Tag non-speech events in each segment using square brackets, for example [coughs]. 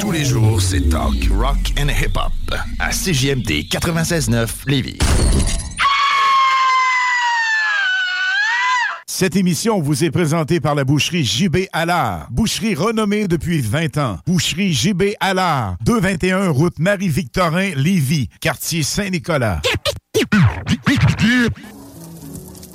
Tous les jours, c'est talk, rock and hip-hop à CJMD 96.9 Lévis. Cette émission vous est présentée par la boucherie JB Allard. Boucherie renommée depuis 20 ans. Boucherie JB Allard. 221 route Marie-Victorin, Lévis. Quartier Saint-Nicolas.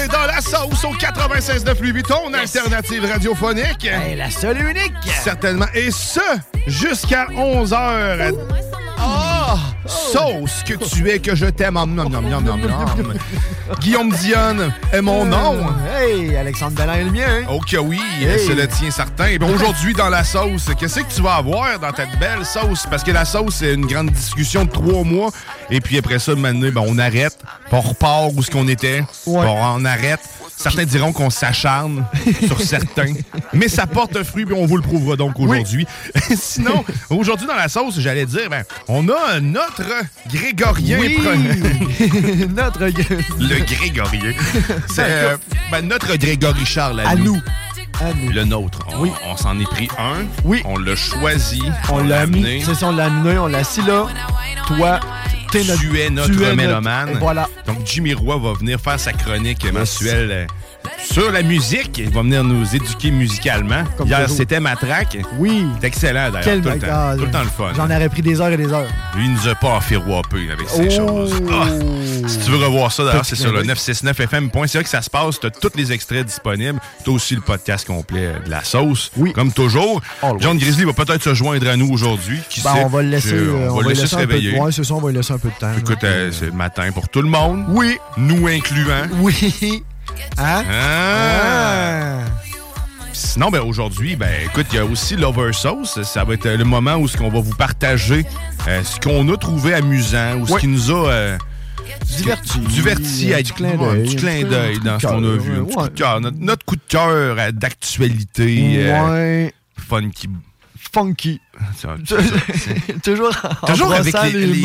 t'es dans la sauce au 96.9 Louis Vuitton, alternative radiophonique. Hey, la seule et unique. Certainement. Et ce, jusqu'à 11h. Ah! Sauce que tu es, que je t'aime. Nom, nom, nom, nom, nom, nom. Guillaume Dionne est mon nom. Hey, Alexandre Bellin est le mien. Oh que oui, Hey. c'est le tien certain. Aujourd'hui, dans la sauce, qu'est-ce que tu vas avoir dans ta belle sauce? Parce que la sauce, c'est une grande discussion de trois mois. Et puis après ça, maintenant, ben, on arrête. On repart où ce qu'on était. Puis on arrête. Certains diront qu'on s'acharne sur certains. Mais ça porte un fruit, puis on vous le prouvera donc aujourd'hui. [laughs] Sinon, aujourd'hui, dans la sauce, j'allais dire, ben, on a notre Grégorien. Oui. [laughs] Notre le Grégorien. C'est euh, ben, notre Grégory Charles à, À nous. Le nôtre. On, Oui. on s'en est pris un. Oui. On l'a choisi. On l'a amené. mis. C'est ça, on l'a amené, on l'a assis là. Toi. Tu es notre tu es mélomane. notre- Voilà. Donc, Jimmy Roy va venir faire sa chronique mensuelle euh, sur la musique. Il va venir nous éduquer musicalement. Comme Hier, c'était Matraque. Oui. C'est excellent, d'ailleurs. Quel Tout, le mec. temps. Ah, Tout le temps le fun. J'en aurais pris des heures et des heures. Lui, il nous a pas affairwapé avec ces Oh. choses. Ah! Si tu veux revoir ça, d'ailleurs, c'est sur le clin 969fm.ca que ça se passe. Tu as tous les extraits disponibles. Tu as aussi le podcast complet de la sauce. Oui. Comme toujours. Always. John Grizzly va peut-être se joindre à nous aujourd'hui. Qui Ben, sait? on va le laisser, euh, on va le laisser se peu de- réveiller. Ouais, c'est ça, on va lui laisser un peu de temps. Écoute, euh, c'est le matin pour tout le monde. Oui. Nous incluant. Oui. Hein? Ah. Sinon, ben, aujourd'hui, ben, écoute, il y a aussi Lover Sauce. Ça va être euh, le moment où ce qu'on va vous partager euh, ce qu'on a trouvé amusant ou ce qui nous a euh, Diverti. diverti avec ouais, petit un clin d'œil dans ce qu'on a vu. Un petit ouais. coup de cœur. Notre, notre coup de cœur d'actualité. euh, Ouais. funky. Funky. [laughs] Toujours en Toujours avec les, les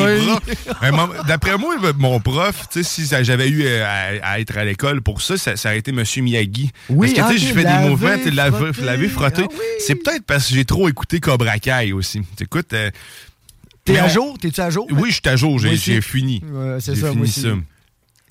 D'après moi, mon prof, tu sais, si j'avais eu euh, à, à être à l'école pour ça, ça, ça aurait été M. Miyagi. Oui, parce que tu ah, je fais des mouvements, tu sais, laver, frotter. laver, frotter. Ah oui. C'est peut-être parce que j'ai trop écouté Cobra Kai aussi. Écoute, euh, T'es à jour? T'es-tu à jour? Oui, je suis à jour. J'ai fini. Ouais, c'est ça, fini moi aussi. ça.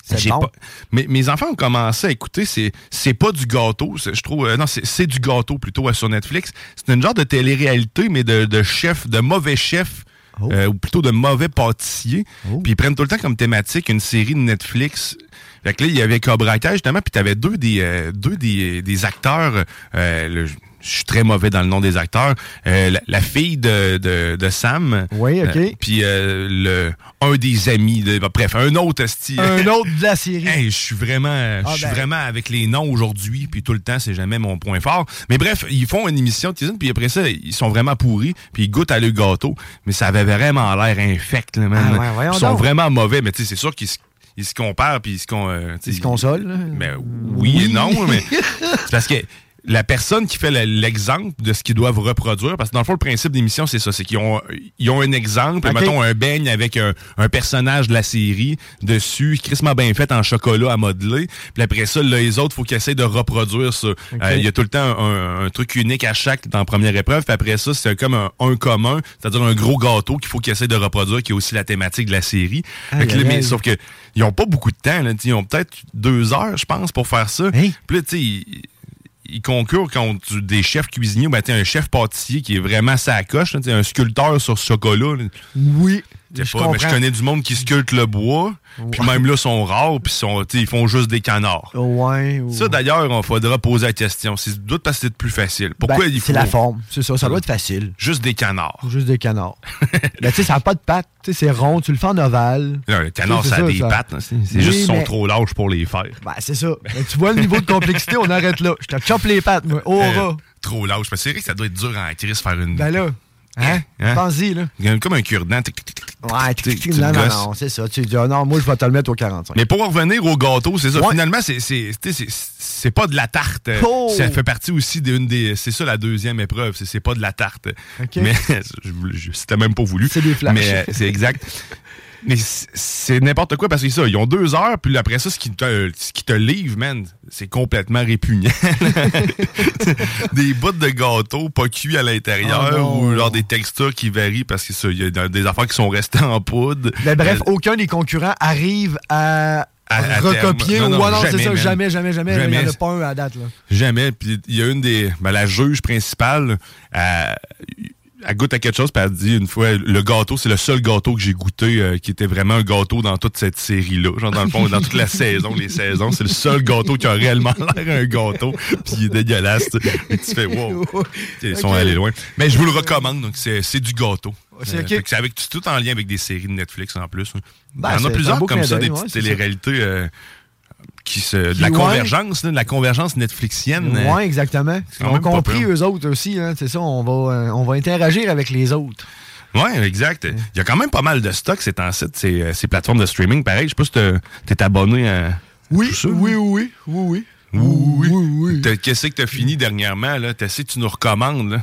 C'est bon. pas- Mais mes enfants ont commencé à écouter, c'est c'est pas du gâteau, je trouve. euh, non, c'est c'est du gâteau plutôt euh, sur Netflix. C'est une genre de télé-réalité, mais de, de chef, de mauvais chef, Oh. euh, ou plutôt de mauvais pâtissier. Puis ils prennent tout le temps comme thématique une série de Netflix. Fait que là, il y avait Cobra Kai, justement, puis t'avais deux des euh, deux des, des acteurs. euh, le- je suis très mauvais dans le nom des acteurs. Euh, la, la fille de, de, de Sam. Oui, OK. Euh, puis euh, le un des amis. de- bref, un autre esti. Un [laughs] autre de la série. Hey, je suis vraiment, Ah je suis ben. vraiment avec les noms aujourd'hui, puis tout le temps, c'est jamais mon point fort. Mais bref, ils font une émission de cuisine, puis après ça, ils sont vraiment pourris, puis ils goûtent à le gâteau, mais ça avait vraiment l'air infect, là, man. Ah ouais, ils sont donc. vraiment mauvais, mais tu sais, c'est sûr qu'ils se- ils se comparent, puis ils se, con, euh, Ils se consolent. là. mais oui, et non, mais [laughs] c'est parce que la personne qui fait le- l'exemple de ce qu'ils doivent reproduire, parce que dans le fond, le principe d'émission, c'est ça, c'est qu'ils ont, ils ont un exemple, mettons un beigne avec un, un personnage de la série dessus, crissement bien fait en chocolat à modeler, puis après ça, là, les autres, faut qu'ils essaient de reproduire ça. Euh, Il y a tout le temps un, un truc unique à chaque dans la première épreuve, puis après ça, c'est comme un, un commun, c'est-à-dire un gros gâteau qu'il faut qu'ils essaient de reproduire, qui est aussi la thématique de la série. Fait que là, mais sauf que ils ont pas beaucoup de temps, là, ils ont peut-être deux heures, je pense, pour faire ça. Puis là, tu sais, ils- concourent contre des chefs cuisiniers, ben, un chef pâtissier qui est vraiment sa coche, un sculpteur sur ce chocolat. Oui. Pas, mais je connais du monde qui sculpte le bois, puis même là, sont rares, puis sont, ils font juste des canards. Ouais. Ça, d'ailleurs, on faudra poser la question. C'est doute parce que c'est plus facile. Pourquoi Ben, il faut C'est la forme. C'est ça. Ça doit être facile. juste des canards? Juste des canards. [laughs] ben, tu sais, ça n'a pas de pattes. C'est rond. Tu le fais en ovale. Là, le canard, ça a ça, des ça. pattes. là. C'est Oui, juste qu'ils sont trop lâches pour les faire. Ben, c'est ça. Ben, tu vois le niveau de complexité, on arrête là. Je te chope les pattes, moi. Euh, ras. trop. Parce que c'est vrai que ça doit être dur en crise faire une. Ben là. Hein? Hein? Pense-y, là. Comme un cure-dent. Ouais, Tu- tu non, non, non, c'est ça. Tu dis, ah non, moi, je vais te le mettre au 45. Mais pour en revenir au gâteau, c'est ça. Ouais. Finalement, c'est pas de la tarte. Oh! Ça fait partie aussi d'une des. C'est ça la deuxième épreuve. C'est pas de la tarte. OK. Mais [laughs] c'était même pas voulu. C'est des flashs. Mais euh, c'est exact. [laughs] Mais c'est- n'importe quoi parce que ça, ils ont deux heures, puis après ça, ce qui te, ce qui te livre, man, c'est complètement répugnant. [laughs] des bouts de gâteau pas cuits à l'intérieur Oh non. ou genre des textures qui varient parce que ça, il y a des affaires qui sont restées en poudre. Mais bref, Euh, aucun des concurrents arrive à, À- à recopier. ou Non, non, alors, c'est jamais, ça, man. jamais, jamais, jamais. Il n'y en Jamais. a pas un à date. Là. Jamais. Puis il y a une des. Ben, la juge principale, elle, elle goûte à quelque chose, puis elle dit une fois le gâteau, c'est le seul gâteau que j'ai goûté euh, qui était vraiment un gâteau dans toute cette série-là. Genre, dans le fond, dans toute la saison, les saisons, c'est le seul gâteau qui a réellement [laughs] l'air un gâteau, puis il est dégueulasse. Et tu fais, wow. [laughs] Ils sont allés loin. Mais je vous le recommande, donc c'est c'est du gâteau. C'est Euh, ok. fait que c'est avec tout en lien avec des séries de Netflix en plus. hein. Ben, il y en a plusieurs comme ça, des petites télé-réalités euh, qui se. De Qui, la ouais. convergence, là, de la convergence netflixienne. euh, Oui, exactement. quand Ils ont compris eux autres aussi. Hein, c'est ça, on va, euh, on va interagir avec les autres. Oui, exact. Il y a quand même pas mal de stock ces temps-ci, ces, euh, ces plateformes de streaming. Pareil, je sais pas si t'es- t'es abonné à. Oui, tout ça, oui, oui, oui, oui. Oui, oui, oui. T'as- Qu'est-ce que t'as fini dernièrement, là? T'as essayé que tu nous recommandes, là?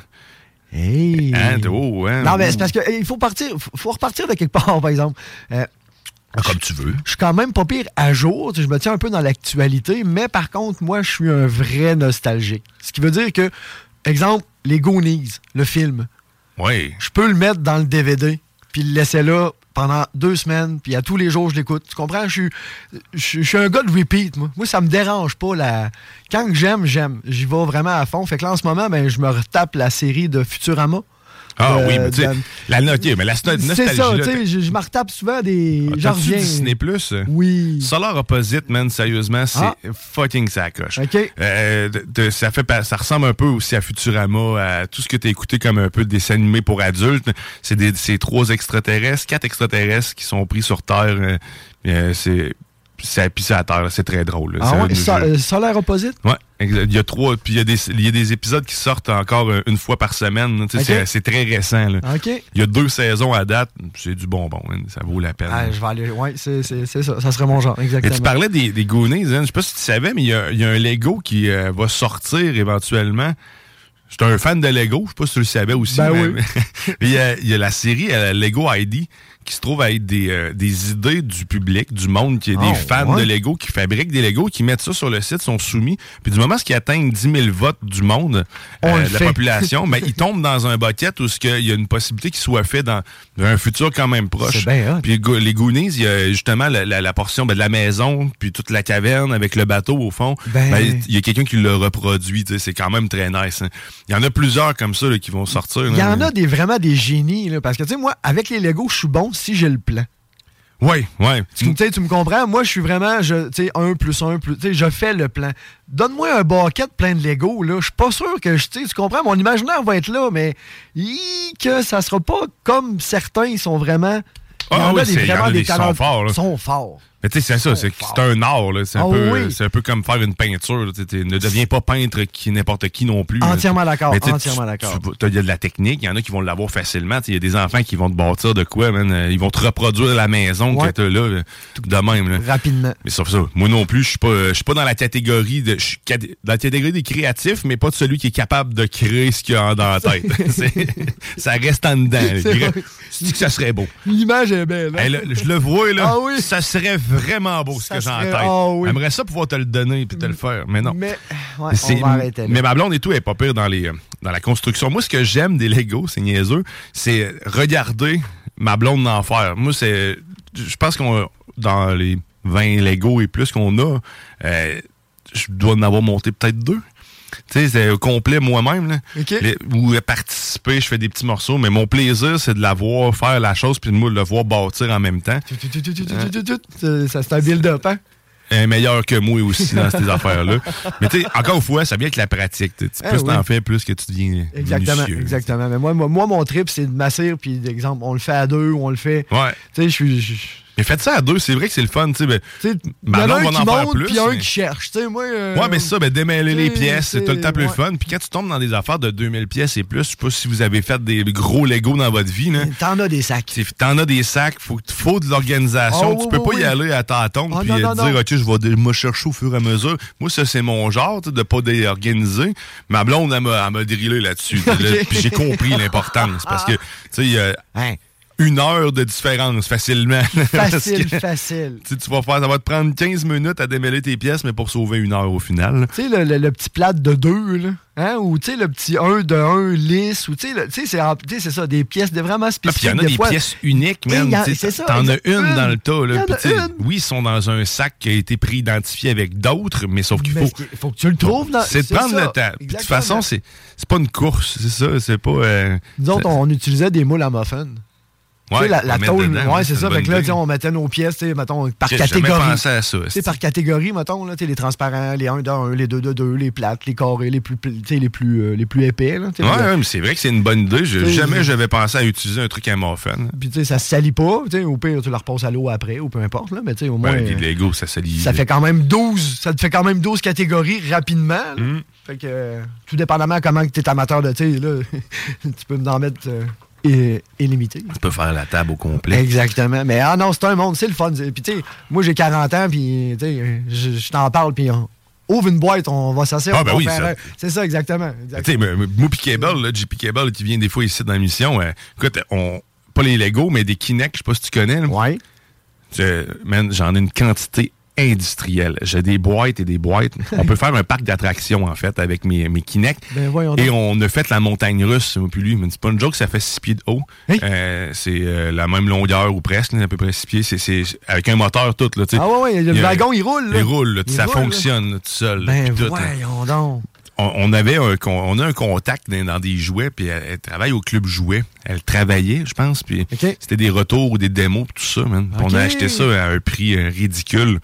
Hey. Hein? Oh, hein? Non, mais c'est parce qu'il faut partir, faut- repartir de quelque part, [laughs] par exemple. Euh, Comme tu veux. je suis quand même pas pire à jour. Je me tiens un peu dans l'actualité, mais par contre, moi, je suis un vrai nostalgique. Ce qui veut dire que, exemple, les Goonies, le film, Oui. je peux le mettre dans le DVD, puis le laisser là pendant deux semaines, puis à tous les jours, je l'écoute. Tu comprends? Je suis, je, je suis un gars de repeat, moi. Moi, ça me dérange pas. La... Quand j'aime, j'aime. J'y vais vraiment à fond. Fait que là, en ce moment, ben, je me retape la série de Futurama. Ah Euh, oui, mais tu sais, la note, mais la nostalgie. C'est ça, tu sais, je, me retape souvent des. t'as- J'en reviens. Disney Plus? Oui. Solar Opposite, man, sérieusement, c'est Ah. fucking sacoche. OK. Euh, de- de- ça, fait, ça ressemble un peu aussi à Futurama, à tout ce que tu as écouté comme un peu de dessin animé pour adultes. C'est trois extraterrestres, quatre extraterrestres qui sont pris sur Terre. euh, euh, c'est c'est à terre, c'est très drôle. Ah ouais, so- Solaire Opposite? Ouais. Il y a trois, puis il y, a des- il y a des épisodes qui sortent encore euh, une fois par semaine. C'est très récent. là. Il y a deux saisons à date, c'est du bonbon, hein. ça vaut la peine. Ah, je vais aller. Ouais, c'est ça. Ça serait mon genre, Et exactement. tu parlais des, des Goonies, hein. je sais pas si tu savais, mais il y a, il y a un Lego qui euh, va sortir éventuellement. J'étais un fan de Lego, je sais pas si tu le savais aussi. Ben mais- oui. [laughs] il, y a, il y a la série euh, Lego ID qui se trouve à être des, euh, des idées du public, du monde, qui est Oh, des fans ouais. de Lego, qui fabriquent des Lego, qui mettent ça sur le site, sont soumis. Puis du moment qu'ils atteignent 10 000 votes du monde, On euh, le de la population, ben, [laughs] ils tombent dans un bucket où il y a une possibilité qu'il soit fait dans, dans un futur quand même proche. Bien. Puis les Goonies, il y a justement la, la- la portion ben, de la maison, puis toute la caverne avec le bateau au fond. Ben- Ben, il y a quelqu'un qui l'a reproduit. C'est quand même très nice. hein. Il y en a plusieurs comme ça là, qui vont sortir. Il y en a des, vraiment des génies, parce que, tu sais, moi, avec les Legos, je suis bon si j'ai le plan. Oui, oui. Tu, tu sais, tu me comprends? Moi, je suis vraiment, je- tu sais, un plus un plus. Tu sais, je fais le plan. Donne-moi un bucket plein de Lego, là. Je suis pas sûr que, je- tu comprends? Mon imaginaire va être là, mais hi, que ça sera pas comme certains, ils sont vraiment. Ah oui, il y en vraiment a des qui sont forts, là. Ils sont forts. Mais tu sais, c'est ça, c'est c'est un art, là. C'est un, peu, oui. c'est un peu comme faire une peinture. Tu tu ne deviens pas peintre qui n'importe qui non plus. Entièrement d'accord, tu entièrement tu- d'accord. tu- Il y a de la technique, il y en a qui vont l'avoir facilement. Tu Il y a des enfants qui vont te bâtir de quoi, man. euh, Ils vont te reproduire la maison Ouais. que t'as là, euh, de même. Là. Rapidement. Mais sauf ça, moi non plus, je suis pas, euh, je suis pas dans la catégorie de, je suis dans la catégorie des créatifs, mais pas de celui qui est capable de créer ce qu'il y a en- dans la tête. [laughs] [laughs] Ça reste en dedans. Tu dis que ça serait beau. L'image est belle. hein? Hey, là, je le vois, là. Ah oui. Ça serait vraiment beau ce que j'ai en tête. ah oui. J'aimerais ça pouvoir te le donner puis te le faire, mais non. Mais, ouais, C'est- on va arrêter là. mais ma blonde et tout est pas pire dans, les, euh, dans la construction. Moi, ce que j'aime des Legos, c'est niaiseux, c'est regarder ma blonde en faire. Moi, c'est. Je pense qu'on dans les 20 Legos et plus qu'on a, euh, je dois en avoir monté peut-être deux. Tu sais, c'est au complet moi-même. là. OK. Les- ou euh, participer, je fais des petits morceaux, mais mon plaisir, c'est de la voir faire la chose, puis de le voir bâtir en même temps. C'est- Ça, c'est un build-up, hein? Est meilleur que moi aussi dans ces affaires-là. Mais tu sais, encore une fois, ça vient avec la pratique. Eh plus oui. t'en fais, plus que tu deviens Exactement, minutieux. exactement. Mais moi, moi, moi, mon trip, c'est de m'asseoir, puis d'exemple, on le fait à deux, on le fait. Ouais. Tu sais, je suis. Mais faites ça à deux, c'est vrai que c'est le fun, tu sais. ben, Tu sais, il y ma en a blonde un va en faire plus. puis un qui cherche. Tu sais, moi. euh, Ouais, mais ça, ben, démêler les pièces, c'est tout le temps plus ouais. fun. Puis quand tu tombes dans des affaires de 2000 pièces et plus, je sais pas si vous avez fait des gros Legos dans votre vie, là. T'en as des sacs. T'en as des sacs, faut, faut de l'organisation. Oh, tu peux oui, pas y aller à tâtons Oh, puis non, euh, non, dire, non. OK, je vais me chercher au fur et à mesure. Moi, ça, c'est mon genre, de pas déorganiser. Ma blonde, elle m'a drillé là-dessus. [laughs] Là, Puis j'ai compris l'importance. Parce que, tu sais, a Hein, une heure de différence facilement. [laughs] Facile, que, facile. tu vas faire, ça va te prendre 15 minutes à démêler tes pièces, mais pour sauver une heure au final. Tu sais, le, le- le petit plat de deux, là. Hein? Ou tu sais, le petit 1 de 1 lisse. Ou tu sais, c'est ça, des pièces de vraiment Ah, puis il spécifiques. y en a des fois. pièces uniques, ça, T'en as une Une. dans le tas. Là, oui, ils sont dans un sac qui a été pris identifié avec d'autres, mais sauf qu'il faut. il faut que tu le trouves dans. C'est de prendre ça, le temps. De toute façon, c'est c'est pas une course, c'est ça. C'est pas. euh, Nous autres, on utilisait des moules à muffins. Ouais, la, la tôle, ouais, c'est ça. Fait que là, on mettait nos pièces, mettons, par catégorie. pensé à ça. Sais, par catégorie, mettons, là, les transparents, les 1 de 1, les 2 de 2, les plates, les carrés, les plus, les plus, euh, les plus épais. Là, Ouais, là. ouais, mais c'est vrai que c'est une bonne idée. Je- jamais j'avais pensé à utiliser un truc à muffin. Puis, tu sais, ça se salit pas. Au pire, tu la repasses à l'eau après, ou peu importe. Là, mais, tu sais, au moins. Ouais, les euh, Lego, ça se lit. ça fait quand même 12. Ça te fait quand même 12 catégories rapidement. Mm. Fait que, euh, tout dépendamment comment tu es amateur de, là, [laughs] tu peux en mettre euh, illimité. Tu peux faire la table au complet. Exactement. Mais ah non, c'est un monde, c'est le fun. Puis tu sais, moi j'ai 40 ans, puis tu sais, je, je t'en parle, puis on ouvre une boîte, on va s'asseoir. Ah, ben oui, ça. C'est ça, exactement. Tu sais, moi Cable, là, JP Cable, qui vient des fois ici dans l'émission, euh, écoute, on, pas les Lego, mais des Kinect, je sais pas si tu connais. là. Ouais. Man, j'en ai une quantité industrielle. J'ai des boîtes et des boîtes. On peut faire un parc d'attractions, en fait, avec mes, mes Kinect. Ben Et on a fait la montagne russe, puis lui. Mais c'est pas une joke, ça fait 6 pieds de haut. Hey. Euh, c'est euh, la même longueur ou presque, à peu près 6 pieds. C'est, avec un moteur tout. Là. Ah ouais, ouais, le Il wagon, il roule. là. Il roule, là, Il ça roule, fonctionne tout seul. Ben tout, voyons donc. On, on avait un, on a un contact dans, dans des jouets, puis elle, elle travaille au club jouet. Elle travaillait, je pense, puis c'était des retours ou des démos, tout ça, man. On a acheté ça à un prix euh, ridicule.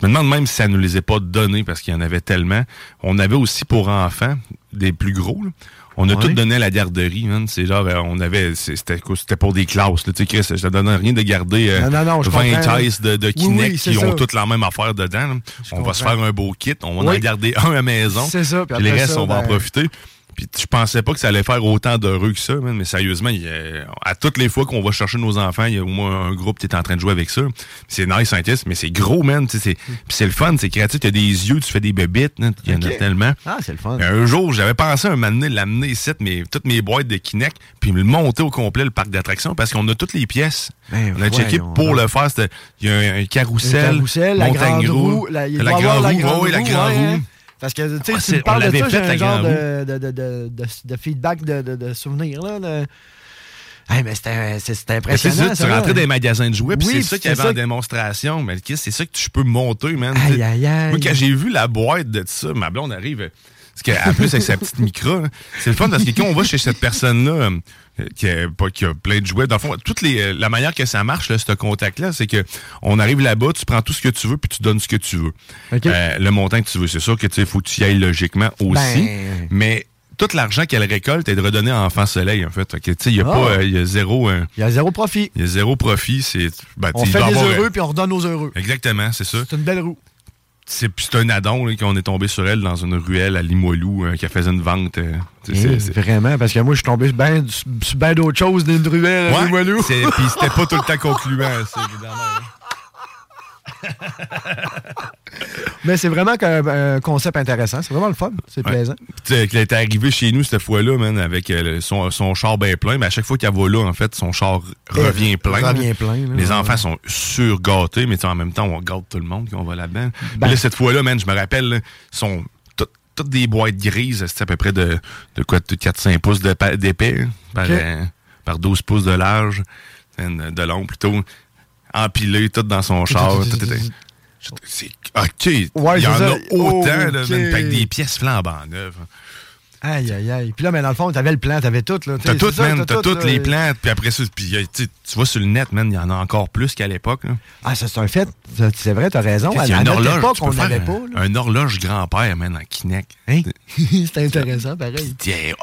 Je me demande même si ça nous les a pas donnés parce qu'il y en avait tellement. On avait aussi pour enfants des plus gros. là. On a Ouais. tout donné à la garderie, man. C'est genre, euh, on avait, c'était? C'était pour des classes. là. Tu sais, Chris, je te donne rien de garder euh, Non, non, non, je 20 comprends, là. caisses de, de Kinect oui, qui ça. ont toutes la même affaire dedans. On va se faire un beau kit. On va Oui. en garder un à maison. C'est ça, puis Puis ça, on va en ben- profiter. Puis je pensais pas que ça allait faire autant d'heureux que ça, man, mais sérieusement, il a- à toutes les fois qu'on va chercher nos enfants, il y a au moins un groupe qui est en train de jouer avec ça. C'est nice, hein, mais c'est gros, man. c'est- Puis c'est le fun, c'est créatif. Tu as des yeux, tu fais des bébites, il y en a tellement. Ah, c'est le fun. Un jour, j'avais pensé un moment donné l'amener ici, mais toutes mes boîtes de Kinect, puis me le monter au complet, le parc d'attractions, parce qu'on a toutes les pièces. Ben, on a checké pour le faire. Il y a un, un carrousel, la montagne grande roue, roue, la, grande roue, la grande la roue, grande ouais, roue. Parce que, tu sais, Ah, tu parles de ça, j'ai un genre de, de, de, de, feedback, de, de, de souvenirs, là. Hey, mais c'était Mais c'est impressionnant, ça, tu rentrais dans les magasins de jouets, puis Oui, c'est ça qu'il y avait en démonstration. Mais c'est ça que tu peux monter, man. Aïe, aïe, aïe. Moi, quand j'ai vu la boîte de ça, ma blonde arrive. Parce qu'en plus, avec sa petite micro, c'est le fun parce que quand on va chez cette personne-là, euh, qui, a, qui a plein de jouets, dans le fond, toutes les, euh, la manière que ça marche, là, ce contact-là, c'est que on arrive là-bas, tu prends tout ce que tu veux, puis tu donnes ce que tu veux. Euh, le montant que tu veux. C'est sûr que tu faut que tu y ailles logiquement aussi. Ben- Mais tout l'argent qu'elle récolte est redonné à Enfant Soleil, en fait. Il y a euh, y a zéro, euh, Il y a zéro profit. il y a zéro profit. C'est, ben, On fait avoir, heureux puis on redonne aux heureux. Exactement, c'est ça. C'est une belle roue. C'est, un addon là, qu'on est tombé sur elle dans une ruelle à Limoilou euh, qui faisait une vente. euh, Eh, c'est- Vraiment, parce que moi, je suis tombé ben, sur bien d'autres choses d'une ruelle à Ouais, Limoilou. puis c'était pas tout le temps [laughs] concluant, c'est évidemment. [laughs] Mais c'est vraiment un concept intéressant. C'est vraiment le fun. C'est plaisant. Tu sais, elle était arrivée chez nous cette fois-là, man, avec euh, son, son char bien plein. Mais à chaque fois qu'elle va là, en fait, son char revient plein. Revient plein, là, Les ouais. enfants sont surgâtés, mais en même temps, on gâte tout le monde quand on va là-dedans. Ben. Mais là, cette fois-là, man, je me rappelle, là, sont tout- toutes des boîtes grises, c'est à peu près de, de quoi, de 4-5 pouces d'épais, par, Ok. euh, par 12 pouces de large, euh, de long plutôt, empilées, toutes dans son char. [laughs] tout était- [laughs] c'est OK. Ouais, Il y en a autant, là, OK. man, avec des pièces flambant neuves. Aïe, aïe, aïe. Puis là, mais dans le fond, t'avais le plan, t'avais tout. là. T'as tout, ça, man. T'as tout, toutes les plantes. Puis après ça, puis, euh, tu vois sur le net, man, il y en a encore plus qu'à l'époque. Ah, ça, c'est un fait. C'est vrai, t'as raison. À, on n'avait un, pas. là. un horloge grand-père, man, en Kinect. Hein? [laughs] c'est intéressant, pareil.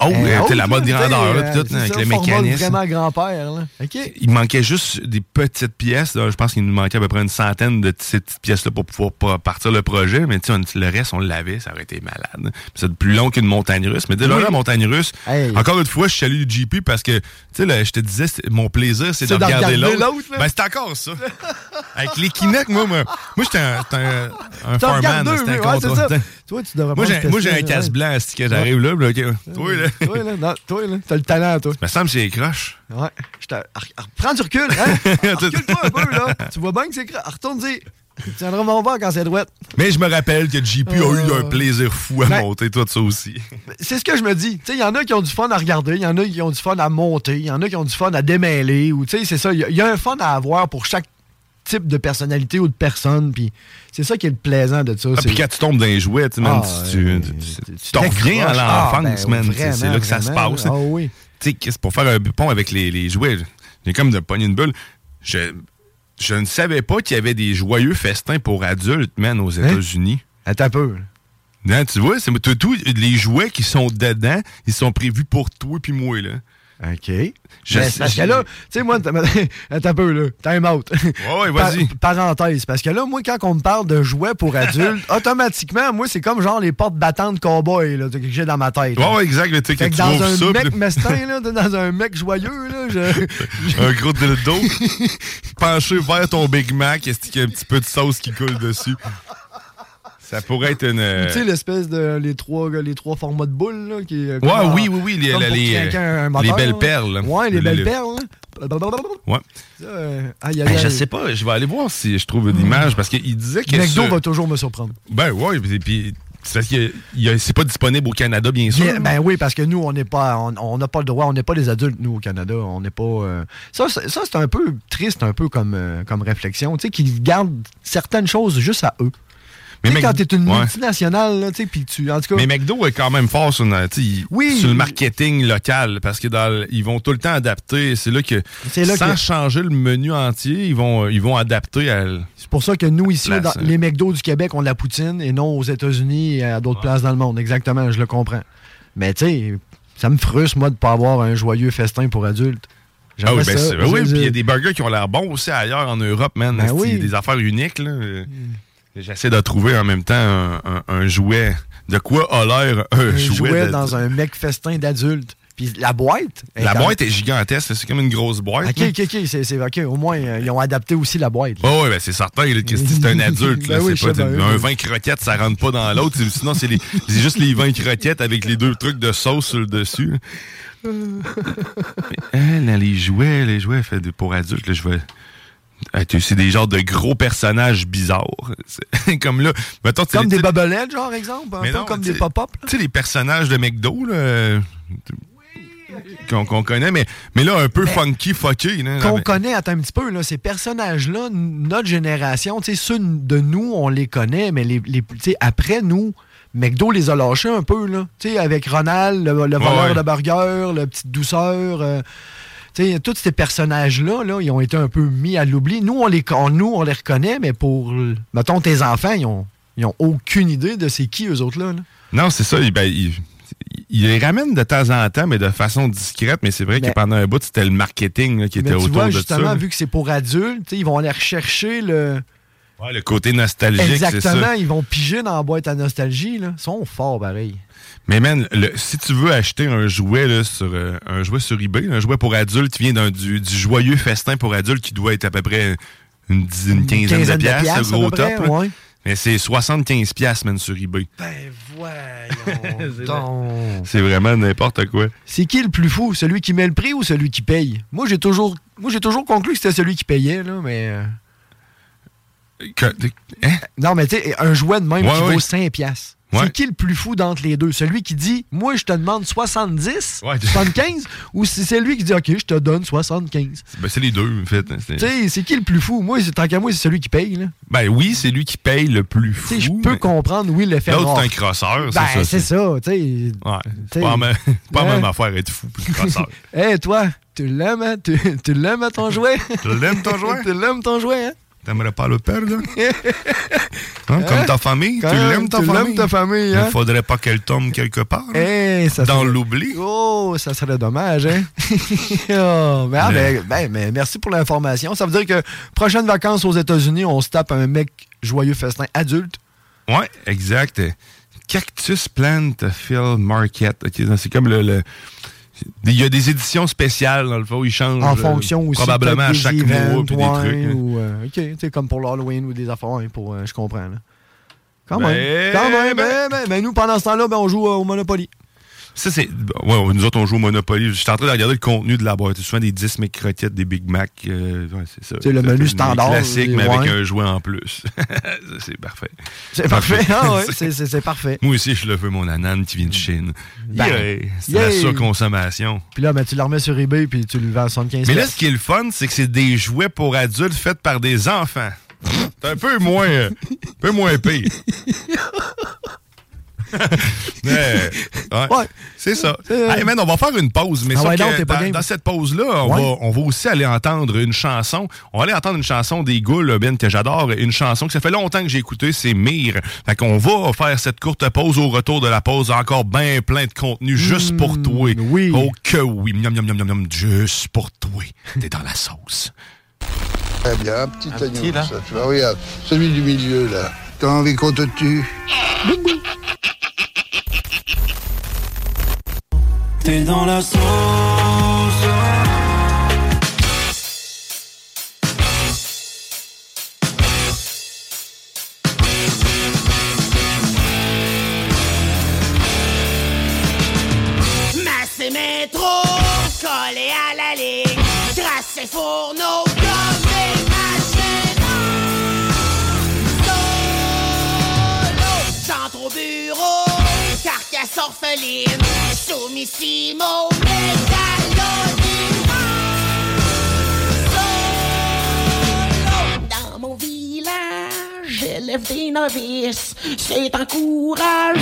Oh, oh, la mode grandeur, là, euh, puis tout, avec le mécanisme. vraiment grand-père. là. OK. Il manquait juste des petites pièces. Je pense qu'il nous manquait à peu près une centaine de ces petites pièces-là pour pouvoir partir le projet. Mais tu le reste, on l'avait. Ça aurait été malade. Puis C'est plus long qu'une montagne russe. Mais déjà, Oui. la montagne russe, Hey. encore une fois, je salue le GP parce que, tu sais, je te disais, mon plaisir, c'est de regarder regarder l'autre. Ben, c'est encore ça. Avec les Kinect, moi, moi, moi j'étais un, un, un farman. C'était un ouais, contrat. ça. Toi, tu devrais Moi, j'ai, te moi, j'ai un casse blanc, c'est que j'arrive là, puis là, ok. Toi, là. Toi, là, non, toi, là, t'as le talent, toi. Me semble que c'est croche. Ouais. Prends du recul, hein? [laughs] Recule-toi un peu, là. Tu vois bien que c'est cra- Retourne-y. [laughs] Tu tiendras mon verre quand c'est droite. Mais je me rappelle que JP a eu un plaisir fou à Ben- monter tout ça aussi. [laughs] C'est ce que je me dis. Il y en a qui ont du fun à regarder, il y en a qui ont du fun à monter, il y en a qui ont du fun à démêler, ou c'est ça. Il y a- il y, a un fun à avoir pour chaque type de personnalité ou de personne, puis c'est ça qui est le plaisant de ça. Ah, puis quand tu tombes dans les jouets, Ah, tu, euh, tu, tu t'en reviens à. Ah, l'enfance, ben, man. C'est- là que ça se passe. Ah oui. Pour faire un pont avec les, les jouets, j'ai comme de pogner une bulle. Je, je ne savais pas qu'il y avait des joyeux festins pour adultes, man, aux États-Unis. Attends un peu. Non, tu vois, c'est tout, tout- les jouets qui sont dedans, ils sont prévus pour toi puis moi, là. OK. Je parce que là, tu sais, moi, t'as- [laughs] peu, là. Time out. Ouais, ouais, vas-y. Par- parenthèse. Parce que là, moi, quand on me parle de jouets pour adultes, [laughs] automatiquement, moi, c'est comme genre les portes battantes cowboy, là, que j'ai dans ma tête. Ouais, ouais, exact, mais Fait que que tu dans un ça, mec mestin, là, [laughs] dans un mec joyeux, là, je... un gros dildo, penché vers ton Big Mac, est-ce qu'il y a un petit peu de sauce qui coule dessus? Ça pourrait être une... Tu sais, l'espèce de. Les trois, les trois formats de boules, là, qui. Ouais, comme oui, oui, oui, les, les, les belles là. perles. Ouais, les Le- belles le- perles, là. Ouais. Euh, aïe, Ben, je sais pas, je vais aller voir si je trouve une image parce qu'il disait que. McDo va toujours me surprendre. Ben ouais, puis, puis c'est pas disponible au Canada, bien sûr. Ben oui, parce que nous, on n'est pas, on on n'a pas le droit, on n'est pas des adultes, nous, au Canada. On n'est pas. euh, Ça, c'est- ça c'est un peu triste, un peu comme, euh, comme réflexion. Tu sais, qu'ils gardent certaines choses juste à eux. Mais Mc- quand t'es une ouais. multinationale, tu sais, puis tu. En tout cas. Mais McDo est quand même fort sur, une- Oui. le marketing local parce que dans ils vont tout le temps adapter. C'est là que C'est là sans que- changer le menu entier, ils vont ils vont adapter à C'est pour ça que nous, ici, Place, dans hein. les McDo du Québec, on la poutine et non aux États-Unis et à d'autres places dans le monde. Exactement, je le comprends. Mais tu sais, ça me frustre, moi, de pas avoir un joyeux festin pour adultes. Ah oui, ben ça. c'est- oui, puis il y a des burgers qui ont l'air bons aussi ailleurs en Europe, man. Ben oui. Des affaires uniques, là. Euh, J'essaie de trouver en même temps un, un- un jouet. De quoi a l'air un, un jouet? dans un mec festin d'adulte. Puis la boîte. La boîte est gigantesque, c'est comme une grosse boîte. Ok, ok, ok. c'est- ok, au moins, euh, ils ont adapté aussi la boîte. Oh, ouais, ben c'est certain que c'est un adulte. Là, [laughs] Ben oui, c'est pas un oui. vin croquette, ça rentre pas dans l'autre. Sinon, c'est juste les vins croquettes avec les deux trucs de sauce sur le dessus. [laughs] Mais, là, les jouets, les jouets pour adultes, là, je vais. Ah, C'est des genres de gros personnages bizarres. [laughs] Comme là, mettons, Comme des bobelettes, genre, exemple. Un peu non, comme des pop-up. Tu sais, les personnages de McDo, là. Qu'on connaît, mais, mais là, un peu funky, fucky. qu'on Mais- connaît, attends un petit peu, là, ces personnages-là, notre génération, tu sais, ceux de nous, on les connaît, mais les, les- après nous, McDo les a lâchés un peu, là. Tu sais, avec Ronald, le, le voleur ouais. de burger, le petite douceur. euh, sais, tous ces personnages-là, là, ils ont été un peu mis à l'oubli. Nous, on les, on- nous, on les reconnaît, mais pour, mettons, tes enfants, ils ont, ils ont aucune idée de c'est qui, eux autres-là. là. Non, c'est ça. ben, il- il les ramène de temps en temps, mais de façon discrète. Mais c'est vrai que pendant un bout, c'était le marketing là, qui Mais était tu autour vois, de justement, ça. vu que c'est pour adultes, ils vont aller rechercher le. Ouais, le côté nostalgique, c'est Exactement, ça. ils vont piger dans la boîte à nostalgie. Là. Ils sont forts, pareil. Mais man, le- si tu veux acheter un jouet là, sur euh, un jouet sur eBay, un jouet pour adultes qui vient d'un du, du joyeux festin pour adultes qui doit être à peu près une, dizaine, une quinzaine, quinzaine de de piastres, gros près, top. ouais. Mais c'est 75 piastres, man, sur eBay. Ben [laughs] voyons donc. C'est vraiment n'importe quoi. C'est qui le plus fou, celui qui met le prix ou celui qui paye? Moi, j'ai toujours, moi, j'ai toujours conclu que c'était celui qui payait, là, mais. Que- hein? Non, mais tu sais, un jouet de même Ouais, qui ouais. vaut 5 piastres. Ouais. C'est qui le plus fou d'entre les deux? Celui qui dit, moi, je te demande 70, Ouais. 75, [laughs] ou c'est celui qui dit, OK, je te donne 75? Ben, c'est les deux, en fait. C'est- sais, c'est qui le plus fou? Moi, tant qu'à moi, c'est celui qui paye, là. Ben oui, c'est lui qui paye le plus fou. Je peux mais comprendre, oui, l'effet L'autre, rare. c'est un crosseur, c'est Ben, ça. c'est ça, tu sais. Ouais, pas, même- pas hein? même affaire être fou puis crosseur. [laughs] Hé, toi, tu l'aimes, hein? Tu, tu l'aimes à ton [laughs] jouet? tu l'aimes ton jouet? tu l'aimes ton jouet, hein? T'aimerais pas le perdre? Hein, [laughs] Comme ta famille? Quand tu l'aimes ta tu famille? l'aimes ta famille, Il hein? faudrait pas qu'elle tombe quelque part. hein, Eh, ça dans serait- l'oubli. Oh, ça serait dommage, hein? [laughs] Oh, mais, ah, ben, ben, mais merci pour l'information. Ça veut dire que prochaines vacances aux États-Unis, on se tape un mec joyeux festin adulte. Ouais, exact. Cactus Plant Phil Market. C'est comme le. le- Il y a des éditions spéciales, dans le fond, ils changent. En euh, fonction aussi. Probablement à chaque mois, puis des trucs. Ou, euh, OK, tu comme pour l'Halloween ou des affaires, pour, euh, je comprends. Là. Quand Ben, même. Quand même. ben. Ben, ben, nous, pendant ce temps-là, on joue au Monopoly. Ça, c'est. Ouais, nous autres, on joue au Monopoly. Je suis en train de regarder le contenu de la boîte. C'est souvent des 10 croquettes, des Big Mac. euh, ouais, c'est ça. C'est le menu standard, classique, mais avec un jouet en plus. [laughs] C'est parfait. C'est parfait. [laughs] Ah ouais, c'est- parfait. Moi aussi, je le veux, mon anane qui vient de Chine. Ben, Yeah, c'est la yay. surconsommation. Puis là, ben, tu le remets sur eBay puis tu le vends à 75 Mais là, ce qui est le fun, c'est que c'est des jouets pour adultes faits par des enfants. C'est un peu moins, euh, un peu moins pire. [laughs] [laughs] Mais, ouais, C'est ça. Hey, man, on va faire une pause, mais Ah ouais, que non, dans, dans cette pause-là, on, Ouais. va, on va aussi aller entendre une chanson. On va aller entendre une chanson des Goules, Ben, que j'adore. Une chanson que ça fait longtemps que j'ai écouté, c'est Mire. Fait qu'on va faire cette courte pause. Au retour de la pause, encore bien plein de contenu juste pour toi. oui. Oh que oui. Miam, miam, miam, miam, miam, juste pour toi. T'es dans la sauce. Très bien, un petit agneau, ça, tu vois, regarde, celui du milieu, là. T'as envie qu'on te tue? T'es dans la sauce. Massé métro, collé à la ligne, tracé fourneau orpheline, soumissimo, mégalodine. Dans mon village, j'élève des novices, c'est encourageant.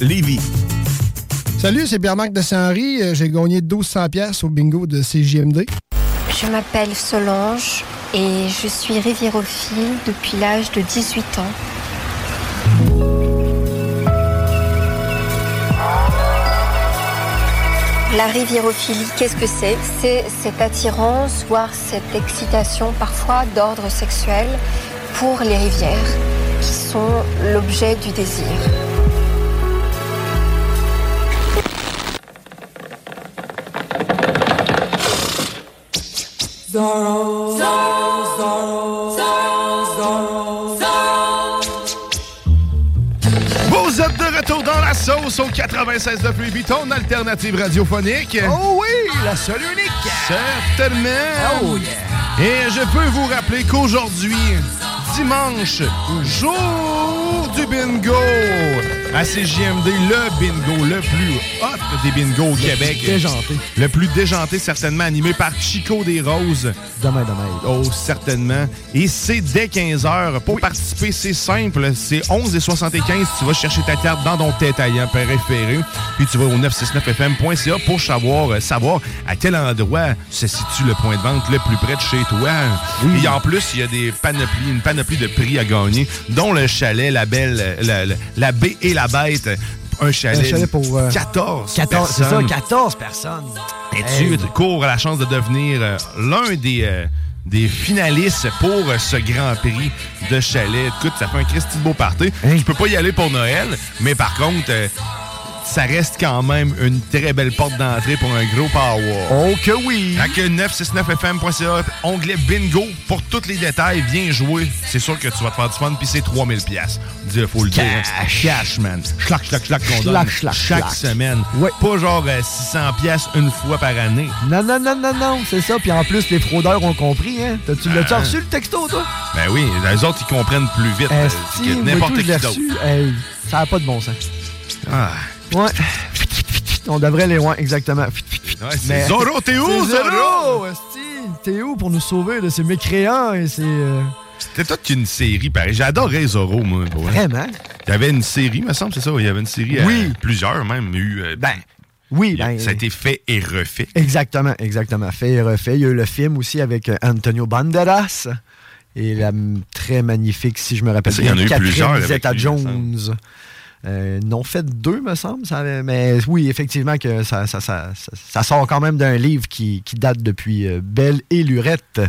Lévis. Salut, c'est Pierre-Marc de Saint-Henri. Euh, J'ai gagné 1200 pièces au bingo de CJMD. Je m'appelle Solange et je suis riviérophile depuis l'âge de 18 ans. La riviérophilie, qu'est-ce que c'est? C'est cette attirance, voire cette excitation parfois d'ordre sexuel pour les rivières, qui sont l'objet du désir. Zorro, Zorro, Zorro, Zorro, Zorro, Vous êtes de retour dans la sauce au 96 de Louis ton alternative radiophonique. Oh oui, la seule unique. Certainement. Oh yeah. Et je peux vous rappeler qu'aujourd'hui, dimanche, jour du bingo, à CJMD, le bingo le plus hot des bingos au Québec. déjanté. Le plus déjanté, certainement, animé par Chico des Roses. Demain, demain. Oh, certainement. Et c'est dès 15h. Pour participer, c'est simple. C'est 11 et 75. Tu vas chercher ta carte dans ton détaillant préféré. Puis tu vas au 969fm.ca pour savoir, euh, savoir à quel endroit se situe le point de vente le plus près de chez toi. Et en plus, il y a des panoplies, une panoplie de prix à gagner, dont le chalet, la belle, la, la- la baie et la bête. Un chalet, Un chalet pour, euh, 14 14, c'est ça, personnes. 14 personnes. Et tu Hey. cours la chance de devenir euh, l'un des, euh, des finalistes pour ce Grand Prix de chalet. Écoute, ça fait un Christy de beau party. Je peux pas y aller pour Noël, mais par contre, ça reste quand même une très belle porte d'entrée pour un gros power. Oh que oui! Avec 969fm.ca, onglet bingo pour tous les détails, viens jouer. C'est sûr que tu vas te faire du fun, puis c'est 3000 pièces. Dis, faut le dire. Cash, man. Schlac, schlac, schlac qu'on donne. Chaque semaine. Pas genre euh, 600 pièces une fois par année. Non, non, non, non, non, c'est ça. Puis en plus, les fraudeurs ont compris, hein. T'as- Tu l'as-tu Ah. reçu le texto, toi? Ben oui, les autres, ils comprennent plus vite euh, Esti, que n'importe qui d'autre. Hey, ça n'a pas de bon sens. Ah. Ouais. On devrait les ouais, exactement. c'est Zorro, t'es où, esti? T'es où pour nous sauver de ces mécréants et ces. euh, C'était toute qu'une série, pareil. J'adorais Zorro, moi. vrai. Vraiment? Il y avait une série, me semble, c'est ça? Il y avait une série. euh, Oui. plusieurs, même. Eu, euh, Oui, y a- ben- Ça a été fait et refait. Exactement, exactement. Fait et refait. Il y a eu le film aussi avec euh, Antonio Banderas et la très magnifique, si je me rappelle Ça, il y en a eu Catherine plusieurs avec Zeta Jones. Euh, ils en ont fait deux, me semble. ça mais oui, effectivement, que ça, ça, ça, ça- ça sort quand même d'un livre qui, qui date depuis euh, Belle et Lurette.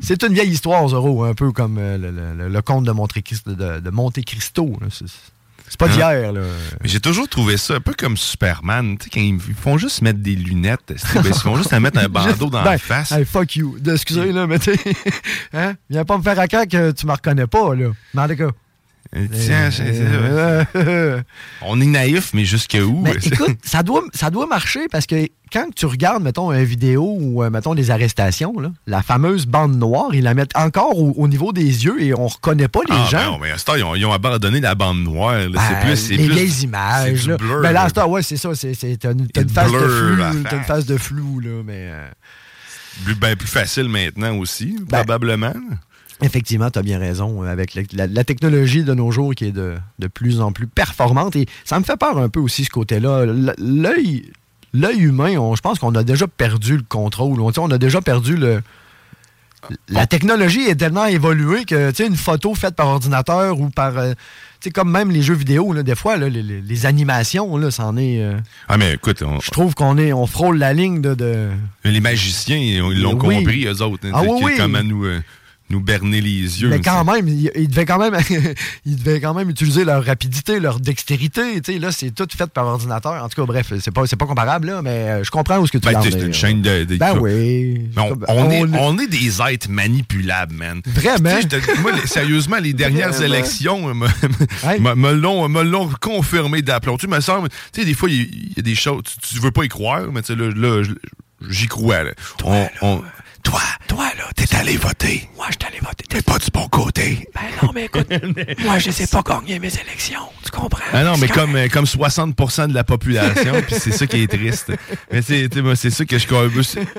C'est une vieille histoire, Zorro, un peu comme euh, le, le- le- le conte de Monte Cristo. De, de Monte Cristo là. C'est pas Hein? d'hier. là. Mais j'ai toujours trouvé ça un peu comme Superman. Tu sais, quand ils font juste mettre des lunettes, ils font juste mettre un [laughs] bandeau dans Ben, la face. hey, fuck you. Excusez, là, mais tu [laughs] hein? Viens pas me faire à que tu me reconnais pas, là. Mais en tout cas. Euh, Tiens, c'est- c'est- [laughs] On est naïf, mais jusqu'à où? Mais [laughs] écoute, ça doit, ça doit marcher parce que quand tu regardes, mettons, une vidéo ou, euh, mettons, des arrestations, là, la fameuse bande noire, ils la mettent encore au, au niveau des yeux et on reconnaît pas les Ah, ben gens. non, mais à ce temps, ils ont, ils ont abandonné la bande noire. Ben, c'est plus, c'est les plus- vieilles images. là. blur, ben là, là. à ce temps, ouais, c'est ça. T'as une, phase de flou. T'as une face. phase de flou, là, mais. euh, plus, ben, plus facile maintenant aussi, Ben, probablement. Effectivement, tu as bien raison, euh, avec la, la- la technologie de nos jours qui est de, de plus en plus performante. Et ça me fait peur un peu aussi, ce côté-là. L'œil l'œil humain, on- je pense qu'on a déjà perdu le contrôle. On, a déjà perdu le... La technologie est tellement évoluée que tu sais, une photo faite par ordinateur ou par... euh, tu sais, comme même les jeux vidéo, là, des fois, là, les, les- animations, là, c'en est... euh, Ah, mais écoute, on- je trouve qu'on est, on frôle la ligne de... de- les magiciens, ils l'ont Oui. compris, eux autres. hein, Ah oui, oui. Comment nous, euh, nous berner les yeux. Mais quand même, ils il devaient quand même, [laughs] ils devaient quand même utiliser leur rapidité, leur dextérité. Tu sais, là, c'est tout fait par ordinateur. En tout cas, bref, c'est pas, c'est pas comparable, là, mais euh, je comprends où ce que tu Ben, c'est une chaîne de. de- Ben oui. On, est, on- est des êtres manipulables, man. Vraiment? Te- moi, sérieusement, les dernières Vraiment? élections me, me- me l'ont me l'ont confirmé d'aplomb. Tu me semble, tu sais, des fois, il y, a des choses, tu, tu veux pas y croire, mais tu sais, là, là, j'y crois. Là. On- on- toi, toi, là, t'es allé voter. Moi, je suis allé voter. T'es pas du bon côté. Ben non, mais écoute, [laughs] moi, je sais pas gagner mes élections. Tu comprends? Ah non, mais comme, euh, comme 60% de la population, puis c'est ça qui est triste. Mais c'est tu sais, moi, c'est ça que je.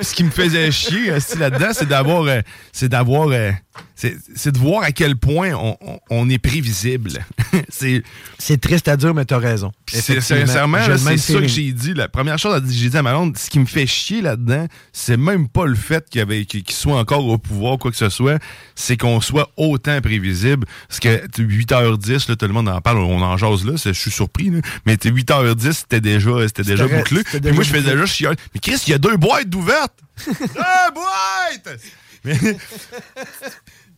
Ce qui me faisait chier aussi là-dedans, c'est d'avoir. euh, c'est d'avoir. C'est de voir à quel point on, on- on est prévisible. [laughs] c'est triste à dire, mais t'as raison. sincèrement, c'est ça que j'ai dit. La première chose que j'ai dit à ma blonde, ce qui me fait chier là-dedans, c'est même pas le fait qu'il soit encore au pouvoir, quoi que ce soit, c'est qu'on soit autant prévisible. Parce que tu- 8h10, là, tout le monde en parle, on en jase là, je suis surpris, là. mais tu sais, 8h10 c'était déjà, déjà bouclé. Puis moi, je déjà faisais juste chialer. Mais Chris, il y a deux boîtes d'ouvertes! [laughs] deux boîtes! Mais- [laughs]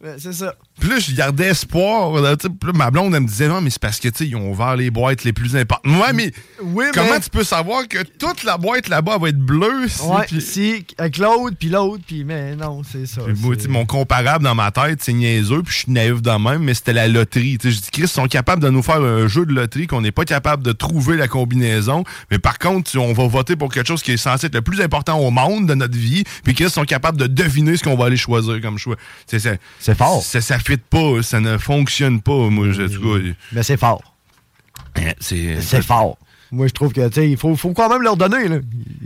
Ouais, c'est ça. Puis là, je gardais espoir. là, tu sais, puis là, ma blonde, elle me disait, non, mais c'est parce que, tu sais, ils ont ouvert les boîtes les plus importantes. Ouais, mais Oui, comment mais- tu peux savoir que toute la boîte là-bas va être bleue? si- Ouais, puis- si, avec l'autre, puis l'autre, puis mais non, c'est ça. Moi, mon comparable dans ma tête, c'est niaiseux, puis je suis naïf de même, mais c'était la loterie. Je dis, Chris, ils sont capables de nous faire un jeu de loterie qu'on n'est pas capable de trouver la combinaison. Mais par contre, on va voter pour quelque chose qui est censé être le plus important au monde de notre vie, puis Chris sont capables de deviner ce qu'on va aller choisir comme choix. C'est fort. Ça, fit pas, ça ne fonctionne pas. Moi, je, cas, Mais c'est fort. c'est. C'est fort. Moi, je trouve que, tu sais, il faut, faut quand même leur donner, là.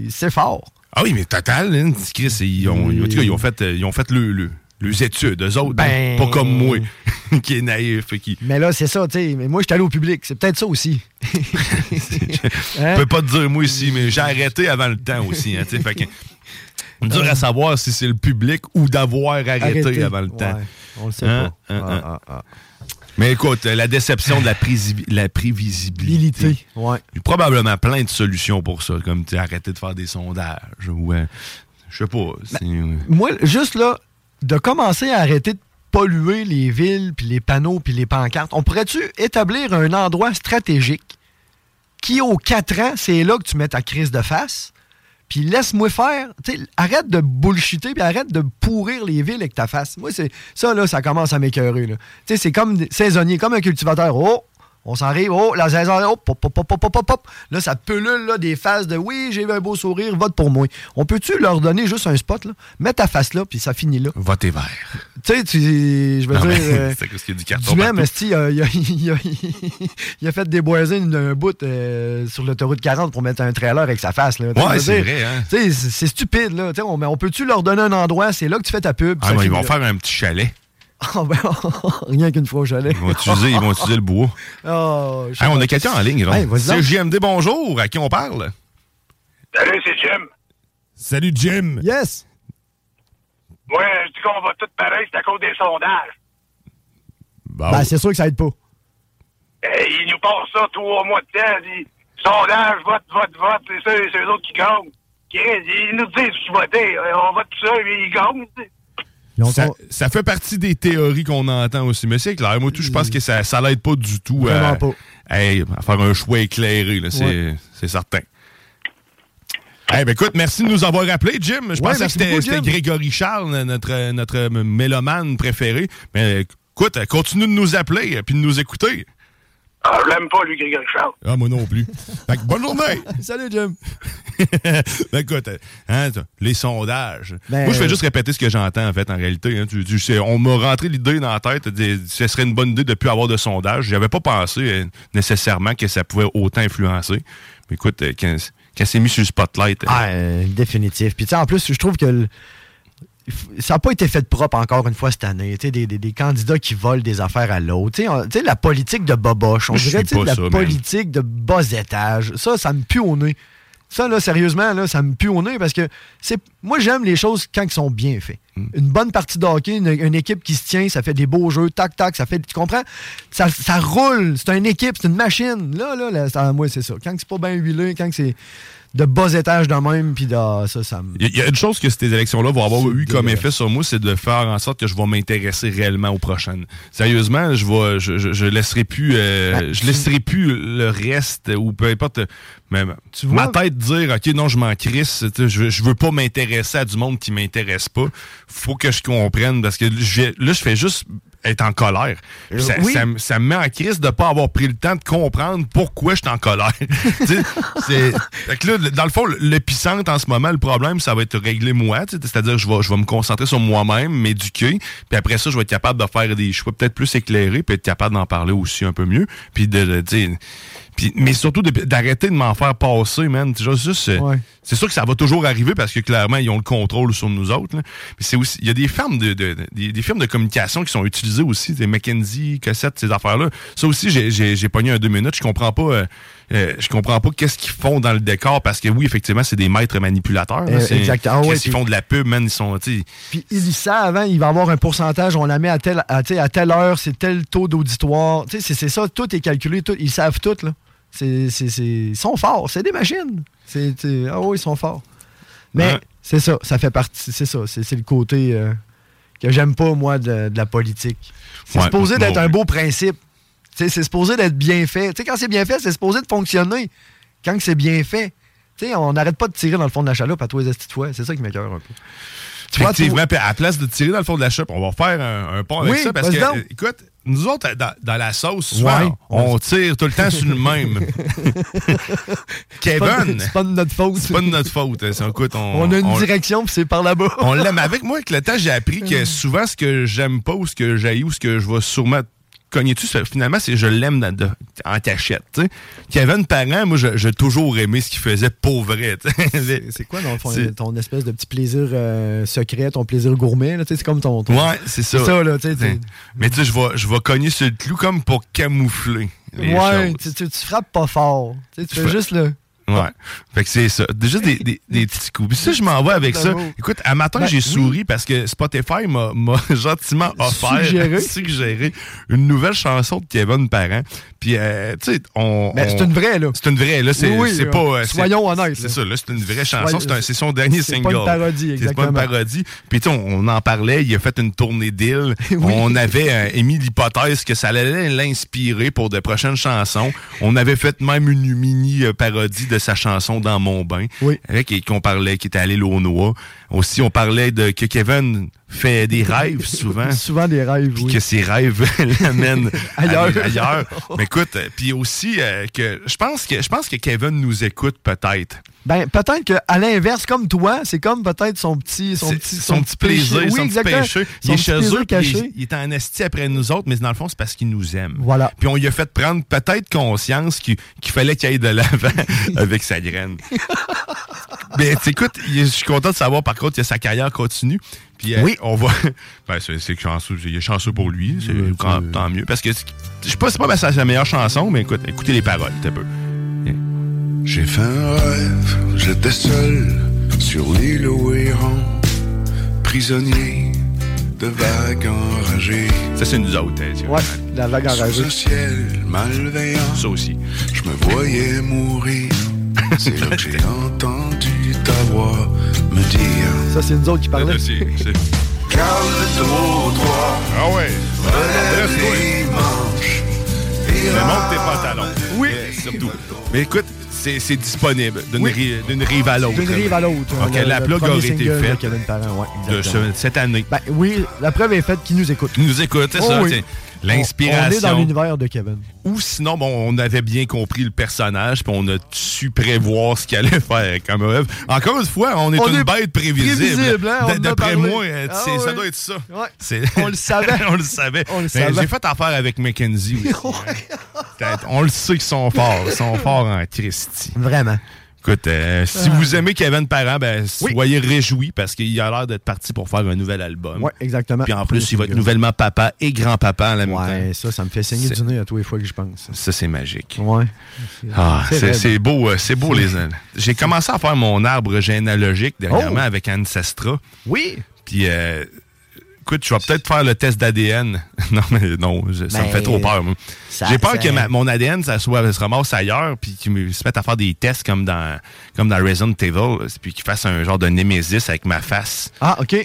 C'est fort. Ah oui, mais total, hein, Chris, ils ont, en tout cas, ils ont fait, ils ont fait le, le- les études, eux autres, hein, Ben- pas comme moi, [laughs] qui est naïf et qui. Mais là, c'est ça, tu sais. Mais moi, je suis allé au public. C'est peut-être ça aussi. [laughs] Hein? Je peux pas te dire moi ici, mais j'ai arrêté avant le temps aussi. Hein, fait que, dur à savoir si c'est le public ou d'avoir arrêté, Arrêté, avant le ouais, temps. on le sait Hein? pas. Hein, Ah, hein. ah, ah. Mais écoute, la déception de la, prévisibilité. Ouais. Il y a probablement plein de solutions pour ça, comme arrêter de faire des sondages ou euh, je sais pas. c'est- Moi, juste là, de commencer à arrêter de polluer les villes, puis les panneaux, puis les pancartes, on pourrait-tu établir un endroit stratégique qui, aux quatre ans, c'est là que tu mets ta crise de face, puis laisse-moi faire. Tu sais, arrête de bullshiter, puis arrête de pourrir les villes avec ta face. Moi, c'est ça, là, ça commence à m'écœurer. c'est comme saisonnier, comme un cultivateur. Oh! On s'en arrive, oh, la saison, oh, pop, pop, pop, pop, pop, pop, pop. Là, ça pelule là, des faces de oui, j'ai eu un beau sourire, vote pour moi. On peut-tu leur donner juste un spot, là? Mets ta face là, puis ça finit là. Votez vert. Tu sais, tu- je veux Non, dire. euh, [laughs] c'est qu'il y a du carton Duhem, partout. esti, il a, il [laughs] a- il a- il a fait déboiser une- un bout euh, sur l'autoroute 40 pour mettre un trailer avec sa face. Là. Tu Ouais, c'est vrai, hein. tu sais, C'est stupide. Là. Tu sais, On, mais on peut-tu leur donner un endroit? C'est là que tu fais ta pub. Ah, ça mais ils vont là. faire un petit chalet. [laughs] Ah, ben, [laughs] rien qu'une fois au chalet. Ils vont utiliser, ils vont utiliser le bois. [laughs] Oh, je Hey, on a quelqu'un en ligne. Hey, C'est. JMD, bonjour. À qui on parle? Salut, c'est Jim. Salut, Jim. Yes. Moi, je dis qu'on va tout pareil, c'est à cause des sondages. Ben, c'est sûr que ça aide pas. Eh, ils nous passent ça trois mois de temps. Ils disent, sondage, vote, vote, vote, c'est ça, c'est eux autres qui gagnent. Ils nous disent tu voter, on vote tout ça, mais ils gagnent. Ça, ça fait partie des théories qu'on entend aussi. Mais c'est clair, moi, tout, je pense que ça, ça l'aide pas du tout à, Vraiment pas. hey, à faire un choix éclairé. C'est Ouais. certain. Eh ben écoute, merci de nous avoir appelés, Jim. Je Ouais, pensais que c'était. Grégory Charles, notre, notre mélomane préféré. Mais écoute, continue de nous appeler et de nous écouter. Ah, je l'aime pas, lui, Grégory Charles. Ah, moi non plus. Fait que bonne journée! [laughs] Salut, Jim. [laughs] ben écoute, hein, les sondages. Ben, Moi, je fais euh, juste répéter ce que j'entends, en fait, en réalité. hein. Tu- tu sais, on m'a rentré l'idée dans la tête, de- ce serait une bonne idée de ne plus avoir de sondage. J'avais pas pensé euh, nécessairement que ça pouvait autant influencer. Mais écoute, euh, quand, quand c'est mis sur le spotlight... euh, Ah, euh, définitif. Puis, tu sais, en plus, je trouve que ça n'a pas été fait de propre encore une fois cette année. Des, des- des candidats qui volent des affaires à l'autre. La politique de boboche. On je dirait la ça, politique de bas étage. Ça, ça me pue au nez. Ça, là, sérieusement, là, ça me pue au nez parce que c'est moi, j'aime les choses quand ils sont bien faits. Hmm. Une bonne partie de hockey, une, une équipe qui se tient, ça fait des beaux jeux, tac, tac, ça fait. Tu comprends? Ça, ça roule. C'est une équipe, c'est une machine. Là, là, là, ça- moi, c'est ça. Quand c'est pas bien huilé, quand c'est de bas étage de même, puis de- ah, ça, ça me. Il y, a une chose que ces élections-là vont avoir eu comme effet sur moi, c'est de faire en sorte que je vais m'intéresser réellement aux prochaines. Sérieusement, je vais, je, je, je laisserai plus, euh, Ben, je tu- laisserai plus le reste ou peu importe. Mais ma tête dire, ok, non, je m'en crisse. tu Je, je veux pas m'intéresser à du monde qui m'intéresse pas. Faut que je comprenne parce que je- là, je fais juste être en colère. Ça, oui. ça me- ça me met en crise de pas avoir pris le temps de comprendre pourquoi je suis en colère. [laughs] Fait que là, dans le fond, l'épicentre en ce moment, le problème, ça va être réglé moi. C'est-à-dire, je vais, je vais me concentrer sur moi-même, m'éduquer. Puis après ça, je vais être capable de faire des choix peut-être plus éclairés, puis être capable d'en parler aussi un peu mieux. Puis de, de, Puis, mais surtout d'arrêter de m'en faire passer, man. C'est sûr que ça va toujours arriver parce que clairement, ils ont le contrôle sur nous autres. là. Mais c'est aussi. Il y a des firmes de, de- de- des, des firmes de communication qui sont utilisées aussi, des McKinsey, Cossette, ces affaires-là. Ça aussi, j'ai- pogné un deux minutes. Je comprends pas. euh, euh, je comprends pas qu'est-ce qu'ils font dans le décor parce que oui, effectivement, c'est des maîtres manipulateurs. Euh, exactement. Ah ouais, Qu'est-ce qu'ils puis- font de la pub, man? Ils sont. Puis ils savent, hein, il va y avoir un pourcentage, on la met à telle, à, à telle heure, c'est tel taux d'auditoire. C'est ça, tout est calculé, tout, ils savent tout. Là. C'est- c'est- c'est- ils sont forts, c'est des machines. C'est- ah oui, ils sont forts. Mais Ouais. c'est ça, ça fait partie, c'est ça, c'est le côté euh, que j'aime pas, moi, de, de la politique. C'est Ouais, supposé d'être ouais. un beau principe. Tu C'est supposé d'être bien fait. Tu sais, quand c'est bien fait, c'est supposé de fonctionner. Quand c'est bien fait, tu sais, on n'arrête pas de tirer dans le fond de la chaloupe à tous les de fois. C'est ça qui m'écœure un peu. Tu vois, Effectivement, puis à la place de tirer dans le fond de la chope, on va faire un, un pont avec Oui, ça parce que, écoute, nous autres, dans, dans la sauce, souvent, Ouais. on tire tout le temps sur le même. [laughs] C'est pas- Kevin. C'est pas de notre faute. C'est pas de notre faute. hein. Écoute, on, On a une on- direction, puis c'est par là-bas. on l'aime avec moi. Avec le temps, j'ai appris que [laughs] souvent, ce que j'aime pas ou ce que j'haïs ou ce que je vais sûrement c'est- finalement, c'est je l'aime en cachette. tu sais. Kevin Parent, moi, j'ai toujours aimé ce qu'il faisait pour vrai. [laughs] C'est quoi, dans le fond, ton espèce de petit plaisir euh, secret, ton plaisir gourmet? C'est comme ton. ton- Ouais, c'est ça. Ça, là. Mais tu sais, je vais, je vais cogner sur le clou comme pour camoufler. Ouais, tu, tu, tu frappes pas fort. Tu fais- juste le. Ouais. Fait que c'est ça. Déjà des, des, des petits coups. Puis ça, je m'en vais avec ça. Écoute, à matin, Ben, j'ai oui. souri parce que Spotify m'a [laughs] gentiment offert, Suggéré. [laughs] suggéré une nouvelle chanson de Kevin Parent. Puis, euh, tu sais, on. Ben, on- c'est une vraie, là. C'est une vraie, là. C'est Oui, oui, c'est pas. euh, c'est- Soyons honnêtes, C'est ça, là. C'est une vraie chanson. C'est C'est son dernier c'est single. pas une parodie, C'est pas une exactement. parodie. Puis, tu sais, on, on en parlait. Il a fait une tournée d'île. [laughs] On avait euh, émis l'hypothèse que ça allait l'inspirer pour de prochaines chansons. On avait fait même une mini euh, parodie de sa chanson Dans mon bain. Oui. Avec et qu'on parlait, qui était allé au Noah. Aussi, on parlait de que Kevin fait des [laughs] rêves souvent. Souvent des rêves, oui. que ses rêves [laughs] l'amènent [laughs] Ailleurs. ailleurs. Mais écoute, euh, puis aussi euh, que je pense que je pense que Kevin nous écoute peut-être. Ben, peut-être qu'à l'inverse, comme toi, c'est comme peut-être son petit, son petit, son petit plaisir, son Oui, petit péché. Son Il est chez eux, il, est en esti après nous autres, mais dans le fond, c'est parce qu'il nous aime. Voilà. Puis on lui a fait prendre peut-être conscience qu'il fallait qu'il aille de l'avant [laughs] avec sa graine. mais écoute, je suis content de savoir par contre que sa carrière continue. Puis euh, on va. [laughs] Ben, c'est chanceux, il est chanceux pour lui, tant, tant mieux. Parce que je sais pas, c'est pas sa meilleure chanson, mais écoute, écoutez les paroles, un peu. J'ai fait un rêve, j'étais seul sur l'île au prisonnier de vagues enragées. Ça, c'est nous autres, hein. Ouais, la vague Sous enragée. un ciel malveillant. Ça aussi. Je me voyais mourir. C'est là que j'ai [laughs] entendu ta voix me dire Ça, c'est nous autres qui parlaient. Calme-toi, Ah ouais. relève les manches. et Mais monte tes pantalons. Oui. surtout. Mais écoute, c'est disponible d'une Oui. ri- d'une rive à l'autre. D'une rive à l'autre. OK, Le- la plug aurait été faite ouais, de ce- cette année. Ben oui, la preuve est faite qu'il nous écoute? Il nous écoute, c'est Oh ça. oui. C'est On- On est dans L'inspiration. l'univers de Kevin. Ou sinon, bon, on avait bien compris le personnage, puis on a su prévoir ce qu'il allait faire comme œuvre. Encore une fois, on est On une est bête prévisible. prévisible, hein, D'après moi, euh, Ah ça doit être ça. Ouais. [laughs] On le savait. on le savait. Mais savait. J'ai fait affaire avec Mackenzie aussi. [laughs] hein. On le sait qu'ils sont forts. Ils sont forts en Christie. Vraiment. Écoute, euh, si Ah. vous aimez Kevin Parent, ben, soyez réjouis parce qu'il a l'air d'être parti pour faire un nouvel album. Ouais, exactement. Puis en plus, il va être nouvellement papa et grand-papa en même temps. Ouais, ça, ça me fait saigner du nez à tous les fois que je pense. Ça, c'est magique. Ouais. Ah, c'est beau, euh, c'est beau les. J'ai commencé à faire mon arbre généalogique dernièrement Oh! avec Ancestra. Oui. Puis, euh, écoute, je vais peut-être faire le test d'ADN. [laughs] non, mais non, je- ça me Ben, fait trop peur. moi. ça- J'ai peur ça- que ma- mon ADN, ça soit, se ramasse ailleurs, puis qu'ils me- se mettent à faire des tests comme dans, comme dans Resident Evil, puis qu'ils fassent un genre de Nemesis avec ma face. Ah, OK.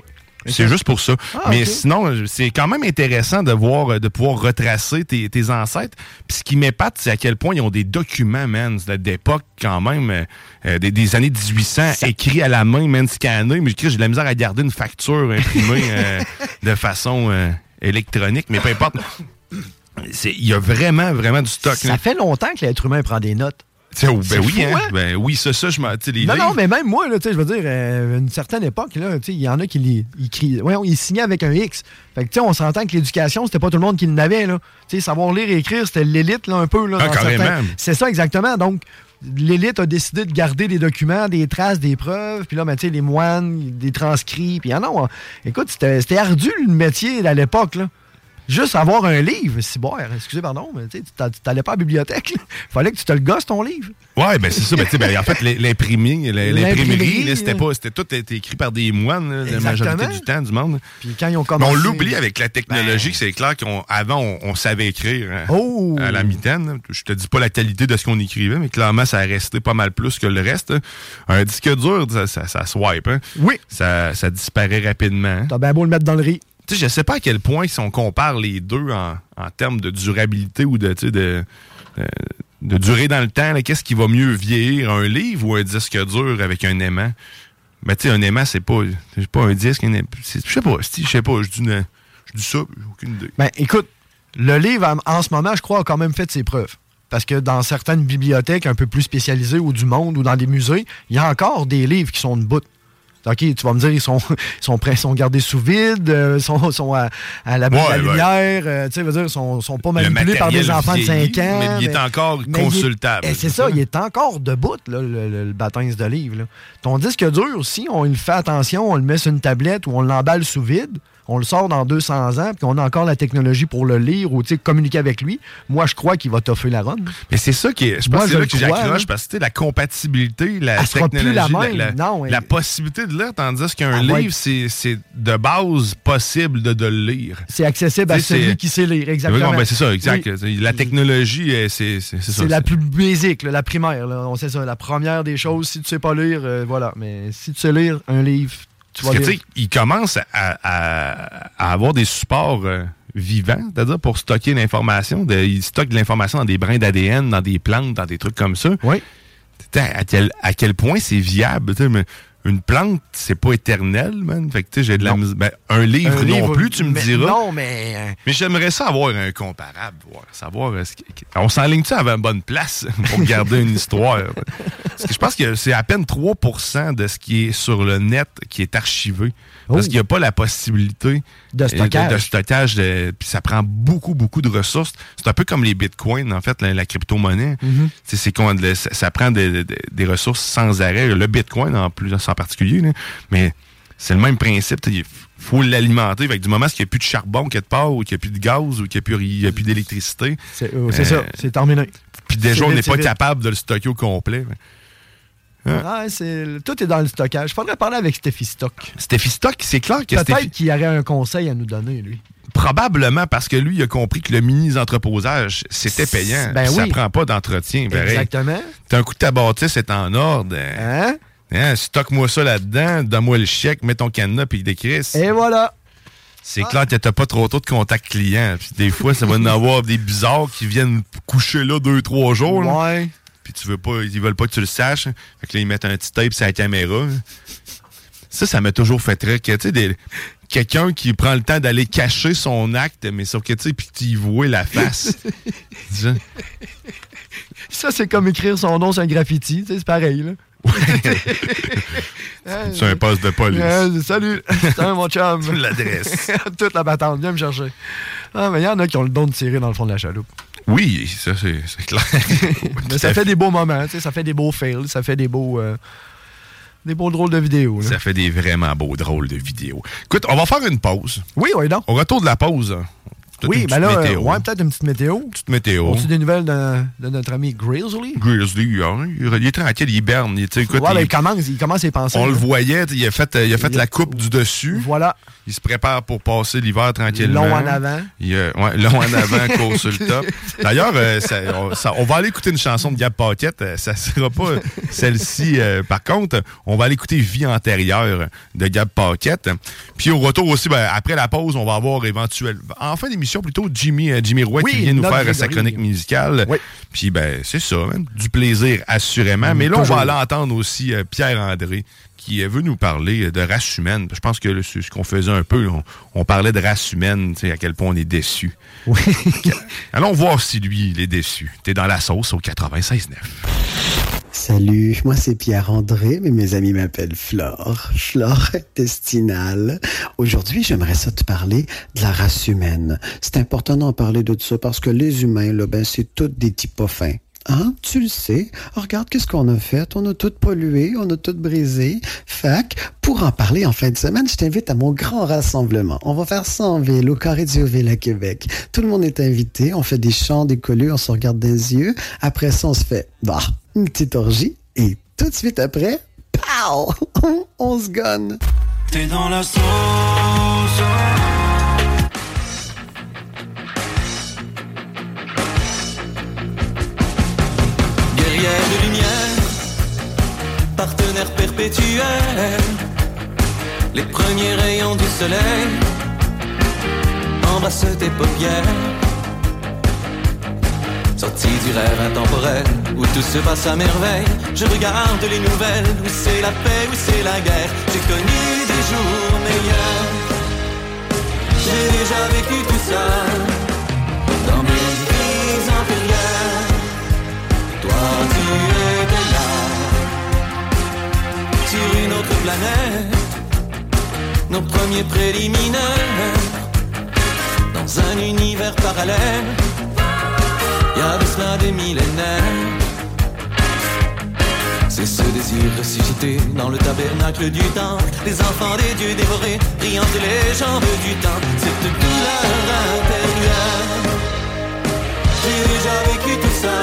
C'est juste pour ça. Ah, Mais sinon, c'est quand même intéressant de voir, de pouvoir retracer tes, tes ancêtres. Puis ce qui m'épate, c'est à quel point ils ont des documents, man, d'époque quand même, euh, euh, des, des années 1800, écrits à la main, man, scannés. Mais j'ai de la misère à garder une facture imprimée [laughs] euh, de façon euh, électronique, mais peu importe. Il y a vraiment, vraiment du stock. Ça là. fait longtemps que l'être humain prend des notes. Oh, C'est ben oui, fou, hein? hein? Ben oui, ça, ça, je m'en. les Non, non, mais même moi, là, tu sais, je veux dire, euh, une certaine époque, il y en a qui li- ils crient- ouais, ils signaient avec un X. Fait que, tu sais, on s'entend que l'éducation, c'était pas tout le monde qui l'avait, là. Tu sais, savoir lire et écrire, c'était l'élite, là, un peu, là. Ah, certains- C'est ça, exactement. Donc, l'élite a décidé de garder des documents, des traces, des preuves, puis là, ben, tu sais, les moines, des transcrits, puis ah non, écoute, c'était c'était ardu, le métier, à l'époque, là. Juste avoir un livre, c'est bon, excusez, pardon, mais tu t'allais pas à la bibliothèque, là. [laughs] Fallait que tu te le gosses, ton livre. Ouais, ben c'est ça. Ben, tu sais, ben, en fait, l'im- l'imprimer, l'im- L'imprimerie, l'imprimerie, c'était pas, c'était tout écrit par des moines, la majorité du temps du monde. Puis quand ils ont commencé... on l'oublie avec la technologie, que c'est clair qu'avant, on, on savait écrire hein, Oh! à la mitaine. Je te dis pas la qualité de ce qu'on écrivait, mais clairement, ça a resté pas mal plus que le reste. hein. Un disque dur, ça, ça, ça swipe. Hein. Oui. Ça, ça disparaît rapidement. hein. T'as bien beau le mettre dans le riz. Sais, je sais pas à quel point, si on compare les deux en, termes de durabilité ou de, euh, durée dans le temps, qu'est-ce qui va mieux vieillir, un livre ou un disque dur avec un aimant? Ben, tu sais, un aimant, c'est pas, pas un disque, Je sais pas, je sais pas, je dis, ça, j'ai aucune idée. Ben, écoute, le livre, en, en ce moment, je crois, a quand même fait ses preuves. Parce que dans certaines bibliothèques un peu plus spécialisées ou du monde ou dans des musées, il y a encore des livres qui sont de bout. OK, tu vas me dire, ils sont, [laughs] ils sont, prêts, sont gardés sous vide, euh, sont, sont à, à de Ouais, la ouais. lumière, euh, tu sais, veux dire, sont, sont pas Le manipulés par des enfants de 5 vieillit, ans. mais il est encore mais consultable, eh, c'est ça, il est encore debout, là, le, le, le baptême là. Ton disque dur aussi, on il fait attention, on le met sur une tablette ou on l'emballe sous vide, on le sort dans 200 ans, puis on a encore la technologie pour le lire ou tu sais, communiquer avec lui. Moi, je crois qu'il va toffer la run. Mais c'est ça qui est. Je Moi, pense que c'est là que j'accroche hein. parce que la compatibilité, la Elle sera plus technologie, la même. la- Non, la elle- possibilité de lire, tandis qu'un va livre, être- c'est de base possible de, de le lire. C'est accessible à celui qui sait lire, exactement. Oui, non, ben, c'est ça, exact. Oui. La technologie, euh, c'est ça. C'est la plus basique, la primaire. Là. On sait ça, la première des choses. Si tu sais pas lire, euh, voilà. Mais si tu sais lire un livre, tu Parce que, tu sais, il commence à, à- à avoir des supports euh, vivants, c'est-à-dire pour stocker l'information. De- Il stocke de l'information dans des brins d'ADN, dans des plantes, dans des trucs comme ça. Oui. À quel, à quel point c'est viable. tu sais, mais une plante, c'est pas éternel, man. Fait que, tu sais, j'ai de la ben, un livre Un non livre, plus, tu me diras. Non, mais. euh, Mais j'aimerais ça avoir un comparable, voir, savoir euh, ce on s'enligne-tu à la bonne place [laughs] pour garder une histoire? Parce que je pense que c'est à peine 3% de ce qui est sur le net qui est archivé. Parce Oh. qu'il n'y a pas la possibilité De euh, stockage. de, stockage, de- puis ça prend beaucoup, beaucoup de ressources. C'est un peu comme les bitcoins, en fait, la, la crypto-monnaie. Qu'on- le- ça, ça prend des- ressources sans arrêt. Le bitcoin, en plus, en particulier, là. mais c'est le même principe. Il faut l'alimenter. Du moment qu'il n'y a plus de charbon quelque part, ou qu'il n'y a plus de gaz, ou qu'il n'y a plus, d'électricité. C'est euh, euh, ça, c'est terminé. Puis déjà, on n'est pas vite. capable de le stocker au complet. Ah, tout est dans le stockage. Il faudrait parler avec Steffi Stock. Steffi Stock, c'est clair que Peut-être Steffi- qu'il aurait un conseil à nous donner, lui. Probablement parce que lui, il a compris que le mini-entreposage, c'était payant. Ben Puis Ça oui. prend pas d'entretien. Exactement. T'as un coup de ta bâtisse est en ordre. Hein? Hein, Stocke-moi ça là-dedans, donne-moi le chèque, mets ton cadenas, puis il décrit. Et voilà. C'est clair que t'as pas trop tôt de contact client. Puis des fois, ça va en avoir des bizarres qui viennent coucher là deux, trois jours. là. Puis tu veux pas, ils veulent pas que tu le saches. Fait que là, ils mettent un petit tape sur la caméra. Ça, ça m'a toujours fait très... Tu sais, des- quelqu'un qui prend le temps d'aller cacher son acte, mais sauf que, tu sais, puis tu y vois la face. [laughs] Ça, c'est comme écrire son nom sur un graffiti. C'est pareil, là. C'est [laughs] un poste de police. Euh, salut, [laughs] c'est mon chum. L'adresse. Toute la battante, viens me chercher. Ah, mais il y en a qui ont le don de tirer dans le fond de la chaloupe. Oui, ça, c'est clair. [laughs] mais ça fait des beaux moments, ça fait des beaux fails, ça fait des beaux, euh, des beaux drôles de vidéos. là. Ça fait des vraiment beaux drôles de vidéos. Écoute, on va faire une pause. Oui, oui, non. Au retour de la pause, Oui, une ben là, météo. ouais, peut-être une petite météo. Petite météo. On des nouvelles de, de notre ami Grizzly? Grizzly, hein, il est tranquille, il écoute, ouais, ben, il- il commence, il commence à y penser. on le voyait, il a fait, il a fait la coupe du dessus. Voilà. Il se prépare pour passer l'hiver tranquillement. Long en avant. Il, euh, ouais, long en avant, court sur le [laughs] top. D'ailleurs, euh, on, va aller écouter une chanson de Gab Paquette. Euh, Ça sera pas celle-ci. euh, par contre, on va aller écouter Vie antérieure de Gab Paquette. Puis au retour aussi, ben, après la pause, on va avoir éventuellement... En fin d'émission, l'émission, plutôt Jimmy, euh, Jimmy Roy Oui, qui vient nous faire sa chronique musicale. Puis ben c'est ça, hein, du plaisir assurément. Mm, Mais là, on va aller entendre aussi euh, Pierre-André qui euh, veut nous parler euh, de race humaine. Je pense que là, c'est ce qu'on faisait un peu. On, on parlait de race humaine, tu sais, à quel point on est déçu. [laughs] Allons voir si lui, il est déçu. T'es dans la sauce au 96.9. Salut, moi c'est Pierre-André, mais mes amis m'appellent Flore, Flore intestinale. Aujourd'hui, j'aimerais ça te parler de la race humaine. C'est important d'en parler de ça parce que les humains, là, ben, c'est tous des types fins. Hein? Tu le sais. Regarde qu'est-ce qu'on a fait? On a tout pollué, on a tout brisé. Fac, pour en parler en fin de semaine, je t'invite à mon grand rassemblement. On va faire ça en ville, au Carré du Ville à Québec. Tout le monde est invité. On fait des chants, des collus, on se regarde des yeux. Après ça, on se fait, bah, une petite orgie. Et tout de suite après, pow! [laughs] on se gonne. T'es dans la sauce. Guerrière de lumière, partenaire perpétuel, les premiers rayons du soleil embrassent tes paupières. Sorti du rêve intemporel, où tout se passe à merveille, je regarde les nouvelles, où c'est la paix, où c'est la guerre. J'ai connu des jours meilleurs, j'ai déjà vécu tout ça. Dans mes vies antérieures. Toi tu étais là. Sur une autre planète. Nos premiers préliminaires. Dans un univers parallèle Il y a de cela des millénaires. C'est ce désir ressuscité dans le tabernacle du temps Les enfants des dieux dévorés, priant les jambes du temps Cette douleur intérieure. J'ai déjà vécu tout ça.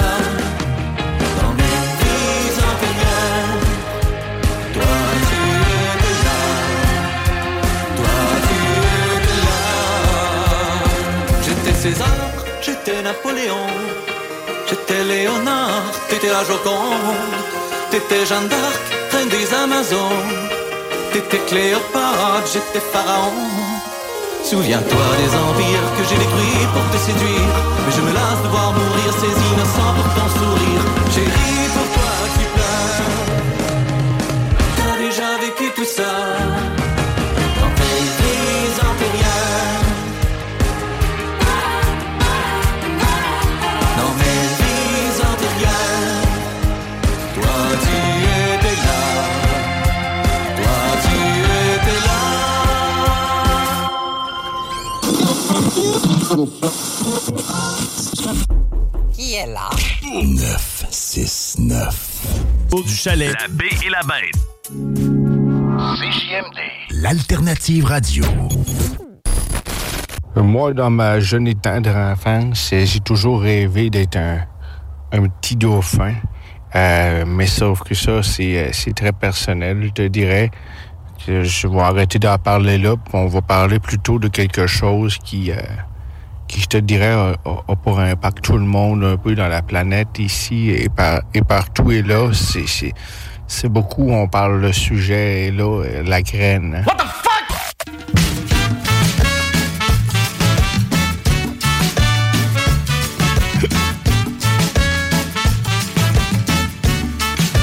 Dans mes vies. Toi tu étais là, toi tu étais là. J'étais César, Napoléon, j'étais Léonard, t'étais la Joconde, t'étais Jeanne d'Arc, reine des Amazones, t'étais Cléopâtre, j'étais Pharaon. Souviens-toi des empires que j'ai détruits pour te séduire. Mais je me lasse de voir mourir ces innocents pour ton sourire. Chérie, pourquoi tu pleures. T'as déjà vécu tout ça Qui est là? 969. Du chalet. La baie et la bête. CJMD. L'alternative radio. Moi, dans ma jeune et tendre enfance, j'ai toujours rêvé d'être un, un petit dauphin. Euh, mais sauf que ça, c'est euh, c'est très personnel, je te dirais. Que je vais arrêter d'en parler là, puis on va parler plutôt de quelque chose qui, euh, qui je te dirais, a, a- pour impact tout le monde un peu dans la planète ici et, par, et partout. Et là, c'est- c'est beaucoup, on parle le sujet, et là, la graine. What the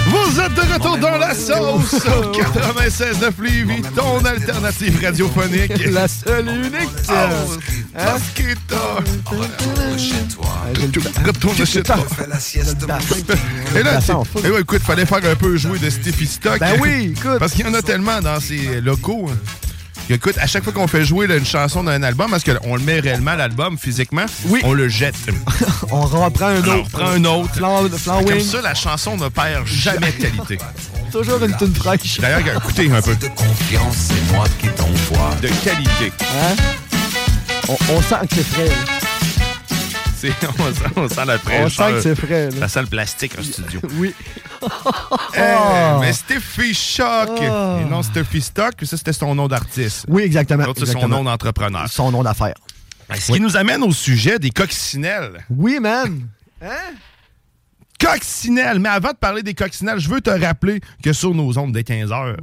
Vous êtes de retour dans la sauce au [laughs] 96.9 Lévis, ton alternative radiophonique. La seule et unique. Sauce, Hein? Mosquito. chez toi. Retourne chez toi. Fais la sieste. [laughs] Et là, eh ouais, écoute, fallait faire un peu jouer de Stiffy Stock. Ben oui, écoute. Parce qu'il y en a tellement dans ces locaux. hein. Écoute, à chaque fois qu'on fait jouer là, une chanson d'un album, parce qu'on le met réellement, l'album, physiquement, on le jette. [laughs] On reprend un On autre. reprend un autre. Flan- flan Comme ça, la chanson ne perd jamais de qualité. [laughs] Toujours une tune fraîche. D'ailleurs, écoutez un peu. De confiance, c'est moi qui t'envoie. De qualité. Hein? On, on sent que c'est frais. [laughs] on, sent, on sent la fraîcheur. On sent que c'est frais. là. Ça sent le plastique en studio. [laughs] Oui. Eh, Oh. mais Steffi Shock! Oh. Et non Steffi Stock, ça c'était son nom d'artiste. Oui, exactement. L'autre, c'est son nom d'entrepreneur. Son nom d'affaires. Ce qui nous amène au sujet des coccinelles. Oui, man. Hein? Coccinelle. Mais avant de parler des coccinelles, je veux te rappeler que sur nos ondes des 15 heures,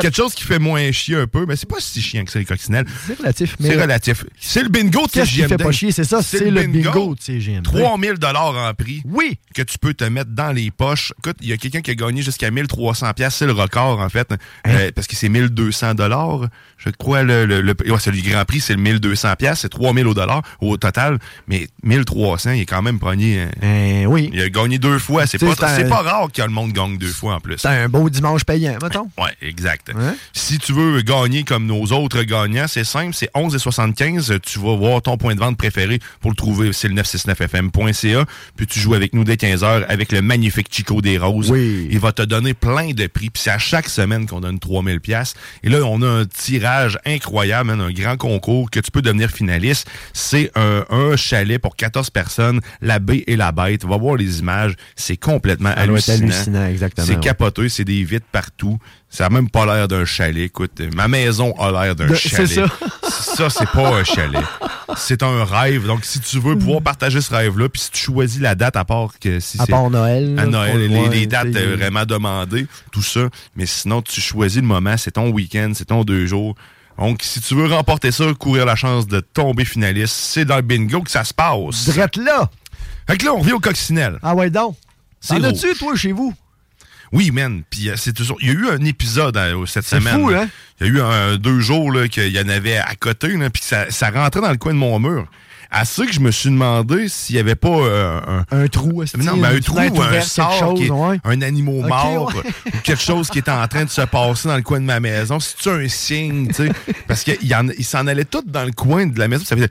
quelque chose qui fait moins chier un peu, mais c'est pas si chiant que ça, les coccinelles. C'est relatif. mais- C'est relatif. C'est le bingo de Qu'est-ce qui fait pas chier? C'est ça, c'est le bingo de CGMD. 3000 dollars en prix. Oui. Que tu peux te mettre dans les poches. Écoute, il y a quelqu'un qui a gagné jusqu'à 1300 pièces, c'est le record en fait, Hein? Euh, parce que c'est 1200 dollars. Je crois le le, le ouais, c'est le Grand Prix, c'est le 1200 pièces, c'est 3000 au dollar au total, mais 1300, il est quand même pogné. Euh, oui. Il a gagné deux fois, c'est pas un- pas rare que le monde gagne deux fois en plus. C'est un beau dimanche payant, mettons. Ouais, exact. Si tu veux gagner comme nos autres gagnants, c'est simple, c'est 11 et 75. Tu vas voir ton point de vente préféré pour le trouver. C'est le 969fm.ca. Puis tu joues avec nous dès 15h avec le magnifique Chico des Roses. Oui. Il va te donner plein de prix. Puis c'est à chaque semaine qu'on donne 3000 pièces. Et là, on a un tirage incroyable, un grand concours que tu peux devenir finaliste. C'est un, un chalet pour 14 personnes, la baie et la bête. Va voir les images. C'est complètement Ça hallucinant. hallucinant, exactement, C'est ouais. capoteux, c'est des vitres partout. Ça a même pas l'air d'un chalet. Écoute, ma maison a l'air d'un chalet. c'est ça. [laughs] ça, c'est pas un chalet. C'est un rêve. Donc, si tu veux pouvoir partager ce rêve-là, puis si tu choisis la date, à part que si À part Noël, À Noël, les, dates euh, vraiment demandées, tout ça. Mais sinon, tu choisis le moment, c'est ton week-end, c'est ton deux jours. Donc, si tu veux remporter ça, courir la chance de tomber finaliste, c'est dans le bingo que ça se passe. Drette là! Fait que là, on revient au coccinelle. Ah ouais, donc? C'est T'en as-tu, rouge. toi, chez vous? Oui, man. Puis euh, c'est toujours. Il y a eu un épisode euh, cette C'est semaine. fou, là. hein? Il y a eu un, deux jours là, qu'il y en avait à côté, là, puis que ça, ça rentrait dans le coin de mon mur. À ça que je me suis demandé s'il n'y avait pas euh, un, un trou. Non, mais un trou ou un sort, est- ouais. un animal mort, ouais. ou quelque chose qui était en train de se passer dans le coin de ma maison. C'est-tu un signe, tu sais? Parce qu'il y en- il s'en allait tout dans le coin de la maison. Ça faisait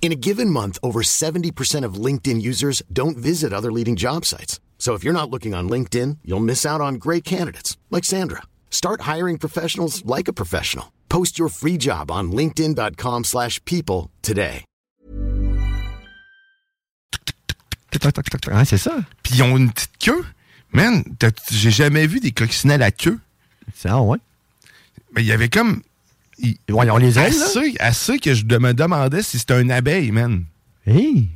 In a given month, over 70% of LinkedIn users don't visit other leading job sites. So if you're not looking on LinkedIn, you'll miss out on great candidates like Sandra. Start hiring professionals like a professional. Post your free job on linkedin.com/people slash people today. Ouais, c'est ça. Puis ils ont une petite queue. Man, j'ai jamais vu des coccinelles à queue. C'est ah ouais. Mais il y avait comme. Ils- les assez, assez que je me demandais si c'était un abeille, man. Hey!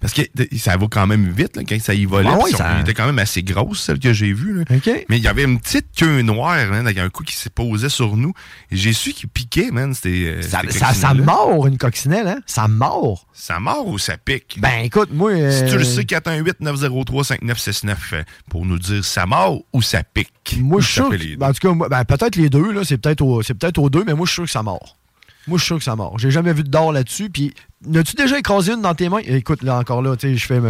Parce que ça va quand même vite là, quand ça y volait. Ah ouais, ça- était quand même assez grosse, celle que j'ai vue. là. Mais il y avait une petite queue noire, man, avec un coup qui s'est posé sur nous. J'ai su qu'il piquait, man. C'était. euh, Ça, ça, mord une coccinelle, hein? Ça mord. Ça mord ou ça pique? Ben écoute, moi. Si tu euh, le sais, 418-903-5969 euh, pour nous dire ça mord ou ça pique. Moi, je suis sûr. que- ben, en tout cas, ben, peut-être les deux, là. C'est peut-être au, c'est peut-être aux deux, mais moi, je suis sûr que ça mord. Moi, je suis sûr que ça mord. J'ai jamais vu de d'or là-dessus. Puis, n'as-tu déjà écrasé une dans tes mains? Écoute, là, encore là, tu sais, je fais.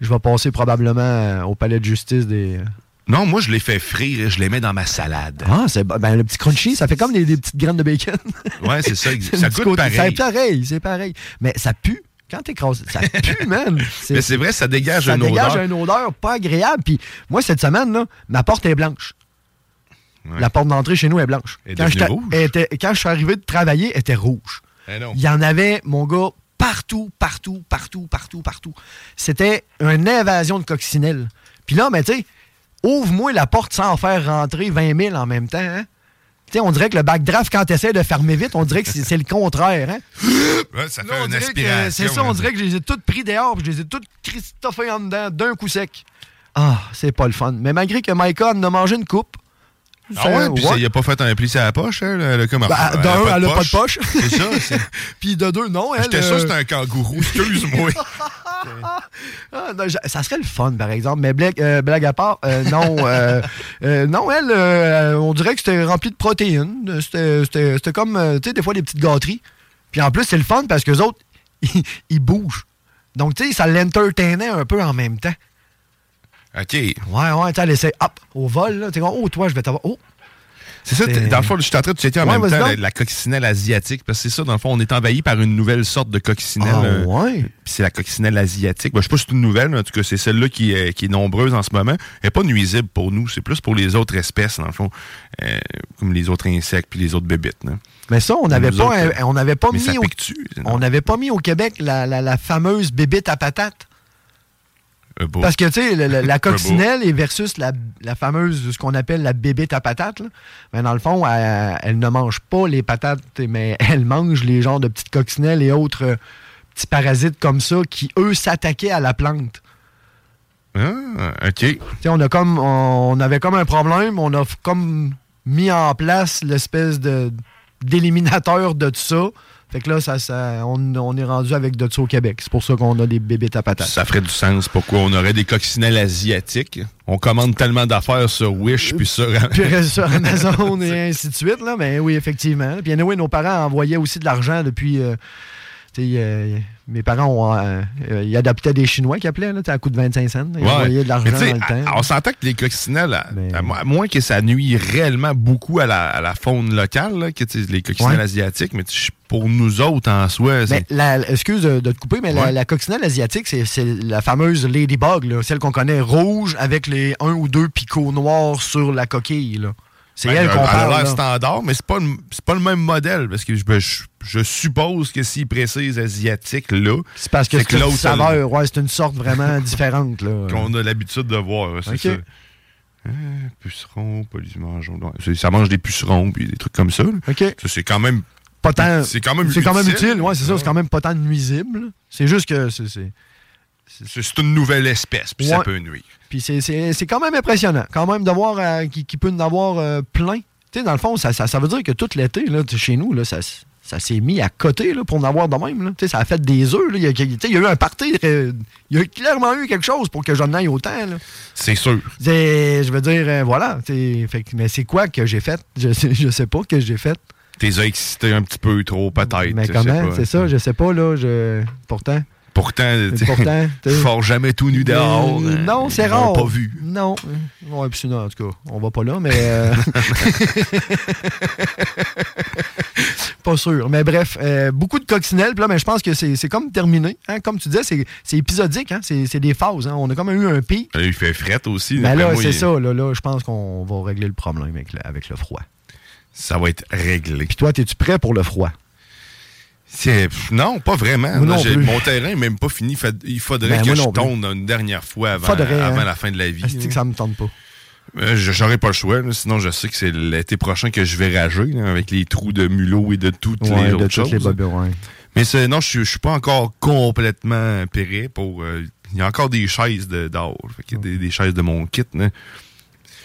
Je vais passer probablement euh, au palais de justice des. Non, moi, je les fais frire et je les mets dans ma salade. Ah, c'est ben, le petit crunchy, ça fait comme des, des petites graines de bacon. Ouais, c'est ça. [laughs] C'est ça côté- pareil. C'est pareil, c'est pareil. Mais ça pue. Quand t'écrases, ça pue, [laughs] man. Mais c'est vrai, ça dégage ça une dégage odeur. une odeur pas agréable. Puis moi, cette semaine, là, ma porte est blanche. La porte d'entrée chez nous est blanche. Elle quand, rouge? elle était- quand je suis arrivé de travailler, elle était rouge. Eh non. Il y en avait, mon gars, partout, partout, partout, partout, partout. C'était une invasion de coccinelles. Puis là, mais tu sais, ouvre-moi la porte sans faire rentrer 20 000 en même temps. Hein? Tu sais, on dirait que le backdraft, quand tu essaies de fermer vite, on dirait que c'est le contraire. Hein? [laughs] Ouais, ça fait Là, une aspiration. C'est ça, on dirait que je les ai toutes pris dehors, puis je les ai toutes christophées en dedans d'un coup sec. Ah, c'est pas le fun. Mais malgré que Maïka en a mangé une coupe. Ah ouais, puis il a pas fait un pli sur la poche, hein, comme Ben, elle a d'un, elle a pas de poche. [laughs] C'est ça. [laughs] Puis de deux, non, elle. J'étais sûr euh, que c'était un kangourou, excuse-moi. [laughs] Ah, non, ça serait le fun, par exemple. Mais blague, euh, blague à part, euh, non, euh, non, elle, on dirait que c'était rempli de protéines. C'était- comme, tu sais, des fois, des petites gâteries. Puis en plus, c'est le fun parce que les autres, ils, ils bougent. Donc, tu sais, ça l'entertainait un peu en même temps. OK. Ouais, ouais, tu essaie, hop, au vol, là. Tu sais, oh, toi, je vais t'avoir. Oh! C'est ça, t'es- dans le fond, je suis en train de checker en Ouais, même temps la, la coccinelle asiatique, parce que c'est ça, dans le fond, on est envahi par une nouvelle sorte de coccinelle. Ah, euh, ouais? puis c'est la coccinelle asiatique. Ben, je sais pas si c'est une nouvelle, mais en tout cas, c'est celle-là qui est, qui est nombreuse en ce moment. Elle n'est pas nuisible pour nous, c'est plus pour les autres espèces, dans le fond, euh, comme les autres insectes puis les autres bébites. là. Mais ça, on n'avait pas, autres, on n'avait pas mis au, on n'avait pas mis au Québec la, la- la fameuse bébite à patate. Parce que, tu sais, la coccinelle est versus la, la fameuse, ce qu'on appelle la bébite à patate. là. Mais dans le fond, elle, elle ne mange pas les patates, mais [laughs] elle mange les genres de petites coccinelles et autres euh, petits parasites comme ça qui, eux, s'attaquaient à la plante. Ah, OK. On, a comme, on avait comme un problème, on a comme mis en place l'espèce de d'éliminateur de tout ça. Fait que là, ça, ça- on, on est rendu avec de ça au Québec. C'est pour ça qu'on a des bébites à patates. Ça ferait du sens. Pourquoi on aurait des coccinelles asiatiques? On commande tellement d'affaires sur Wish puis sur... Puis sur [laughs] Amazon et ainsi de suite. Là. Mais oui, effectivement. Puis anyway, nos parents envoyaient aussi de l'argent depuis. euh, euh, mes parents ont, euh, euh, ils adoptaient des Chinois qui appelaient là, à coût de 25 cents. Ils Ouais. envoyaient de l'argent dans le temps. On s'entend que les coccinelles, à, à mo- à moins que ça nuit réellement beaucoup à la, à la faune locale, là, que, les coccinelles Ouais. asiatiques, mais tu pour nous autres en soi, Mais c'est. la- excuse de, te couper, mais la, Ouais. la coccinelle asiatique, c'est c'est la fameuse ladybug, là, celle qu'on connaît rouge avec les un ou deux picots noirs sur la coquille. là. C'est Ben, elle qu'on elle a parle. l'air standard, mais c'est pas, pas le même modèle. Parce que je, je, je suppose que s'ils précisent asiatique là, C'est parce que c'est une saveur, ouais, c'est une sorte vraiment [laughs] différente. là. qu'on a l'habitude de voir. C'est Ok. ça. Ah, pucerons, polymangeons. Ça mange des pucerons puis des trucs comme ça. là. Ça, c'est quand même. Pas tant- C'est quand même C'est quand même utile. utile, ouais, c'est ça, c'est quand même pas tant nuisible. C'est juste que c'est- c'est. Une nouvelle espèce, puis ça peut nuire. Puis c'est- quand même impressionnant, quand même, de voir euh, qu'il peut en avoir euh, plein. Tu sais, dans le fond, ça, ça, ça veut dire que tout l'été, chez nous, là, ça, ça s'est mis à côté là, pour en avoir de même. là. Tu sais, ça a fait des œufs. là. Il il y a eu un party. euh, Il y a clairement eu quelque chose pour que j'en aille autant. là. C'est sûr. Je veux dire, euh, voilà. fait mais c'est quoi que j'ai fait? Je sais, je sais pas que j'ai fait. T'es excité un petit peu trop, peut-être. Mais comment? C'est ça, je sais pas, là. Je... Pourtant. Pourtant, Pourtant, [laughs] fort jamais tout nu dehors. Euh, hein. non, c'est rare. pas vu. Non. Ouais, puis sinon, en tout cas, on va pas là, mais. euh, [laughs] pas sûr. Mais bref, euh, beaucoup de coccinelles. Puis là, mais je pense que c'est comme terminé. hein. Comme tu disais, c'est épisodique. Hein. C'est des phases. hein. On a comme eu un pic. Il fait fret aussi. Mais d'après là, c'est il- ça. Là, là, je pense qu'on va régler le problème avec le, avec le froid. Ça va être réglé. Puis toi, es-tu prêt pour le froid? Non, pas vraiment. Là, mon terrain n'est même pas fini. Il faudrait Ben, que je plus. tombe une dernière fois avant, Faudrait, avant hein. la fin de la vie. Est-ce que ça me tente pas? Euh, je- J'aurais pas le choix. là. Sinon, je sais que c'est l'été prochain que je vais rager là, avec les trous de mulot et de toutes Ouais, les de autres choses. les bobines, ouais. Mais non, je suis- pas encore complètement péré pour. euh, Il y a encore des chaises de- d'or. A des, des chaises de mon kit. là.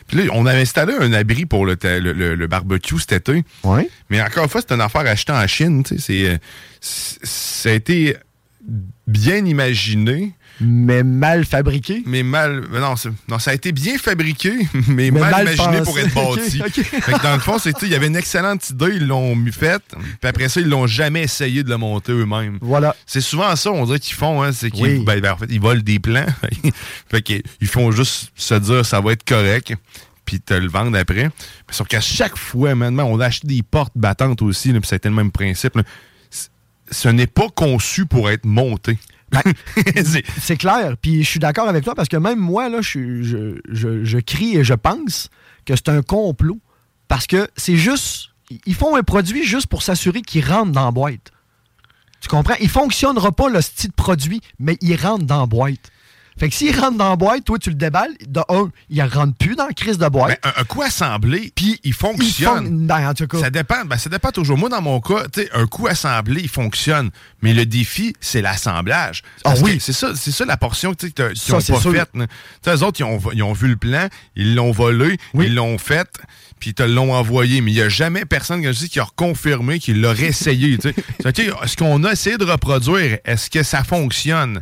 Puis là, on avait installé un abri pour le, le- le- le barbecue cet été. Ouais. Mais encore une fois, c'est une affaire achetée en Chine. C'est, euh, ça a été bien imaginé. Mais mal fabriqué. Mais mal. mais Non, non, ça a été bien fabriqué, [laughs] mais, Mais mal, mal imaginé pensé. pour être bâti. [laughs] Fait que dans le fond, il y avait une excellente idée, ils l'ont faite, puis après ça, ils l'ont jamais essayé de le monter eux-mêmes. Voilà. C'est souvent ça, on dirait qu'ils font, hein, c'est qu'ils Oui. ben, ben, en fait, ils volent des plans. [laughs] fait qu'ils ils font juste se dire ça va être correct, puis te le vendre après. Mais sauf qu'à chaque fois, maintenant, on a acheté des portes battantes aussi, puis ça a été le même principe. là. Ce n'est pas conçu pour être monté. [laughs] C'est- clair. Puis je suis d'accord avec toi parce que même moi, là, je, je, je- je crie et je pense que c'est un complot. Parce que c'est juste. Ils font un produit juste pour s'assurer qu'il rentre dans la boîte. Tu comprends? Il fonctionnera pas le style produit, mais il rentre dans la boîte. Fait que s'il rentre dans la boîte, toi, tu le déballes. De un, il rentre plus dans la crise de boîte. Ben, un, un coup assemblé, puis il fonctionne. Il fon- ben, en tout cas. Ça dépend, ben, ça dépend toujours. Moi, dans mon cas, un coup assemblé, il fonctionne. Mais le défi, c'est l'assemblage. Ah oui. C'est ça, c'est ça la portion qu'ils n'ont pas faite. sais, eux autres, ils ont, ils ont vu le plan, ils l'ont volé, ils l'ont fait, puis ils te l'ont envoyé. Mais il n'y a jamais personne comme je dis, qui a confirmé qu'il l'aurait essayé. sais, [laughs] Est-ce qu'on a essayé de reproduire? Est-ce que ça fonctionne?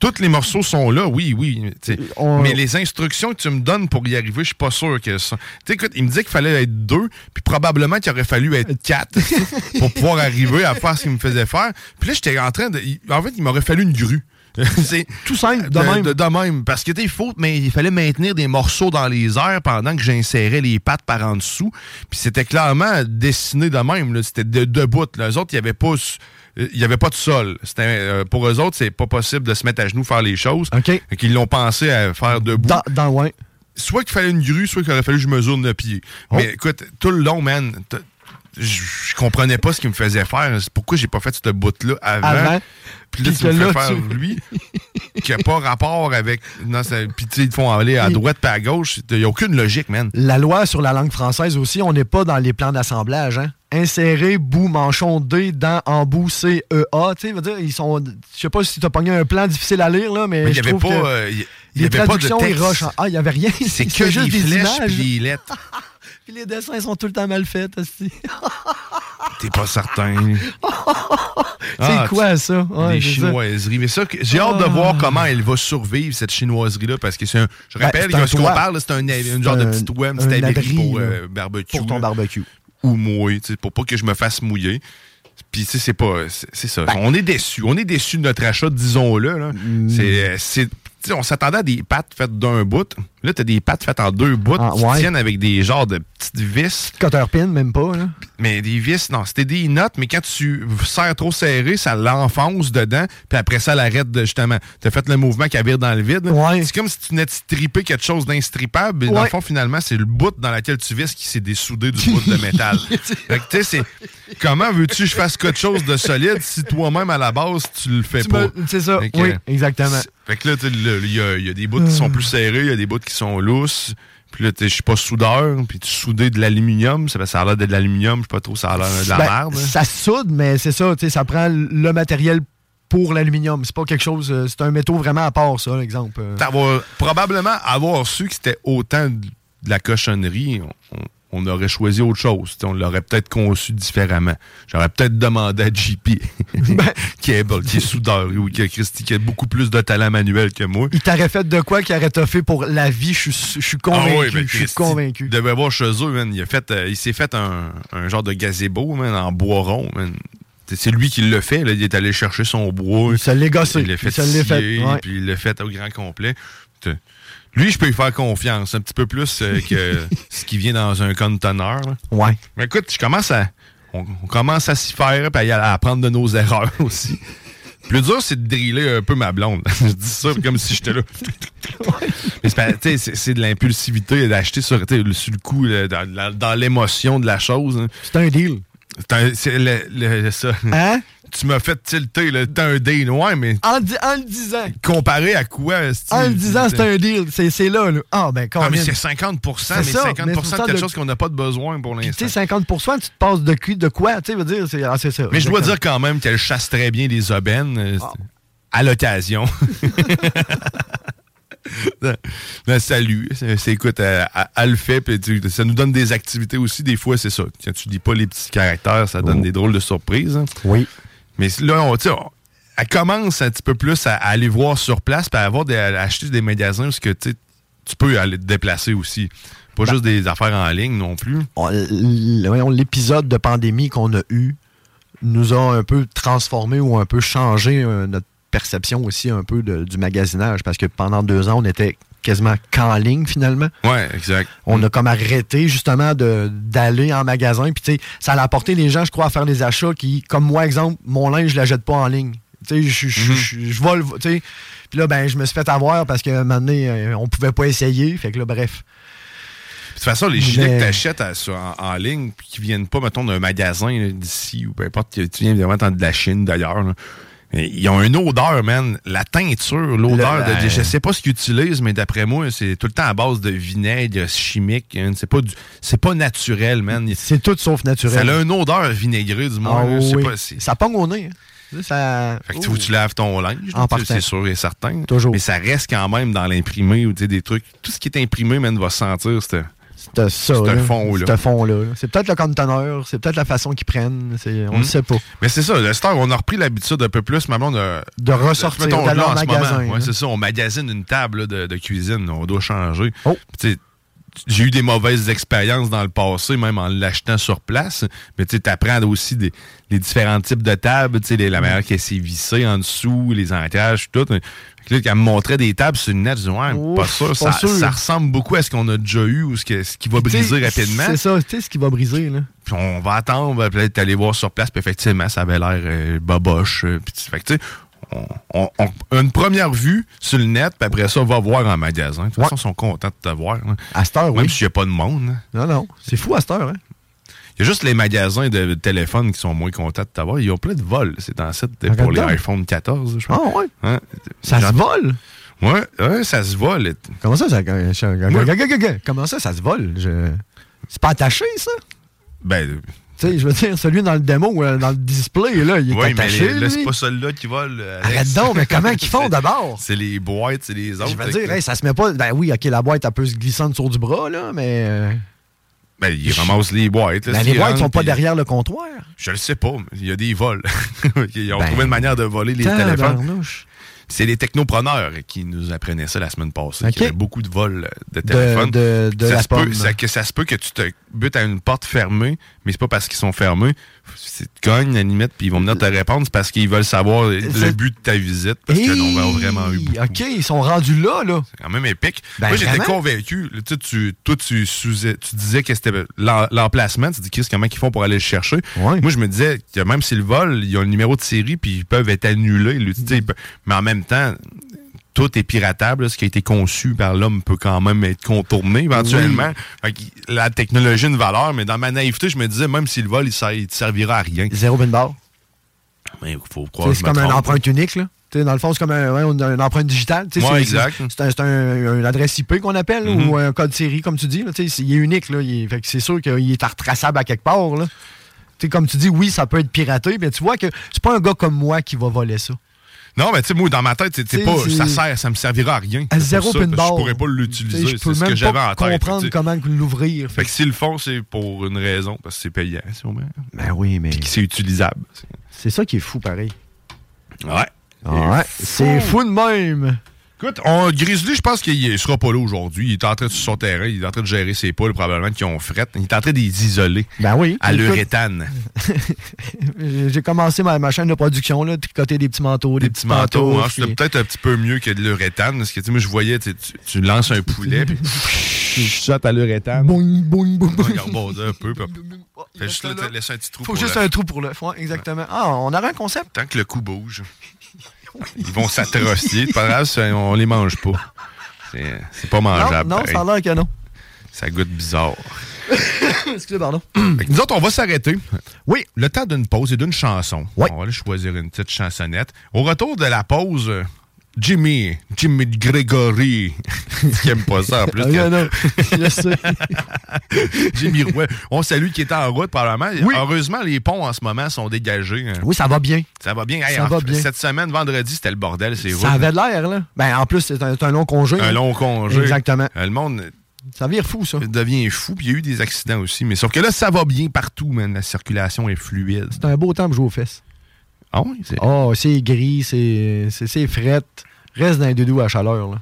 Tous les morceaux sont là, oui, oui. On- Mais les instructions que tu me donnes pour y arriver, je suis pas sûr que ça. Tu sais, écoute, il me dit qu'il fallait être deux, puis probablement qu'il aurait fallu être quatre [laughs] pour pouvoir arriver à faire ce qu'il me faisait faire. Puis là, j'étais en train de. En fait, il m'aurait fallu une grue. [laughs] c'est tout simple, de même. De, même. Parce que il faut, mais il fallait maintenir des morceaux dans les airs pendant que j'insérais les pattes par en dessous. Puis c'était clairement dessiné de même. C'était de debout. là. Les autres, il n'y avait pas. Il y avait pas de sol. C'était, euh, pour eux autres, c'est pas possible de se mettre à genoux faire les choses. OK. Ils l'ont pensé à faire debout. Dans, dans ouais. Soit qu'il fallait une grue, soit qu'il aurait fallu que je mesure le pied. Oh. Mais écoute, tout le long, man, je comprenais pas ce qu'il me faisait faire. Pourquoi j'ai pas fait ce bout-là avant? Avant? Puis là, tu que fais faire tu- lui, qui a pas rapport avec... Non, ça- puis tu sais, ils te font aller à droite puis à gauche. Il n'y a aucune logique, man. La loi sur la langue française aussi, on n'est pas dans les plans d'assemblage. Hein? Insérer, bout, manchon, D, dans, en bout, C, E, A. Tu sais, veut dire, ils sont. Je sais pas si tu as pogné un plan difficile à lire, là, mais. Mais il je y avait pas, que euh, y les avait pas de ils texte. rushent en- Ah, il y avait rien. C'est [laughs] que C'était juste des flèches images. puis les lettres. [laughs] Puis les dessins sont tout le temps mal faits, aussi. [laughs] T'es pas certain. [laughs] C'est Ah, quoi, ça? Ouais, les ça. chinoiseries. Mais ça, j'ai hâte de Ah. voir comment elle va survivre, cette chinoiserie-là, parce que c'est un. Je Ben, rappelle ce qu'on parle, c'est un, C'est un genre de petite web, une un abri pour euh, barbecue. Pour ton là. barbecue. Ou mouiller, pour pas que je me fasse mouiller. Puis, tu sais, c'est pas. C'est c'est ça. Ben. On est déçus. On est déçus de notre achat, disons-le. là. Mm. C'est. On s'attendait à des pattes faites d'un bout. Là, t'as des pattes faites en deux bouts Ah, qui ouais. tiennent avec des genres de petites vis. Cutter pin, même pas. Là. Mais des vis, non, c'était des notes, mais quand tu serres trop serré, ça l'enfonce dedans, puis après ça, elle arrête de, justement. T'as fait le mouvement qui vire dans le vide. C'est comme si tu venais de stripper quelque chose d'instrippable, mais dans Ouais. le fond, finalement, c'est le bout dans lequel tu vis qui s'est dessoudé du bout de métal. [laughs] fait que, tu sais, c'est. Comment veux-tu que je fasse quelque chose de solide si toi-même, à la base, tu le fais Tu pas? me- C'est ça. Fait que, oui, exactement. Fait que là, il y, a- il y a des bouts qui sont plus serrés, il y a des bouts qui sont lousses. Puis là, je suis pas soudeur, puis tu soudais de l'aluminium, ça, ça a l'air de l'aluminium, je sais pas trop, ça a l'air de la Ben, merde. Ça soude, mais c'est ça, tu sais, ça prend le matériel pour l'aluminium. C'est pas quelque chose. euh, C'est un métaux vraiment à part, ça, l'exemple. Euh, probablement avoir su que c'était autant de de la cochonnerie, on, on- on aurait choisi autre chose. T'sais, on l'aurait peut-être conçu différemment. J'aurais peut-être demandé à JP, [laughs] Ben, [laughs] Cable, qui est soudeur, ou qui a, Christy, qui a beaucoup plus de talent manuel que moi. Il t'aurait fait de quoi qu'il aurait toffé pour la vie, je suis- convaincu. Ah oui, ben, je suis convaincu. Il devait voir chez eux, man. Il, a fait, euh, il s'est fait un, un genre de gazebo, man, en bois rond, man. C'est- lui qui l'a fait. Là. Il est allé chercher son bois. Il se l'est gossé. Il l'a fait Il fait, ouais. puis il l'a fait au grand complet. Lui, je peux lui faire confiance un petit peu plus euh, [laughs] que ce qui vient dans un conteneur. là. Ouais. Mais écoute, je commence à, on, on commence à s'y faire puis à, à apprendre de nos erreurs [laughs] aussi. Plus dur, c'est de driller un peu ma blonde. [laughs] je dis ça comme si j'étais là. Mais c'est pas- tu sais, c'est c'est de l'impulsivité d'acheter sur, tu sais, sur le coup, dans, dans- dans l'émotion de la chose. hein. C'est un deal. C'est un- c'est le- le- ça. Hein? Tu m'as fait tilter, là. T'es un deal, ouais, mais En, en le disant. comparé à quoi? En le disant, c'est un deal. C'est c'est là, là. Ah, ben, quand Ah, mais c'est 50 mais C'est ça, 50 mais de quelque chose qu'on n'a pas de besoin pour l'instant. tu sais, 50% tu te passes de, cul- de quoi? Tu sais, veut dire, c'est ah, c'est ça. Mais je dois dire quand même qu'elle chasse très bien les aubaines euh, Ah. à l'occasion. [laughs] Ben, salut. C'est, écoute, elle, elle- elle le fait, puis tu- ça nous donne des activités aussi. Des fois, c'est ça. Quand tu lis pas les petits caractères, ça donne des drôles de surprises. hein. Oui. Mais là, on, on- elle commence un petit peu plus à, à aller voir sur place, puis à, avoir des, à acheter des magasins parce que tu peux aller te déplacer aussi. Pas Ben juste des affaires en ligne non plus. L'épisode de pandémie qu'on a eu nous a un peu transformé ou un peu changé euh, notre perception aussi un peu de- du magasinage parce que pendant deux ans, on était quasiment qu'en ligne finalement. Ouais, exact. On a comme arrêté justement d'aller en magasin. Puis tu sais, ça a apporté les gens, je crois, à faire des achats qui, comme moi, exemple, mon linge, je ne l'achète pas en ligne. Tu sais, je- Mhm. je vole, tu sais. Puis là, ben, je me suis fait avoir parce qu'à un moment donné, euh, on pouvait pas essayer. Fait que là, bref. De toute façon, les gilets Mais- que tu achètes en, en ligne, puis qui viennent pas, mettons, d'un magasin d'ici ou peu importe, que tu viens vraiment de la Chine d'ailleurs, ils ont une odeur, man. La teinture, l'odeur, de, je sais pas ce qu'ils utilisent, mais d'après moi, c'est tout le temps à base de vinaigre chimique. hein. C'est pas, du- c'est pas naturel, man. C'est tout sauf naturel. Ça a une odeur vinaigrée, du moins. Ah oui. pas, ça pogne au nez. hein. Ça... fait que tu, tu laves ton linge, c'est sûr et certain. Toujours. Mais ça reste quand même dans l'imprimé ou des trucs. Tout ce qui est imprimé, man, va sentir. C'est ça. C'est un là. fond, là. C'est un fond-là. là. C'est peut-être le conteneur, c'est peut-être la façon qu'ils prennent. On Hmm. ne sait pas. Mais c'est ça, le star, on a repris l'habitude un peu plus, maman, de, De ressortir, mettons, là, en magasin, moment, ouais, c'est ça, on magasine une table là, de, de cuisine, on doit changer. Oh. J'ai eu des mauvaises expériences dans le passé, même en l'achetant sur place. Mais tu apprends aussi des, les différents types de tables, les- la manière qu'elle s'est vissée en dessous, les ancrages, tout. Que Là, elle me montrait des tables sur le net, je disais, ouais, Ouf, pas sûr, pas ça, sûr. ça ressemble beaucoup à ce qu'on a déjà eu ou ce, que- ce qui va briser rapidement. C'est ça, tu sais ce qui va briser, là. Puis on va attendre, puis là, t'es allé voir sur place, puis effectivement, ça avait l'air euh, boboche. euh, puis fait que, tu sais, on, on- on- une première vue sur le net, puis après ça, on va voir en magasin. De toute façon, ils sont contents de te voir. là. À cette heure, Même oui. s'il n'y a pas de monde. hein. Non, non. C'est fou à cette heure, hein. Il y a juste les magasins de téléphone qui sont moins contents de t'avoir. Ils ont plein de vols. C'est en site pour les iPhone 14, je crois. Ah, ouais. Hein? Ça se vole? Ouais, ouais, ça se vole. Comment ça, ça. Comment ça, ça se vole? Je- C'est pas attaché, ça? Ben. Tu sais, je veux dire, celui dans le démo, euh, dans le display, là, il est Oui, mais attaché. là, c'est pas celui-là qui vole. euh. Arrête donc, mais comment [laughs] qu'ils font d'abord? C'est les boîtes, c'est les autres. Je veux dire, hey, ça se met pas. Ben oui, ok, la boîte, elle peut se glisser en dessous du bras, là, mais. Ben, ils ramassent les boîtes. là, ben, les boîtes rentrent, sont pas derrière le comptoir. Je le sais pas, il y a des vols. [laughs] Ils ont Ben, trouvé une manière de voler les téléphones. C'est les technopreneurs qui nous apprenaient ça la semaine passée. Qu'il y avait beaucoup de vols de téléphones. de- de ça, la se peut, ça, que ça se peut que tu te butes à une porte fermée, mais c'est pas parce qu'ils sont fermés. C'est à la limite, puis ils vont venir te répondre. C'est parce qu'ils veulent savoir le but de ta visite, parce qu'ils en ont vraiment eu beaucoup. Ok, ils sont rendus là, là. C'est quand même épique. Ben, Moi, j'étais convaincu. Tu tu, toi, tu, tu disais que c'était l'em- l'emplacement. Tu dis, Chris, comment ils font pour aller le chercher? Moi, je me disais que même s'ils le volent, ils ont le numéro de série, puis ils peuvent être annulés. ils peuvent- Mais en même temps, tout est piratable. là. Ce qui a été conçu par l'homme peut quand même être contourné éventuellement. Fait la technologie a une valeur, mais dans ma naïveté, je me disais, même s'ils le volent, il ne servira à rien. Zéro bin barre. Mais il faut croire C'est comme une empreinte unique, là. Dans le fond, c'est comme un, ouais, une, empreinte digitale. Ouais, exact. C'est un, c'est un- une adresse IP qu'on appelle, Mhm. ou un code série, comme tu dis. Là, il est unique. Là, c'est sûr qu'il est retraçable à quelque part. Là. Comme tu dis, oui, ça peut être piraté, mais tu vois que c'est pas un gars comme moi qui va voler ça. Non, mais tu sais, moi, dans ma tête, c'est- pas, ça sert, ça me servira à rien. À zéro pour ça, pin parce que barre. Je pourrais pas l'utiliser. Je peux C'est ce que même j'avais pas en tête. comprendre comment l'ouvrir. Fait que s'ils le font, c'est pour une raison, parce que c'est payant, sûrement. Ben oui, mais. Puis que c'est utilisable. C'est ça qui est fou, pareil. Ouais. Ouais, c'est fou de même. Écoute, on, Grizzly, je pense qu'il ne sera pas là aujourd'hui. Il est en train de sur son terrain, il est en train de gérer ses poules, probablement qui ont fret. Il est en train de les isoler. Ben oui. À Écoute, l'uréthane. [laughs] J'ai commencé ma, ma chaîne de production, là, tricoter des petits manteaux, des, petits Manteau, manteaux. hein, c'était peut-être un petit peu mieux que de l'uréthane, parce que tu sais, moi, je voyais, tu, lances un poulet, puis [laughs] tu shot à l'uréthane. Boing, boing, boing. Il rebondit un peu, puis. Fait juste là, laisser un petit trou Faut pour juste le- un trou pour le fond, exactement. Ah, on aurait un concept? Tant que le cou bouge, ils vont s'atrocier. Pas grave, on les mange pas. C'est c'est pas mangeable. non, non, ça a l'air que non. Ça goûte bizarre. [coughs] Excusez, pardon. Nous autres, on va s'arrêter. Oui. Le temps d'une pause et d'une chanson. On va aller choisir une petite chansonnette. Au retour de la pause, Jimmy, Jimmy Gregory, [laughs] qui aime pas ça en plus. Ah, non, non, [laughs] je sais. [laughs] Jimmy Roy. On salue qui est en route, probablement. Heureusement, les ponts en ce moment sont dégagés. hein. Oui, ça va bien. Ça va bien. Hey, Ça en va bien. Cette semaine, vendredi, c'était le bordel. C'est Ça avait de l'air, là. Ben, en plus, c'est un, long congé. Un long congé. Exactement. Euh, Le monde Ça vire fou, ça. devient fou. Puis il y a eu des accidents aussi. Mais sauf que là, ça va bien partout, man. La circulation est fluide. C'est un beau temps pour jouer aux fesses. Ah oui? C'est... Oh, c'est gris, c'est frette. Reste dans les doudous à chaleur, là.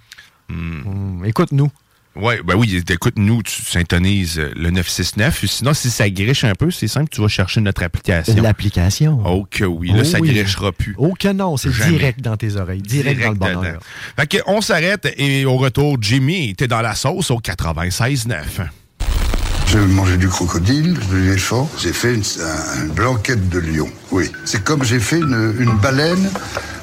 Hmm. Mm, Écoute-nous. Ouais, ben oui, écoute, nous, tu syntonises euh, le 969. Sinon, si ça griche un peu, c'est simple, tu vas chercher notre application. L'application. Oh que oui, là, Oh ça oui. grichera plus. Oh que non, c'est direct dans tes oreilles. Direct, dans le bonheur. dedans. Fait que on s'arrête et au retour, Jimmy était dans la sauce au 96.9. J'ai mangé du crocodile, de l'éléphant. J'ai fait une, un- une blanquette de lion. Oui. C'est comme j'ai fait une, une baleine,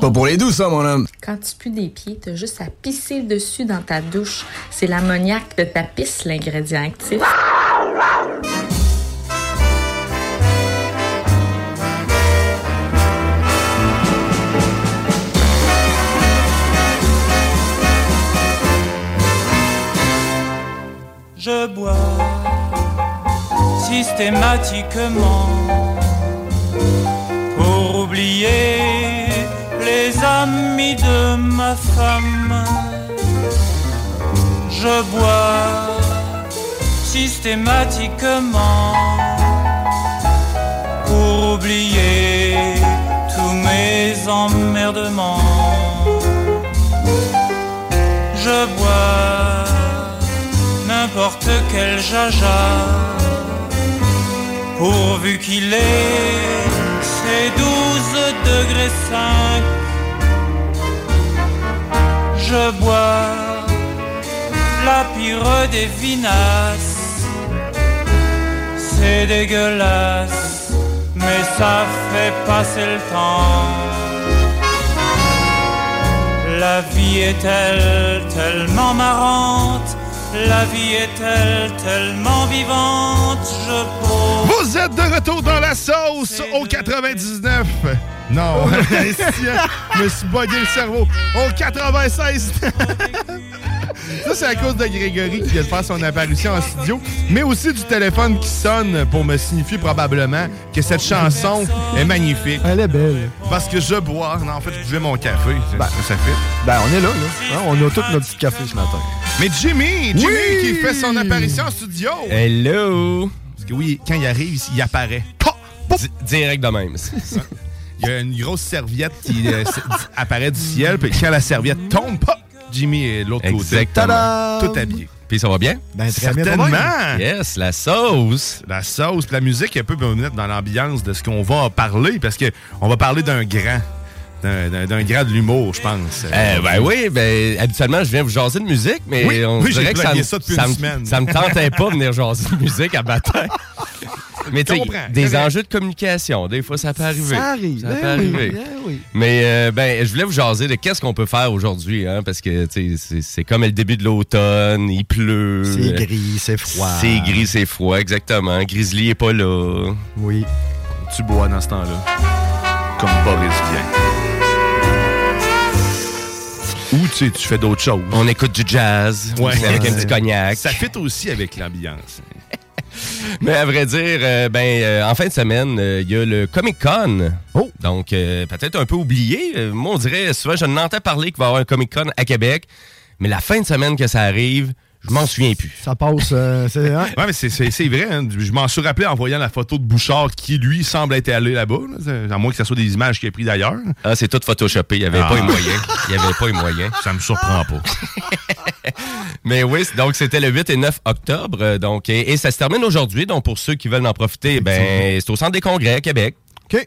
Pas pour les doux, ça, mon homme. Quand tu pues des pieds, t'as juste à pisser dessus dans ta douche. C'est l'ammoniaque de ta pisse, l'ingrédient actif. Je bois systématiquement les amis de ma femme. Je bois systématiquement pour oublier tous mes emmerdements. Je bois n'importe quel jaja pourvu qu'il ait ses 12 degrés 5 je bois la pire des vinasses. C'est dégueulasse mais ça fait passer le temps. La vie est-elle tellement marrante la vie est-elle tellement vivante Je pose Vous êtes de retour dans la sauce au 99. Non, [laughs] je me suis bugué le cerveau. Au 96. [laughs] Ça, c'est à cause de Grégory qui vient de faire son apparition en studio, mais aussi du téléphone qui sonne pour me signifier probablement que cette chanson est magnifique. Elle est belle. Parce que je bois. Non, en fait, je buvais mon café. Ça, ça fait. Ben, on est là, là. Hein, on a tous notre petit café ce matin. Mais Jimmy, Jimmy Oui! qui fait son apparition en studio. Hello! Parce que oui, quand il arrive, il apparaît. Di- direct de même. [laughs] Il y a une grosse serviette qui euh, apparaît du ciel, puis quand la serviette tombe, pop, Jimmy est de l'autre côté. Exactement. Tadam! Tout habillé. Puis ça va bien? Ben, très bien, Certainement. toi-même. Yes, la sauce. La sauce, puis la musique un peu mettre dans l'ambiance de ce qu'on va parler, parce que on va parler d'un grand, d'un- grand de l'humour, je pense. Euh, ben oui, ben habituellement je viens vous jaser de musique, mais Oui, on oui, dirait que ça ça depuis ça une me- semaine. ça me tentait pas de venir jaser de musique à matin. [laughs] Mais tu sais, des enjeux de communication, des fois ça peut arriver. Ça arrive, Ça ben peut oui, arriver. ben oui. Mais euh, ben, je voulais vous jaser de qu'est-ce qu'on peut faire aujourd'hui, hein, parce que tu sais, c'est- c'est comme le début de l'automne, il pleut. C'est gris, c'est froid. C'est gris, c'est froid, exactement. Grizzly est pas là. Oui. Tu bois dans ce temps-là. Comme Boris vient. Ou tu sais, tu fais d'autres choses. On écoute du jazz, Ouais. avec un petit cognac. Ça fit aussi avec l'ambiance. [laughs] Mais à vrai dire, euh, ben, euh, en fin de semaine, euh, il y a le Comic Con. Oh! Donc, peut-être un peu oublié. Moi, on dirait, souvent, je n'entends parler qu'il va y avoir un Comic Con à Québec. Mais la fin de semaine que ça arrive, je m'en souviens plus. Ça passe. euh, c'est- hein? Ouais, mais c'est- vrai. hein. Je m'en suis rappelé en voyant la photo de Bouchard qui, lui, semble être allé là-bas. là. À moins que ce soit des images qu'il a prises d'ailleurs. Ah, c'est tout photoshopé. Il n'y avait Ah. pas les moyens. Il n'y avait pas les moyens. Ça me surprend pas. [laughs] Mais oui, donc c'était le 8 et 9 octobre. euh, Donc, et, et ça se termine aujourd'hui. Donc, pour ceux qui veulent en profiter, ben, c'est au Centre des congrès à Québec. OK.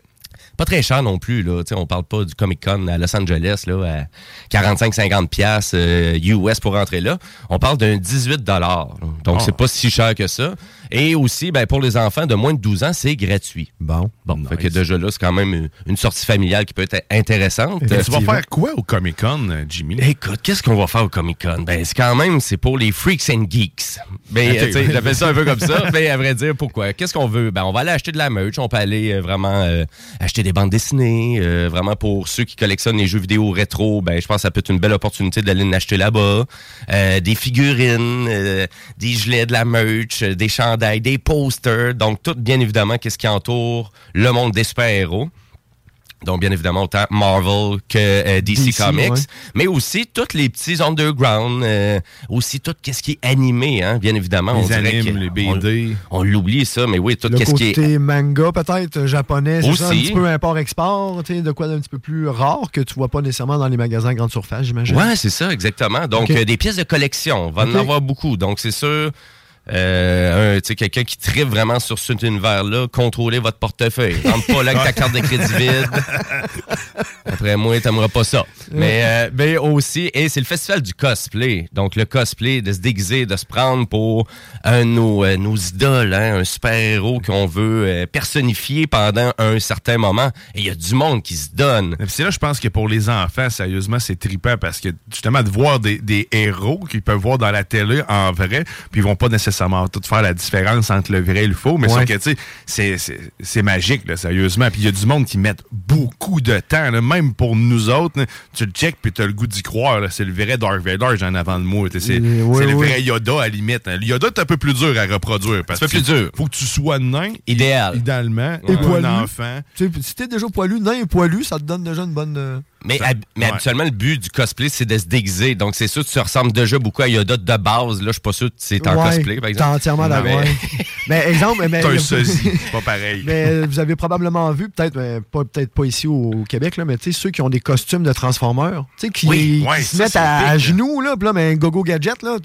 Pas très cher non plus. Là. Tu sais, on parle pas du Comic Con à Los Angeles là, à 45-50$ piastres, euh, US pour rentrer là. On parle d'un 18 Donc, c'est pas si cher que ça. Et aussi, ben, pour les enfants de moins de 12 ans, c'est gratuit. Bon. Bon, fait que déjà là, c'est quand même une, une sortie familiale qui peut être intéressante. Et tu vas faire quoi au Comic Con, Jimmy? Écoute, qu'est-ce qu'on va faire au Comic Con? Ben, c'est quand même, c'est pour les freaks and geeks. Ben, tu sais, j'appelle ça un peu comme ça. [laughs] Mais à vrai dire, pourquoi? Qu'est-ce qu'on veut? Ben, on va aller acheter de la merch. On peut aller euh, vraiment euh, acheter des bandes dessinées. euh, vraiment pour ceux qui collectionnent les jeux vidéo rétro, ben, je pense que ça peut être une belle opportunité d'aller en acheter là-bas. Euh, des figurines, euh, des gilets, de la merch, euh, des chandails, des posters. Donc, tout, bien évidemment, qu'est-ce qui entoure le monde des super-héros. Donc, bien évidemment, autant Marvel que euh, DC, DC, Comics, ouais. mais aussi tous les petits underground, euh, aussi tout ce qui est animé, hein, bien évidemment. Les on dirait animes, que- les BD. On, on l'oublie, ça, mais oui, tout Le ce qui est... côté manga, peut-être, euh, japonais, c'est ça, un petit peu import-export, de quoi d'un petit peu plus rare que tu vois pas nécessairement dans les magasins grande surface, j'imagine. Ouais, c'est ça, exactement. Donc, euh, des pièces de collection, on va Ok. en avoir beaucoup. Donc, c'est sûr, Euh, quelqu'un qui tripe vraiment sur cet univers-là, contrôler votre portefeuille. Rentre pas là avec ta carte de crédit vide. Après moi, t'aimeras pas ça. Mais, euh, mais aussi, et c'est le festival du cosplay. Donc, le cosplay, de se déguiser, de se prendre pour un de nos, euh, nos idoles, hein, un super-héros qu'on veut euh, personnifier pendant un certain moment. Et il y a du monde qui se donne. C'est là, je pense que pour les enfants, sérieusement, c'est trippant parce que justement, de voir des, des héros qu'ils peuvent voir dans la télé en vrai, puis ils vont pas nécessairement tout faire la différence entre le vrai et le faux, mais Ouais. que, tu sais, c'est- c'est- c'est magique, là, sérieusement. Puis il y a du monde qui met beaucoup de temps, là, même pour nous autres. là, tu le check, puis tu as le goût d'y croire. là. C'est le vrai Dark Vader, j'en avant de moi. C'est oui, le oui. vrai Yoda, à la limite. hein. Le Yoda, c'est un peu plus dur à reproduire. Parce que plus dur. faut que tu sois nain, Idéal. idéalement, Et poilu. un enfant. Si t'es déjà poilu, nain et poilu, ça te donne déjà une bonne. euh, Mais, Ça- hab- mais ouais. habituellement, le but du cosplay, c'est de se déguiser. Donc, c'est sûr que tu ressembles déjà beaucoup à Yoda de base. Là, je suis pas sûr que c'est en Ouais, cosplay, par exemple. T'es entièrement d'accord. [laughs] mais- exemple, mais, T'es un sosie, [laughs] c'est pas pareil. mais euh, vous avez probablement vu, peut-être mais pas, peut-être pas ici au, au Québec, là, mais tu sais, ceux qui ont des costumes de Transformers, tu sais, qui, Oui, qui ouais, se mettent à, genoux, là, puis là, mais un gogo gadget, là,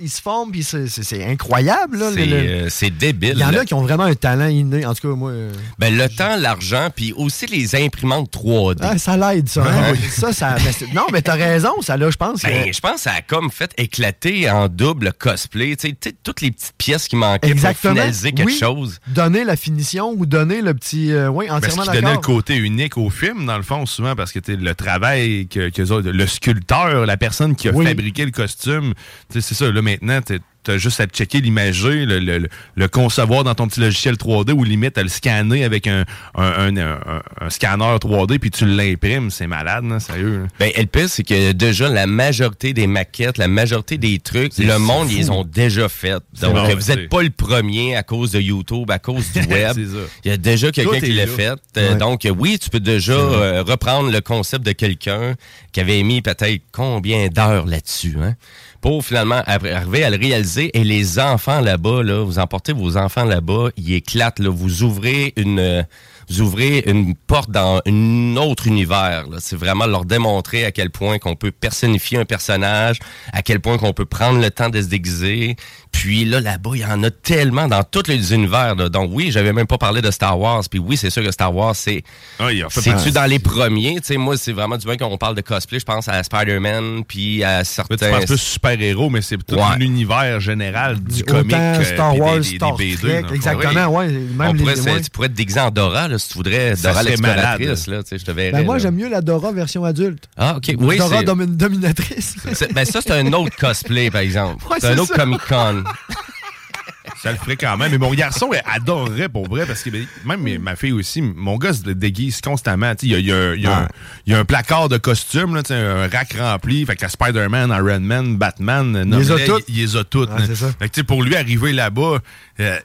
ils se forment, puis c'est- c'est c'est incroyable, C'est le- euh, c'est débile. Il y en a qui ont vraiment un talent inné. En tout cas, moi. euh, Ben, le temps, l'argent, puis aussi les imprimantes 3D. ah, ça l'aide, ça. Ouais. hein. Ça, ça. mais non, mais t'as raison, ça, là, je pense. que- Ben, je pense que ça a comme fait éclater en double le cosplay. Tu sais, toutes les petites pièces qui manquaient Exactement. pour finaliser quelque Oui. chose. Donner la finition ou donner le petit. euh, oui, entièrement qu'il donnait le d'accord. côté unique au film, dans le fond, souvent, parce que le travail que, que le sculpteur, la personne qui a Oui. fabriqué le costume, c'est ça. Là, maintenant, t'as juste à checker l'imager, le, le- le- le concevoir dans ton petit logiciel 3D ou limite à le scanner avec un, un, un- un- un scanner 3D puis tu l'imprimes. C'est malade, là, sérieux. là. Ben, et le pire, c'est que déjà, la majorité des maquettes, la majorité des trucs, le monde, fou. ils ont déjà fait. Donc, bon, vous n'êtes pas le premier à cause de YouTube, à cause du [laughs] web. Il y a déjà quelqu'un qui l'a fait. Euh, Ouais. Donc, oui, tu peux déjà euh, reprendre le concept de quelqu'un qui avait mis peut-être combien d'heures là-dessus, hein, pour finalement arriver à le réaliser. Et les enfants là-bas, là, vous emportez vos enfants là-bas, ils éclatent. Là, vous ouvrez une... vous ouvrez une porte dans un autre univers. là. C'est vraiment leur démontrer à quel point qu'on peut personnifier un personnage, à quel point qu'on peut prendre le temps de se déguiser. Puis là, là-bas, il y en a tellement dans tous les univers. là. Donc oui, j'avais même pas parlé de Star Wars. Puis oui, c'est sûr que Star Wars, c'est... Ah, C'est-tu partie. dans les premiers? Tu sais, moi, c'est vraiment du bien qu'on parle de cosplay. Je pense à Spider-Man, puis à certains... tu penses plus super-héros, mais c'est tout Ouais. l'univers général du Autant comic. euh, Star des- Wars, des- des Star Trek, fond. exactement, ouais. Même On les- pourrait, se- ouais. Tu pourrais te déguiser en Dora, là, si tu voudrais. Dora l'exploratrice, malade. là, tu sais, je te verrais. Ben, moi, là. j'aime mieux la Dora version adulte. Ah, OK. Oui, Dora dominatrice. [laughs] C'est- Ben ça, c'est un autre cosplay, par exemple. Ouais, c'est un autre ça. Comic-Con. [laughs] Ça le ferait quand même. Mais mon garçon elle adorerait pour vrai parce que ben, même ma fille aussi, mon gars se déguise constamment. Tu sais, Il y a, y a- il y a un- il y a un placard de costumes, là, un rack rempli. Fait que la Spider-Man, Iron Man, Batman, Il les a toutes. Ah, pour lui arriver là-bas. euh,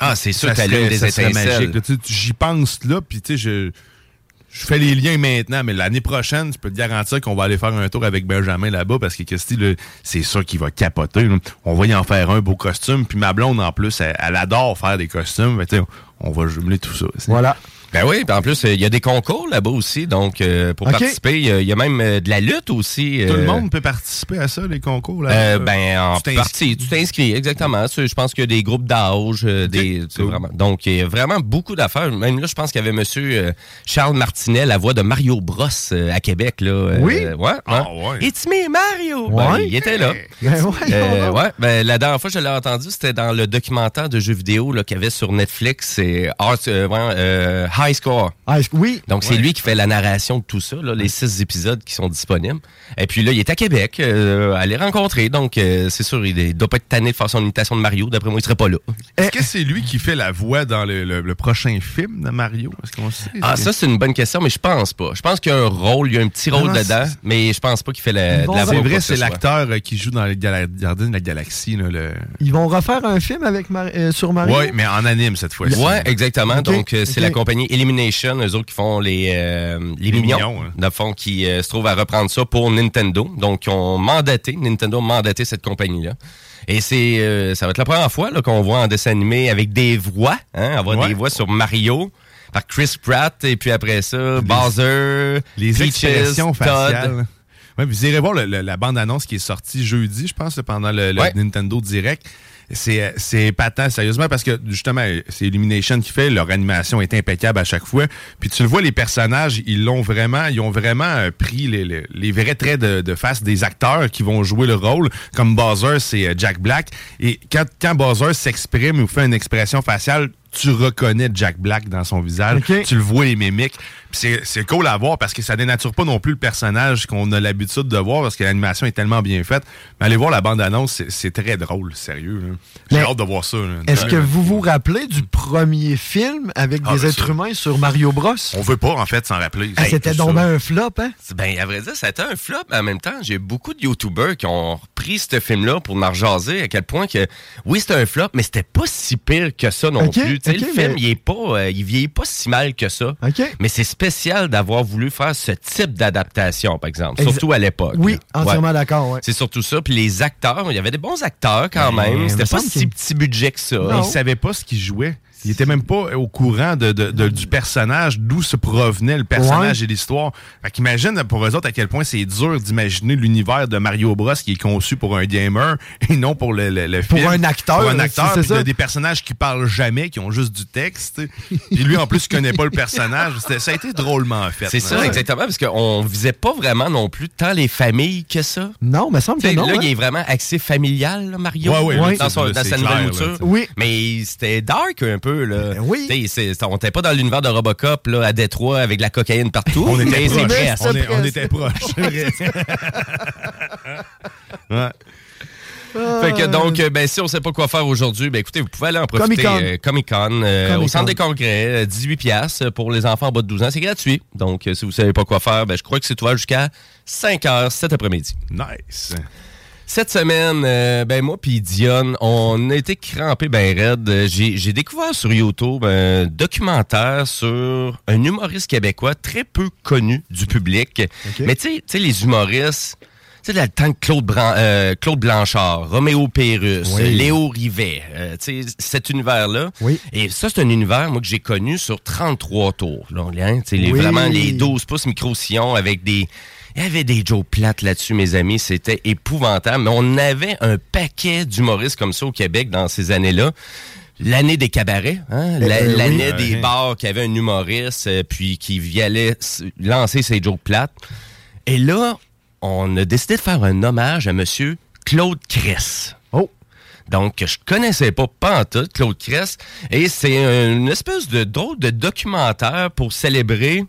Ah, c'est sûr l'une des ça étincelles. magique. Tu J'y pense là, puis tu sais, je. Je fais les liens maintenant, mais l'année prochaine, je peux te garantir qu'on va aller faire un tour avec Benjamin là-bas parce que Christy, là, c'est sûr qu'il va capoter. là. On va y en faire un beau costume. Puis ma blonde, en plus, elle, elle adore faire des costumes. Tu sais, on va jumeler tout ça. Voilà. Ben oui, puis en plus, euh, il y a des concours là-bas aussi. Donc, euh, pour participer, il y a- même euh, de la lutte aussi. Tout le monde peut participer à ça, les concours. Là, ben, en Tu partie, tu t'inscris, exactement. Je pense qu'il y a des groupes d'âge, des, vraiment. Donc, il y a vraiment beaucoup d'affaires. Même là, je pense qu'il y avait monsieur Charles Martinet, la voix de Mario Bros à Québec, là. Oui? ouais, Ah, ouais. It's me, Mario! Ben, Ouais. il était là. Ben ouais, ouais, ben, la dernière fois que je l'ai entendu, c'était dans le documentaire de jeux vidéo qu'il y avait sur Netflix. C'est Art- ouais, High Score. Que- oui. Donc, c'est Ouais. lui qui fait la narration de tout ça, là, les six épisodes qui sont disponibles. Et puis là, il est à Québec, euh, à les rencontrer. Donc, euh, c'est sûr, il doit pas être tanné de faire son imitation de Mario. D'après moi, il serait pas là. Est-ce que c'est lui qui fait la voix dans le, le- le prochain film de Mario? Est-ce qu'on sait? Ah, ça, c'est une bonne question, mais je pense pas. Je pense qu'il y a un rôle, il y a un petit rôle non, dedans, mais je pense pas qu'il fait la, de la voix. C'est vrai, ce c'est l'acteur euh, qui joue dans les Gardiens de la Galaxie. Là, le... Ils vont refaire un film avec Mar- euh, sur Mario? Ouais, mais en anime cette fois-ci. Ouais, exactement. Donc, euh, c'est la compagnie Elimination, eux autres qui font les, euh, les, Les mignons, mignons, hein. dans le fond, qui euh, se trouvent à reprendre ça pour Nintendo. Donc, ils ont mandaté, Nintendo a mandaté cette compagnie-là. Et c'est, euh, ça va être la première fois là, qu'on voit en dessin animé avec des voix, hein, avoir Ouais. des voix sur Mario par Chris Pratt, et puis après ça, Bowser, Les Peaches, expressions Todd. faciales. Ouais, vous irez voir le- le- la bande-annonce qui est sortie jeudi, je pense, pendant le, le Ouais. Nintendo Direct. C'est c'est épatant, sérieusement, parce que justement, c'est Illumination qui fait, leur animation est impeccable à chaque fois. Puis tu le vois, les personnages, ils l'ont vraiment, ils ont vraiment euh, pris les, vrais traits de, de face des acteurs qui vont jouer le rôle. Comme Bowser, c'est euh, Jack Black. Et quand, quand Bowser s'exprime ou fait une expression faciale, tu reconnais Jack Black dans son visage. Tu le vois, les mimiques. Puis c'est c'est cool à voir parce que ça dénature pas non plus le personnage qu'on a l'habitude de voir parce que l'animation est tellement bien faite. Mais allez voir la bande-annonce, c'est- c'est très drôle, sérieux. J'ai hâte de voir ça. Est-ce que vous vous rappelez du premier film avec Ah, des ben êtres ça. humains sur Mario Bros? On veut pas, en fait, s'en rappeler. Ah, C'était donc ça. ben un flop, hein? Ben, à vrai dire, ça a été un flop, mais en même temps, j'ai beaucoup de YouTubers qui ont repris ce film-là pour m'en rejaser, à quel point que, oui, c'était un flop, mais c'était pas si pire que ça non plus. Le film, mais- il est pas, euh, il vieillit pas si mal que ça. Mais c'est spécial d'avoir voulu faire ce type d'adaptation, par exemple, Exa- surtout à l'époque. Oui, là. entièrement Ouais. d'accord, ouais. C'est surtout ça. Puis les acteurs, il y avait des bons acteurs quand Ben, même. C'était pas si petit budget que ça. Il savait pas ce qu'il jouait. Il était même pas au courant de, de- de- du personnage, d'où se provenait le personnage Ouais. et l'histoire. Fait qu'imagine pour eux autres à quel point c'est dur d'imaginer l'univers de Mario Bros qui est conçu pour un gamer et non pour le, le, le Pour film. un acteur, Pour un acteur, puis ça. de- des personnages qui parlent jamais, qui ont juste du texte. Puis lui, en plus, il connaît pas le personnage. C'était- Ça a été drôlement fait. C'est ça, Ouais. exactement, parce qu'on visait pas vraiment non plus tant les familles que ça. Non, mais semble que T'sais, non. Là, hein? il est vraiment axé familial, là, Mario, Ouais, ouais, dans, son- dans sa clair, nouvelle mouture. Oui. Mais c'était dark un peu. Là. oui. T'sais, c'est- on n'était pas dans l'univers de Robocop là, à Détroit avec de la cocaïne partout. On était proche. On, est- on était proches. [laughs] ouais. Fait que donc, euh, ben, si on sait pas quoi faire aujourd'hui, ben écoutez, vous pouvez aller en profiter. Euh, Comic-Con, euh, Comic-Con. au centre des congrès, euh, 18 piastres pour les enfants en bas de 12 ans. C'est gratuit. Donc, euh, si vous savez pas quoi faire, ben, je crois que c'est ouvert jusqu'à 5 heures cet après-midi. Nice. Cette semaine, euh, ben moi puis Dionne, on a été crampés ben raide. Euh, J'ai découvert sur YouTube un documentaire sur un humoriste québécois très peu connu du public. Mais tu sais- tu sais, les humoristes, tu sais, le temps de Claude, Bran- euh, Claude Blanchard, Roméo Pérus, Oui. Léo Rivet, euh, tu sais, cet univers-là. Et ça, c'est un univers, moi, que j'ai connu sur 33 tours. Là, hein, tu sais, Oui. Vraiment, les 12 pouces micro-sillons avec des... Il y avait des Joe plates là-dessus, mes amis. C'était épouvantable. Mais on avait un paquet d'humoristes comme ça au Québec dans ces années-là. L'année des cabarets, hein? La- Euh, oui. l'année des bars qui avait un humoriste, euh, puis qui allait s- lancer ses Joe plates. Et là, on a décidé de faire un hommage à Monsieur Claude Cress. Oh! Donc, je connaissais pas pantoute Claude Cress. Et c'est une espèce de drôle de documentaire pour célébrer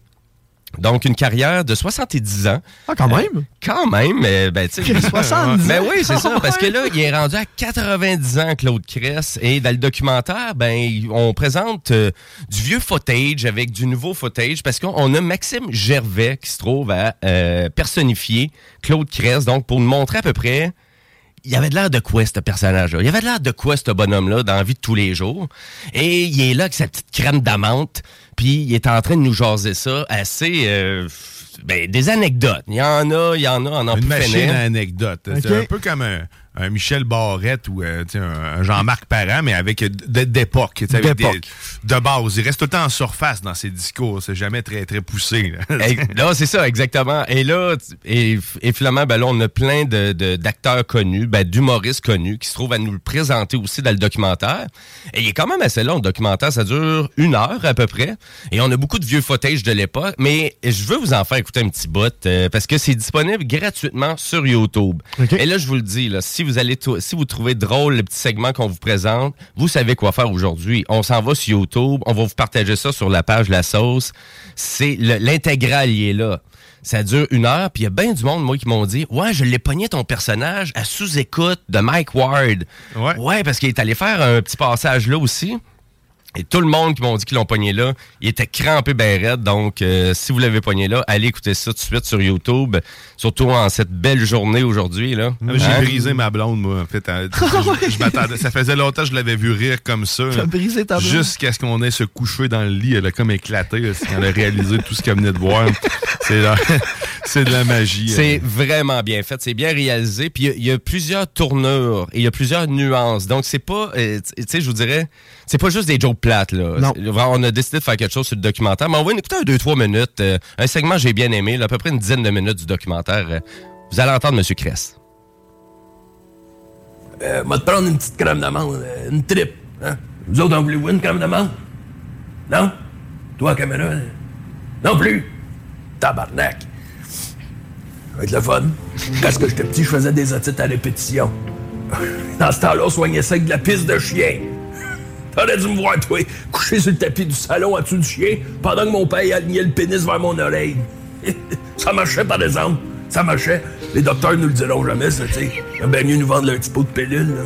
donc une carrière de 70 ans. Ah, quand Euh, même? quand même, mais ben, tu sais. 70 Mais ans? oui, c'est ça. Parce que là, il est rendu à 90 ans, Claude Cress. Et dans le documentaire, ben, on présente euh, du vieux footage avec du nouveau footage parce qu'on a Maxime Gervais qui se trouve à euh, personnifier Claude Cress. Donc, pour nous montrer à peu près il avait de l'air de quoi, ce personnage-là? Il avait de l'air de quoi, ce bonhomme-là, dans la vie de tous les jours? Et il est là avec sa petite crème d'amante, puis il est en train de nous jaser ça assez... euh, ben, des anecdotes. Il y en a, il y en a, on en Une peut machine finir. à anecdotes. C'est Ok. un peu comme un, un Michel Barrette ou euh, un, Jean-Marc Parent, mais avec euh, d'époque. De base. Il reste tout le temps en surface dans ses discours. C'est jamais très, très poussé. là. [laughs] C'est ça, exactement. Et là, et, et finalement, ben là, on a plein de- de- d'acteurs connus, ben, d'humoristes connus qui se trouvent à nous le présenter aussi dans le documentaire. Et il est quand même assez long, le documentaire. Ça dure une heure à peu près. Et on a beaucoup de vieux footage de l'époque. Mais je veux vous en faire écouter un petit bout euh, parce que c'est disponible gratuitement sur YouTube. Et là, je vous le dis, là, si vous allez si vous trouvez drôle le petit segment qu'on vous présente, vous savez quoi faire aujourd'hui. On s'en va sur YouTube, on va vous partager ça sur la page La Sauce. C'est l'intégral, il est là. Ça dure une heure, puis il y a bien du monde, moi, qui m'ont dit Ouais, je l'ai pogné ton personnage à sous-écoute de Mike Ward. Ouais. parce qu'il est allé faire un petit passage là aussi. Et tout le monde qui m'ont dit qu'ils l'ont pogné là, il était crampé ben raide. Donc, euh, si vous l'avez pogné là, allez écouter ça tout de suite sur YouTube. Surtout en cette belle journée aujourd'hui. là. Ah, J'ai Hein? brisé ma blonde, moi, en fait. hein. [laughs] Je, je m'attendais. Ça faisait longtemps que je l'avais vu rire comme ça. T'as là. brisé ta blonde? Jusqu'à ce qu'on ait se coucher dans le lit. Elle a comme éclaté là, quand elle a réalisé tout ce qu'elle venait de voir. C'est [laughs] c'est de la magie. C'est hein. vraiment bien fait, c'est bien réalisé. Puis il y a- il y, a plusieurs tournures et il y a plusieurs nuances. Donc c'est pas, euh, tu sais, je vous dirais, c'est pas juste des jokes plates là. Non. On a décidé de faire quelque chose sur le documentaire. Mais on va écouter un 2-3 minutes. euh, un segment que j'ai bien aimé, là, à peu près une dizaine de minutes du documentaire. Euh, vous allez entendre M. Cress. euh, va te prendre une petite crème d'amande, euh, une tripe. Hein? Vous autres, en voulez-vous une crème d'amande? Non? Toi, caméra? Non plus? Tabarnak. Ça va être le fun. Quand que j'étais petit, je faisais des otites à répétition. [laughs] Dans ce temps-là, on soignait ça avec de la pisse de chien. T'aurais dû me voir, toi, couché sur le tapis du salon en dessous du chien, pendant que mon père alignait le pénis vers mon oreille. [laughs] ça marchait, par exemple. Ça marchait. Les docteurs nous le diront jamais, ça, tu sais. Il bien mieux nous vendre leur petit pot de pilule, là.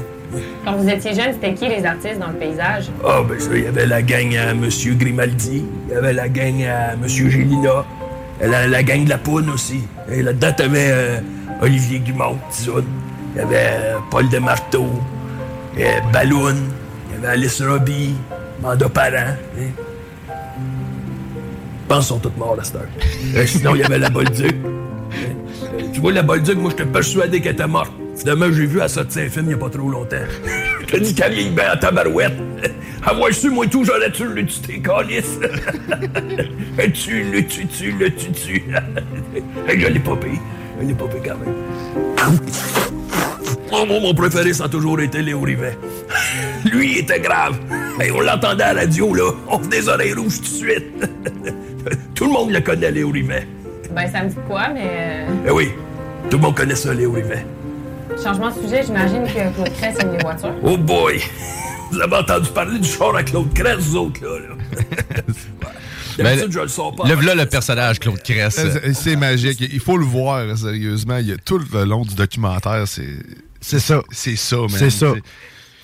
Quand vous étiez jeune, c'était qui les artistes dans le paysage? Ah, ben ça, il y avait la gang à M. Grimaldi, il y avait la gang à M. Gélina, la, la gang de la Poune aussi. Et là-dedans, t'avais euh, Olivier Guimont, Tizoun. Il y avait euh, Paul Desmarteau, il y Alice Robbie, Manda Parent. hein. Je pense qu'ils sont tous morts, la star. Euh, sinon, il y avait la Bolduc. Euh, Tu vois, la Bolduc, moi, j'étais persuadé qu'elle était morte. Finalement, j'ai vu à sortir un film il n'y a pas trop longtemps. Je te dis qu'elle vieillit bien à tabarouette. [laughs] Avoir su, moi, tout, j'aurais tué le tué, calice. tu le tu tu le tu tu. [laughs] Je l'ai pas payé. L'ai pas quand même. Oh, moi, mon préféré, ça a toujours été Léo Rivet. [laughs] Lui, il était grave. Hey, on l'entendait à la radio, là. On fait des oreilles rouges tout de suite. [laughs] tout le monde le connaît, Léo Rivet. Ben, ça me dit quoi, mais. euh, Eh oui, tout le monde connaît ça, Léo Rivet. Changement de sujet, j'imagine que Claude Cress aime les voitures. Oh boy! Vous avez entendu parler du char à Claude Crest, vous autres, là. là. [laughs] D'habitude, je le sors pas. Le voilà le personnage, Claude Cress. C'est- C'est magique. Il faut le voir, sérieusement. Il y a tout le long du documentaire, c'est. C'est ça. C'est ça, man. C'est ça.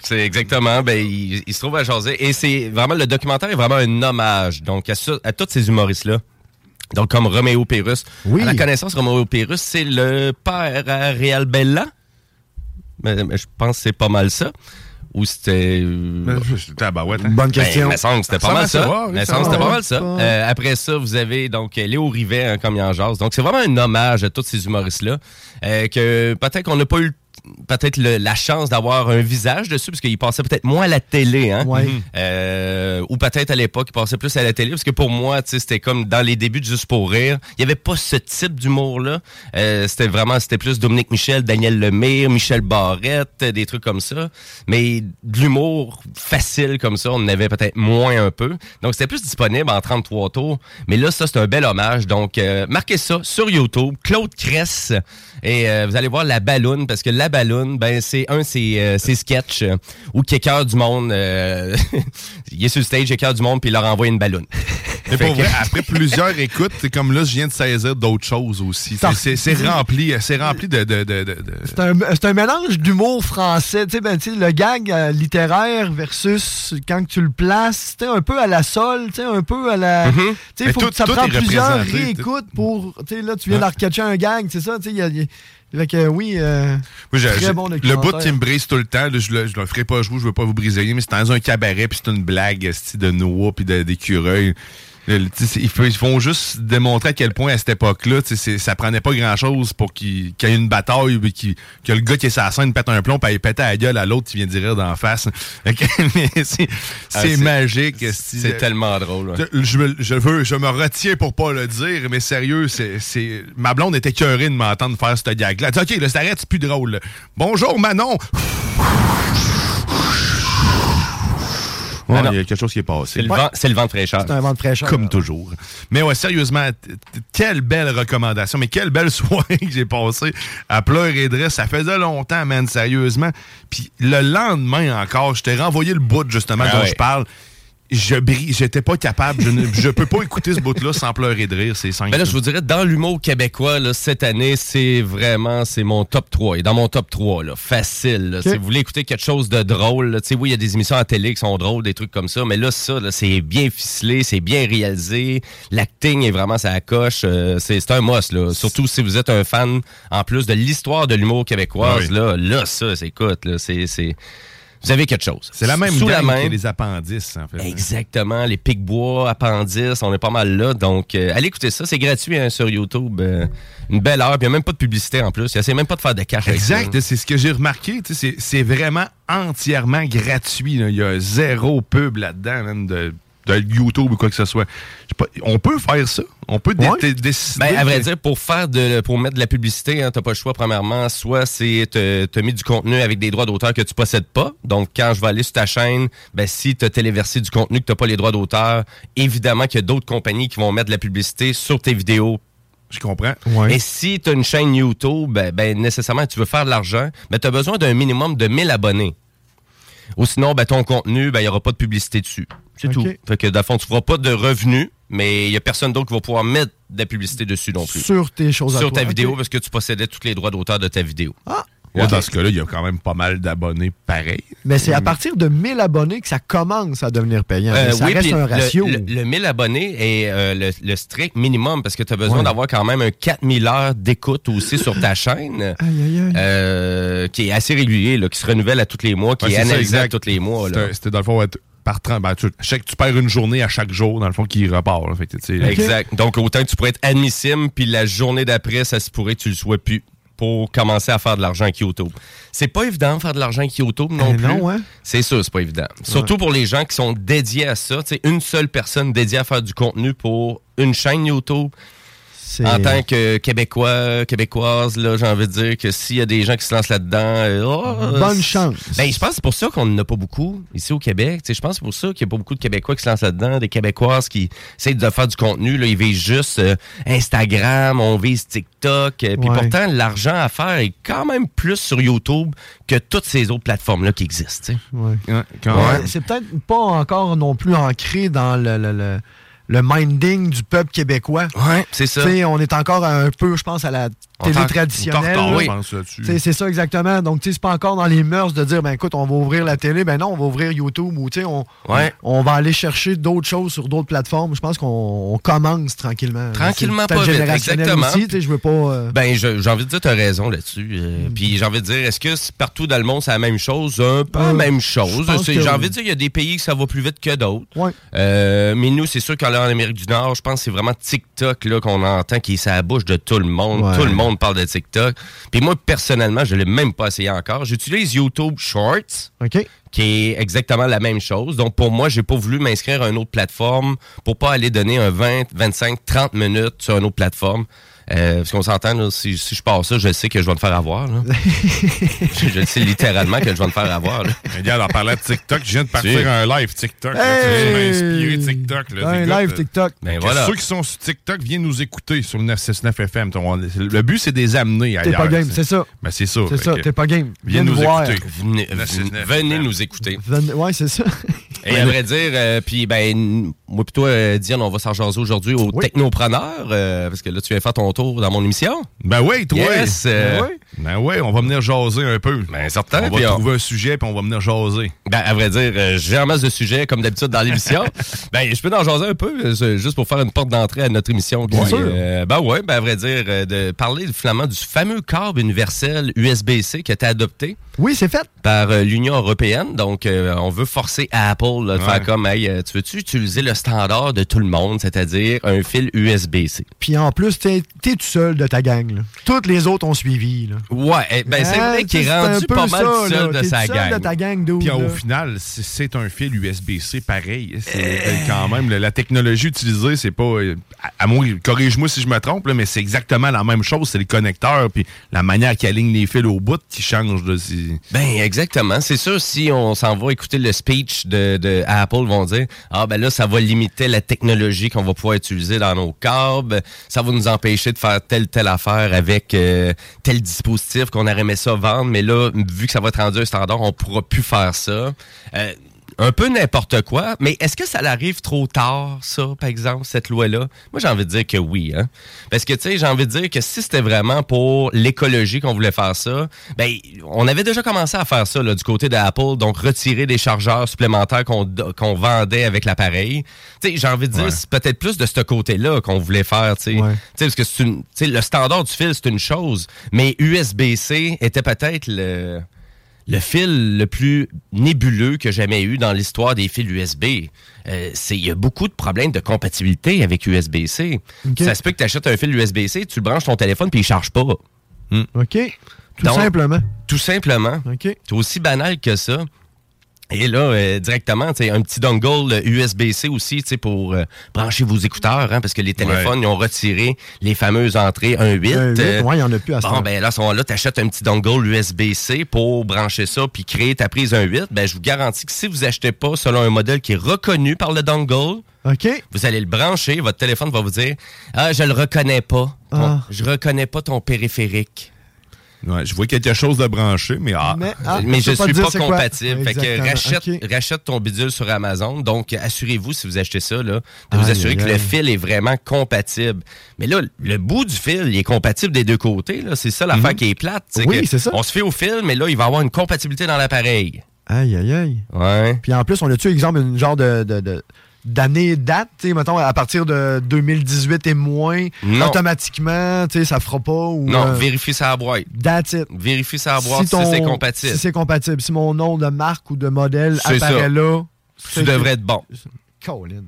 C'est exactement. Ben, il, il se trouve à jaser. Et c'est vraiment, le documentaire est vraiment un hommage donc à, tous ces humoristes-là. Donc, comme Roméo Pérus. Oui. À la connaissance, Roméo Pérus, c'est le père à Réal Bella. Mais, mais je pense que c'est pas mal ça. Ou c'était. euh, hein? Bonne Ben, question. semble que c'était pas Ça mal ça. ça semble que va. c'était pas mal ça. Euh, après ça, vous avez donc Léo Rivet, hein, comme il en jase. Donc, c'est vraiment un hommage à tous ces humoristes-là. euh, que peut-être qu'on n'a pas eu peut-être la chance d'avoir un visage dessus, parce qu'il passait peut-être moins à la télé, hein? Ouais. Euh, ou peut-être à l'époque, il passait plus à la télé, parce que pour moi, c'était comme dans les débuts de Juste pour rire. Il n'y avait pas ce type d'humour-là. Euh, c'était vraiment, c'était plus Dominique Michel, Daniel Lemire, Michel Barrette, des trucs comme ça. Mais de l'humour facile comme ça, on en avait peut-être moins un peu. Donc, c'était plus disponible en 33 tours. Mais là, ça, c'est un bel hommage. Donc, euh, marquez ça sur YouTube, Claude Cress. Et vous allez voir la balloune, parce que la balloune, ben, c'est un, c'est euh, c'est sketch euh, où quelqu'un du monde, euh, [laughs] il est sur le stage, quelqu'un du monde, puis il leur envoie une balloune. Mais Fait pour que- vrai, après plusieurs écoutes, c'est comme là, je viens de saisir d'autres choses aussi. C'est- rempli, c'est rempli de. de, de, C'est un, c'est un mélange d'humour français. Tu sais, ben, tu sais, le gag euh, littéraire versus quand tu le places, tu un peu à la sol, tu sais, un peu à la. Mhm. Tu sais, Mais faut tout- que ça tout prend plusieurs réécoutes pour. Tu sais, là, tu viens d'arcatcher un gag, c'est ça, tu sais, il y a- il y a- fait que oui, euh, très bon le bout qui me brise tout le temps, là, je, le, je le ferai pas jouer, je veux pas vous briser, mais c'est dans un cabaret, puis c'est une blague de noix puis d'écureuil. Ils, font- ils font juste démontrer à quel point à cette époque-là, ça prenait pas grand-chose pour qu'il y ait une bataille, qu'il- que le gars qui est sur la scène pète un plomb, puis il pète à la gueule à l'autre qui vient de dire d'en face. [laughs] C'est Ah, c'est magique. C'est tellement drôle. ouais. Je, me- je veux, je me retiens pour pas le dire, mais sérieux, c'est, c'est, ma blonde était curée de m'entendre faire ce gag-là. OK, là, ça arrête, c'est plus drôle. là. Bonjour, Manon! Ouais, il y a quelque chose qui est passé. C'est le, vent, c'est le vent de fraîcheur. c'est un vent de fraîcheur. Comme toujours. Mais ouais, sérieusement, quelle belle recommandation, mais quelle belle [laughs] soirée que j'ai passée à pleurer de rire. Ça faisait longtemps, man, sérieusement. Puis le lendemain encore, je t'ai renvoyé le bout, justement, Ah dont ouais. je parle. Je brille, j'étais pas capable. Je, ne, je peux pas écouter ce bout-là sans pleurer de rire, c'est simple. Ben là, je vous dirais, dans l'humour québécois, là, cette année, c'est vraiment, c'est mon top 3. Il est dans mon top 3, là. Facile, là. Si vous voulez écouter quelque chose de drôle, là, tu sais, oui, il y a des émissions à télé qui sont drôles, des trucs comme ça, mais là, ça, là, c'est bien ficelé, c'est bien réalisé. L'acting est vraiment ça coche. euh, c'est c'est un must, là. Surtout si vous êtes un fan, en plus de l'histoire de l'humour québécoise, Oui. là. Là, ça, c'est, écoute, là, c'est, c'est, vous avez quelque chose. C'est la même Sous la main. que les appendices, en fait. Exactement, les pics-bois, appendices, on est pas mal là. Donc, euh, allez écouter ça, c'est gratuit hein, sur YouTube. euh, une belle heure, puis il n'y a même pas de publicité en plus. Il essaie même pas de faire de cash. Exact, c'est ce que j'ai remarqué. C'est vraiment entièrement gratuit. Il y a zéro pub là-dedans, même de YouTube ou quoi que ce soit. Pas, on peut faire ça. On peut dé- décider. Ben, à vrai dire, pour faire de, pour mettre de la publicité, hein, t'as pas le choix, premièrement. Soit c'est te, te mis du contenu avec des droits d'auteur que tu possèdes pas. Donc, quand je vais aller sur ta chaîne, ben, si t'as téléversé du contenu que t'as pas les droits d'auteur, évidemment qu'il y a d'autres compagnies qui vont mettre de la publicité sur tes vidéos. Je comprends. Et si tu as une chaîne YouTube, ben, ben, nécessairement, tu veux faire de l'argent, ben, tu as besoin d'un minimum de 1000 abonnés. Ou sinon, ben, ton contenu, ben, il n'y aura pas de publicité dessus. C'est tout. Fait que, dans le fond, tu ne feras pas de revenus, mais il n'y a personne d'autre qui va pouvoir mettre de la publicité dessus non plus. Sur tes choses à Sur toi, ta vidéo, parce que tu possédais tous les droits d'auteur de ta vidéo. Ah! Ouais, Dans ce cas-là, il y a quand même pas mal d'abonnés pareils. Mais c'est à partir de 1000 abonnés que ça commence à devenir payant. Euh, ça oui, reste un le- ratio. Le, le 1000 abonnés est euh, le, le strict minimum parce que tu as besoin Ouais. d'avoir quand même un 4000 heures d'écoute aussi sur ta [laughs] chaîne. Aïe, aïe, aïe. euh, qui est assez régulier, là, qui se renouvelle à tous les mois, qui Ouais, est c'est ça, analysé à tous les mois. là. C'était- C'était dans le fond être par 30. Ben, tu, je sais que tu perds une journée à chaque jour, dans le fond, qui repart. là. Fait que, Exact. Donc, autant que tu pourrais être admissible, puis la journée d'après, ça se pourrait que tu le sois plus pour commencer à faire de l'argent avec YouTube. C'est pas évident de faire de l'argent avec YouTube non Eh plus. non, hein? C'est sûr, c'est pas évident. Surtout pour les gens qui sont dédiés à ça. Tu sais, une seule personne dédiée à faire du contenu pour une chaîne YouTube. C'est- En tant que Québécois, Québécoise, là, j'ai envie de dire que s'il y a des gens qui se lancent là-dedans, euh, oh, Bonne c'est- chance. Ben, je pense que c'est pour ça qu'on n'en a pas beaucoup ici au Québec. Tu sais, je pense que c'est pour ça qu'il n'y a pas beaucoup de Québécois qui se lancent là-dedans, des Québécoises qui essayent de faire du contenu. Là, ils visent juste euh, Instagram, on vise TikTok. euh, Puis Ouais. pourtant, l'argent à faire est quand même plus sur YouTube que toutes ces autres plateformes-là qui existent. Ouais. quand Ouais, même. C'est peut-être pas encore non plus ancré dans le, le, le- le minding du peuple québécois. Ouais, c'est ça. On est encore un peu, je pense, à la télé traditionnelle. on est en retard, là. je pense, là-dessus. Tu sais, C'est ça exactement. Donc, tu sais, c'est pas encore dans les mœurs de dire, ben écoute, on va ouvrir la télé. Ben non, on va ouvrir YouTube ou tu sais, on, Ouais. on va aller chercher d'autres choses sur d'autres plateformes. Je pense qu'on on commence tranquillement. Tranquillement, pas vite, exactement. Je veux pas. euh, Ben, j'ai envie de dire, tu as raison là-dessus. Euh, Puis j'ai envie de dire, est-ce que partout dans le monde, c'est la même chose? Un peu la Euh, même je chose. J'ai oui. envie de dire, il y a des pays que ça va plus vite que d'autres. Ouais. Euh, mais nous, c'est sûr qu'en en Amérique du Nord, je pense que c'est vraiment TikTok là, qu'on entend qui est à la bouche de tout le monde. Ouais. Tout le monde parle de TikTok. Puis moi, personnellement, je l'ai même pas essayé encore. J'utilise YouTube Shorts. Qui est exactement la même chose. Donc, pour moi, j'ai pas voulu m'inscrire à une autre plateforme pour pas aller donner un 20, 25, 30 minutes sur une autre plateforme. Euh, parce qu'on s'entend, là, si, si je pars ça, je sais que je vais me faire avoir. là. [laughs] je, le sais littéralement que je vais me faire avoir. là. Regarde, en parlant de TikTok, je viens de partir un live TikTok. là. Hey! Tu m'as inspiré TikTok. Là, Un live TikTok. Ben que voilà. Ceux qui sont sur TikTok, viennent nous écouter sur le 969 FM. On- Le but, c'est de les amener T'es ailleurs. pas game, c'est ça. Ben, c'est ça. C'est ça, t'es pas game. Viens nous écouter. Venez, 969 venez FM. nous écouter. Ven- Ouais, c'est ça. Et à vrai dire, euh, puis ben, moi pis toi, euh, Diane, on va s'en jaser aujourd'hui au Technopreneur, euh, parce que là, tu viens faire ton tour dans mon émission. Ben oui, toi. Yes, euh, Ben oui. Ben oui, on va venir jaser un peu. Ben certain. On va on- trouver un sujet, puis on va venir jaser. Ben, à vrai dire, j'ai un masse de sujets, comme d'habitude, dans l'émission. [laughs] ben, je peux en jaser un peu, juste pour faire une porte d'entrée à notre émission. Bien sûr. ben ouais, ben, à vrai dire, de parler finalement du fameux câble universel USB-C qui a été adopté Oui, c'est fait. par l'Union européenne. Donc, on veut forcer Apple de Ouais. faire comme, hey, tu veux-tu utiliser le standard de tout le monde, c'est-à-dire un fil USB-C? Puis en plus, t'es es tout seul de ta gang. là. Toutes les autres ont suivi. Là. Ouais, eh, ben, c'est Hein, vrai qu'il c'est est un rendu peu pas mal ça, tout seul là. de sa seul gang. de ta gang, Puis au final, c'est- un fil USB-C pareil. C'est quand même la, technologie utilisée, c'est pas. euh, À, à moi, corrige-moi si je me trompe, là, mais c'est exactement la même chose. C'est les connecteurs, puis la manière qu'ils alignent les fils au bout qui change. Là, c'est- Ben exactement. C'est sûr, si on s'en va écouter le speech de, de Apple, vont dire Ah ben là, ça va limiter la technologie qu'on va pouvoir utiliser dans nos câbles. Ça va nous empêcher de faire telle telle affaire avec euh, tel dispositif qu'on aurait aimé ça vendre, mais là, vu que ça va être rendu un standard, on pourra plus faire ça. Euh, un peu n'importe quoi, mais est-ce que ça arrive trop tard, ça, par exemple, cette loi-là? Moi, j'ai envie de dire que oui. Hein? Parce que, tu sais, j'ai envie de dire que si c'était vraiment pour l'écologie qu'on voulait faire ça, ben, on avait déjà commencé à faire ça là, du côté d'Apple, donc retirer des chargeurs supplémentaires qu'on vendait avec l'appareil. Tu sais, j'ai envie de dire, Ouais. c'est peut-être plus de ce côté-là qu'on voulait faire, tu sais. Parce que c'est une- le standard du fil, c'est une chose, mais USB-C était peut-être le le fil le plus nébuleux que j'ai jamais eu dans l'histoire des fils USB. Euh, c'est- Il y a beaucoup de problèmes de compatibilité avec USB-C. Ça se peut que tu achètes un fil USB-C, tu le branches ton téléphone puis il charge pas. OK. Tout Donc, simplement. Tout simplement. OK. C'est aussi banal que ça. Et là, euh, directement, un petit dongle euh, USB-C aussi, pour euh, brancher vos écouteurs, hein, parce que les téléphones, ils ont retiré les fameuses entrées 1.8. Un huit, euh, ouais, il y en a plus à ce Bon, temps. ben là, à ce moment-là, tu achètes un petit dongle USB-C pour brancher ça puis créer ta prise 1.8. Ben, je vous garantis que si vous achetez pas selon un modèle qui est reconnu par le dongle, OK. vous allez le brancher, votre téléphone va vous dire Ah, je le reconnais pas. Ton- Ah. Je reconnais pas ton périphérique. Ouais, je vois quelque chose de branché, mais ah. Mais, ah, mais je peux suis pas compatible. Fait que Exactement, rachète, rachète ton bidule sur Amazon. Donc, assurez-vous, si vous achetez ça, là, de vous assurer que le fil est vraiment compatible. Mais là, le bout du fil, il est compatible des deux côtés. là. C'est ça l'affaire qui est plate. Oui, que c'est ça. On se fait au fil, mais là, il va avoir une compatibilité dans l'appareil. Aïe, aïe, aïe. Ouais. Puis en plus, on a-tu, exemple, une genre de. de, de d'année date, tu mettons, à partir de 2018 et moins, Non. automatiquement, tu sais, ça fera pas ou... Non, euh, vérifie sa boîte. That's it. Vérifie sa boîte si, c'est compatible. Si c'est compatible. Si mon nom de marque ou de modèle ça. apparaît là... tu devrais être bon. Colin.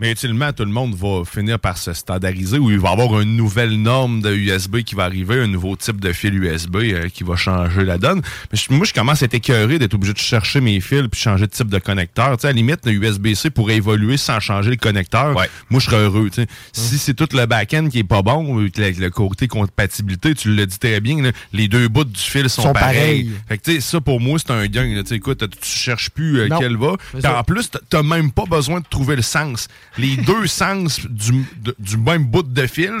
Mais ultimement, tout le monde va finir par se standardiser ou il va y avoir une nouvelle norme de USB qui va arriver, un nouveau type de fil USB euh, qui va changer la donne. Mais je- moi, je commence à être écœuré d'être obligé de chercher mes fils puis changer de type de connecteur. Tu sais, à la limite, le USB-C pourrait évoluer sans changer le connecteur. Moi, je serais heureux. tu sais. Si c'est tout le back-end qui est pas bon, ou que le, côté compatibilité, tu le dis très bien, là, les deux bouts du fil sont, Sont pareils. Fait que, tu sais, ça, pour moi, c'est un gain. Tu écoute, tu cherches plus euh, quel va. En plus, t'as même pas besoin de trouver le sens. Les deux sens du, de- du même bout de fil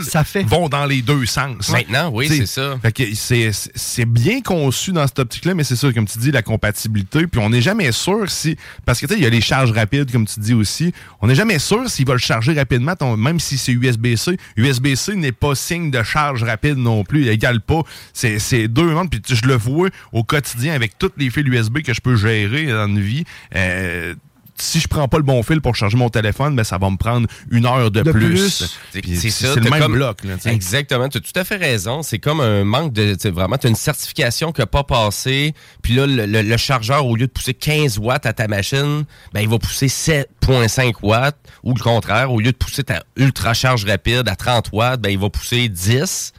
vont dans les deux sens. Maintenant, oui, c'est ça. Fait que c'est- bien conçu dans cette optique-là, mais c'est ça, comme tu dis, la compatibilité. Puis on n'est jamais sûr si. Parce que tu sais, il y a les charges rapides, comme tu dis aussi. On n'est jamais sûr s'il va le charger rapidement, ton- même si c'est USB-C. USB-C n'est pas signe de charge rapide non plus. Il égale pas. C'est c'est deux mondes. Puis tu- je le vois au quotidien avec tous les fils USB que je peux gérer dans une vie. Euh, si je prends pas le bon fil pour charger mon téléphone, ben ça va me prendre une heure de, De plus. C'est ça. C'est le même comme- bloc. Là. Exactement. Tu as tout à fait raison. C'est comme un manque de. Vraiment, tu as une certification qui n'a pas passé. Puis là, le, le- le chargeur, au lieu de pousser 15 watts à ta machine, ben, il va pousser 7,5 watts. Ou le contraire, au lieu de pousser ta ultra charge rapide à 30 watts, ben, il va pousser 10.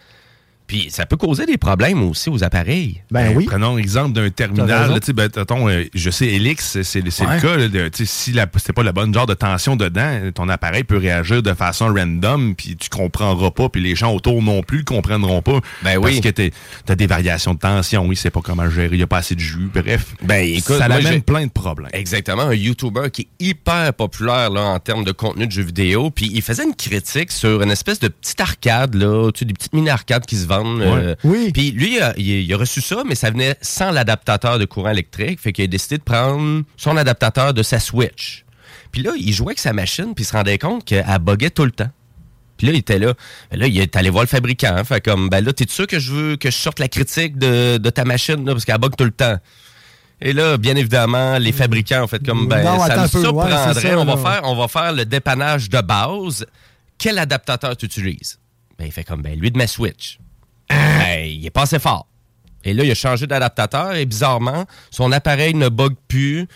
Puis ça peut causer des problèmes aussi aux appareils. Ben Prenons l'exemple d'un T'as terminal. là, ben, euh, je sais, Elix, c'est c'est Ouais. le cas. là, de- si c'était pas le bon genre de tension dedans, ton appareil peut réagir de façon random, puis tu comprendras pas, puis les gens autour non plus comprendront pas. Ben parce oui. que tu as des variations de tension, oui, c'est pas comment gérer, il n'y a pas assez de jus. Bref, Ben, écoute, ça amène plein de problèmes. Exactement, un YouTuber qui est hyper populaire là, en termes de contenu de jeux vidéo. Puis il faisait une critique sur une espèce de petite arcade, là, des petites mini-arcades qui se vendent. Euh, Puis lui, il a, il reçu ça, mais ça venait sans l'adaptateur de courant électrique. Fait qu'il a décidé de prendre son adaptateur de sa Switch. Puis là, il jouait avec sa machine, puis il se rendait compte qu'elle buguait tout le temps. Puis là, il était là. Là, il est allé voir le fabricant. hein. Fait comme, ben là, t'es sûr que je veux que je sorte la critique de, de ta machine, là, parce qu'elle bug tout le temps? Et là, bien évidemment, les fabricants ont fait comme, ben, Non, ça me ouais, surprendrait. ça, on, va faire, on va faire le dépannage de base. Quel adaptateur tu utilises? Ben, il fait comme, ben, lui de ma Switch. Ben, il est pas assez fort. Et là, il a changé d'adaptateur et bizarrement, son appareil ne bug plus.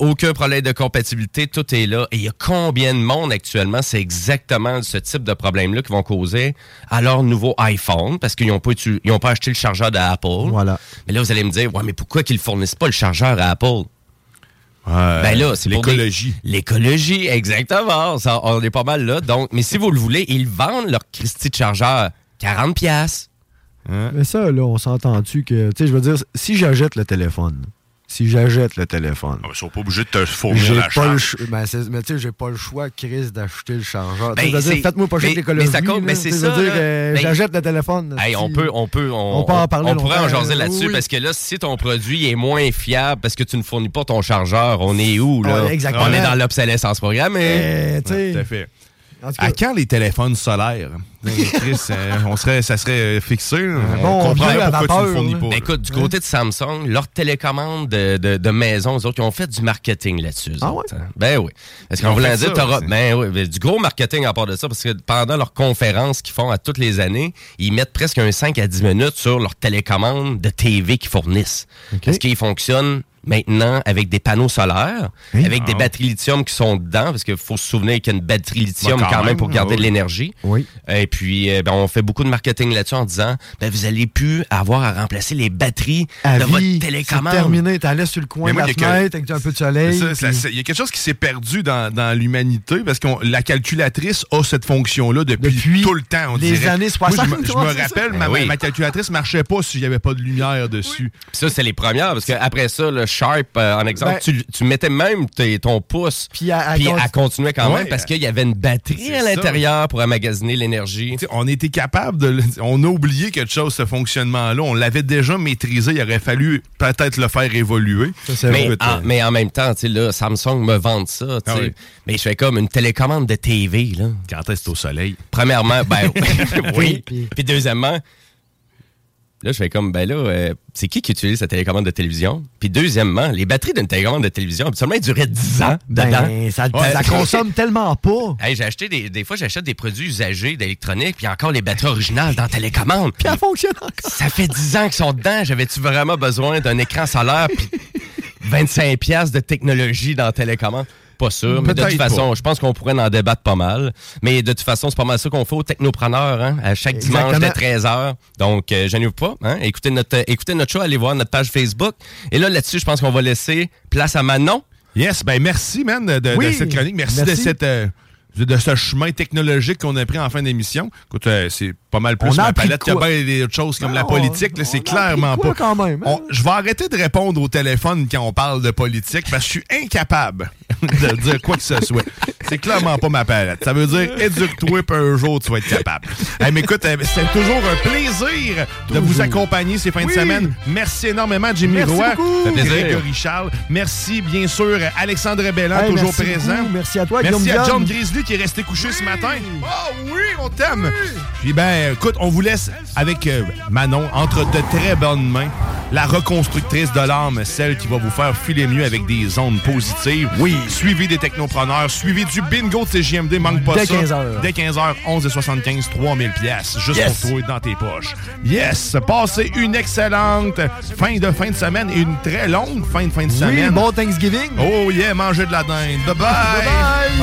Aucun problème de compatibilité, tout est là. Et il y a combien de monde actuellement, c'est exactement ce type de problème-là qui vont causer à leur nouveau iPhone parce qu'ils n'ont pas, utu- ils ont pas acheté le chargeur d'Apple. Voilà. Mais là, vous allez me dire, ouais, mais pourquoi qu'ils ne fournissent pas le chargeur à Apple? ben là, c'est des- l'écologie. L'écologie, exactement. Ça, on est pas mal là. Donc, mais si vous le voulez, ils vendent leur Christie de chargeur 40 pièces. Mais ça, là, on s'entend-tu que. Tu sais, je veux dire, si j'achète le téléphone, si j'achète le téléphone. Ils sont pas obligés de te fournir la charge. ben, mais tu sais, j'ai pas le choix, Chris, d'acheter le chargeur. Ben, Faites-moi pas mais- de l'écologie. mais ça compte, mais c'est ça, euh, Ben, J'achète le téléphone. Hey, on peut, on peut, on, On peut en parler on pourrait en jaser euh, là-dessus oui. parce que là, si ton produit est moins fiable parce que tu ne fournis pas ton chargeur, on est où là? Ouais, exactement. On est dans l'obsolescence programmée. Eh, tu sais. Tout à fait. À quand les téléphones solaires? [laughs] Chris, euh, on serait, ça serait fixé. là. bon, on à pourquoi tu vapeur, ne fournis pas. Ben, écoute, du côté de Samsung, leur télécommande de, de, de maison, eux autres, ils ont fait du marketing là-dessus. Ah autres, hein. Ben oui. Parce qu'on voulait dire, ça ben oui, ben, du gros marketing à part de ça, parce que pendant leurs conférences qu'ils font à toutes les années, ils mettent presque un 5 à 10 minutes sur leur télécommande de TV qu'ils fournissent. Parce qu'ils fonctionnent maintenant avec des panneaux solaires, avec des Ah. batteries lithium qui sont dedans, parce qu'il faut se souvenir qu'il y a une batterie lithium Bah, quand, quand même même, pour garder oui. de l'énergie. Oui. Et puis, euh, ben, on fait beaucoup de marketing là-dessus en disant, ben, vous allez plus avoir à remplacer les batteries À de vie, votre c'est télécommande. terminé. T'allais sur le coin de moi, la il y a que- fenêtre avec un peu de soleil. Puis- Il y a quelque chose qui s'est perdu dans, dans l'humanité parce que la calculatrice a cette fonction-là depuis, tout le temps. On les dirait. années Moi, je 60, me- je, me c'est rappelle, ma, Ben oui. ma calculatrice marchait pas s'il n'y avait pas de lumière dessus. Ça, c'est les premières, parce qu'après ça, le Sharp, euh, en exemple, Ben- tu, tu mettais même tes- ton pouce, puis elle- elle elle, conti- continuait quand Ouais. même, parce qu'il y avait une batterie à l'intérieur pour emmagasiner l'énergie. On était capable de. le- On a oublié quelque chose, ce fonctionnement-là. On l'avait déjà maîtrisé. Il aurait fallu peut-être le faire évoluer. Mais en, mais en même temps, tu sais, là, Samsung me vante ça. tu Ah oui. Mais je fais comme une télécommande de TV. Là. Quand est-ce au soleil? Premièrement, ben [laughs] oui. Puis deuxièmement, là, je fais comme, ben là, euh, c'est qui qui utilise sa télécommande de télévision? Puis deuxièmement, les batteries d'une télécommande de télévision, habituellement, elles duraient 10 ans Ben, dedans. ça, Ouais. ça consomme tellement pas. Hey, j'ai acheté des, des fois, j'achète des produits usagés d'électronique, puis encore les batteries originales dans la télécommande. Puis elle fonctionne encore. Ça fait 10 ans qu'ils sont dedans. J'avais-tu vraiment besoin d'un écran solaire puis [laughs] 25 pièces de technologie dans la télécommande? Pas sûr, mais de toute façon, je pense qu'on pourrait en débattre pas mal. Mais de toute façon, c'est pas mal ça qu'on fait au Technopreneur, hein, à chaque dimanche dès 13h. Donc, euh, gênez-vous pas, hein, écoutez, notre, euh, écoutez notre show, allez voir notre page Facebook. Et là, là-dessus, je pense qu'on va laisser place à Manon. Yes, ben merci, man, de, de- Oui, de cette chronique. Merci, merci. de cette. euh, de ce chemin technologique qu'on a pris en fin d'émission. Écoute, euh, c'est pas mal plus On a ma palette que quoi? bien des autres choses comme la politique. C'est clairement quoi pas. quand même, hein? On- je vais arrêter de répondre au téléphone quand on parle de politique parce que je suis incapable [laughs] de dire quoi que ce soit. C'est clairement pas ma palette. Ça veut dire éduque-toi puis un jour tu vas être capable. Hey, mais écoute, euh, c'est toujours un plaisir de vous accompagner ces fins de semaine. Merci énormément, Jimmy Merci Roy. Grégory Charles. Merci, bien sûr, Alexandre Belland, Hey, toujours merci présent. beaucoup. Merci à toi, Merci Guillaume à John. Grizzly qui est resté couché ce matin. Oh oui, on t'aime. Puis ben, écoute, on vous laisse avec euh, Manon entre de très bonnes mains. La reconstructrice de l'âme, celle qui va vous faire filer mieux avec des ondes positives. Oui. Suivi des technopreneurs, suivi du bingo de CGMD, manque pas Dès ça. 15 heures. Dès 15h, 11h75, 3000 pièces juste Yes. pour trouver dans tes poches. Yes! Passez une excellente fin de fin de semaine et une très longue fin de fin de Oui, semaine. bon Thanksgiving. Oh yeah, mangez de la dinde. Bye bye!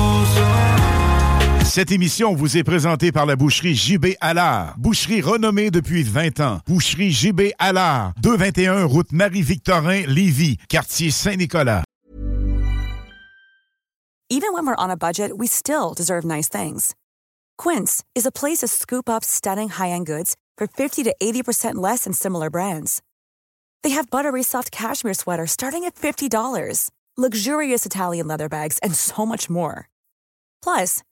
Cette émission vous est présentée par la boucherie JB Allard. Boucherie renommée depuis 20 ans. Boucherie JB Allard. 221 route Marie-Victorin, Lévis, quartier Saint-Nicolas. Even when we're on a budget, we still deserve nice things. Quince is a place to scoop up stunning high-end goods for 50 to 80% less than similar brands. They have buttery soft cashmere sweaters starting at $50, luxurious Italian leather bags, and so much more. Plus,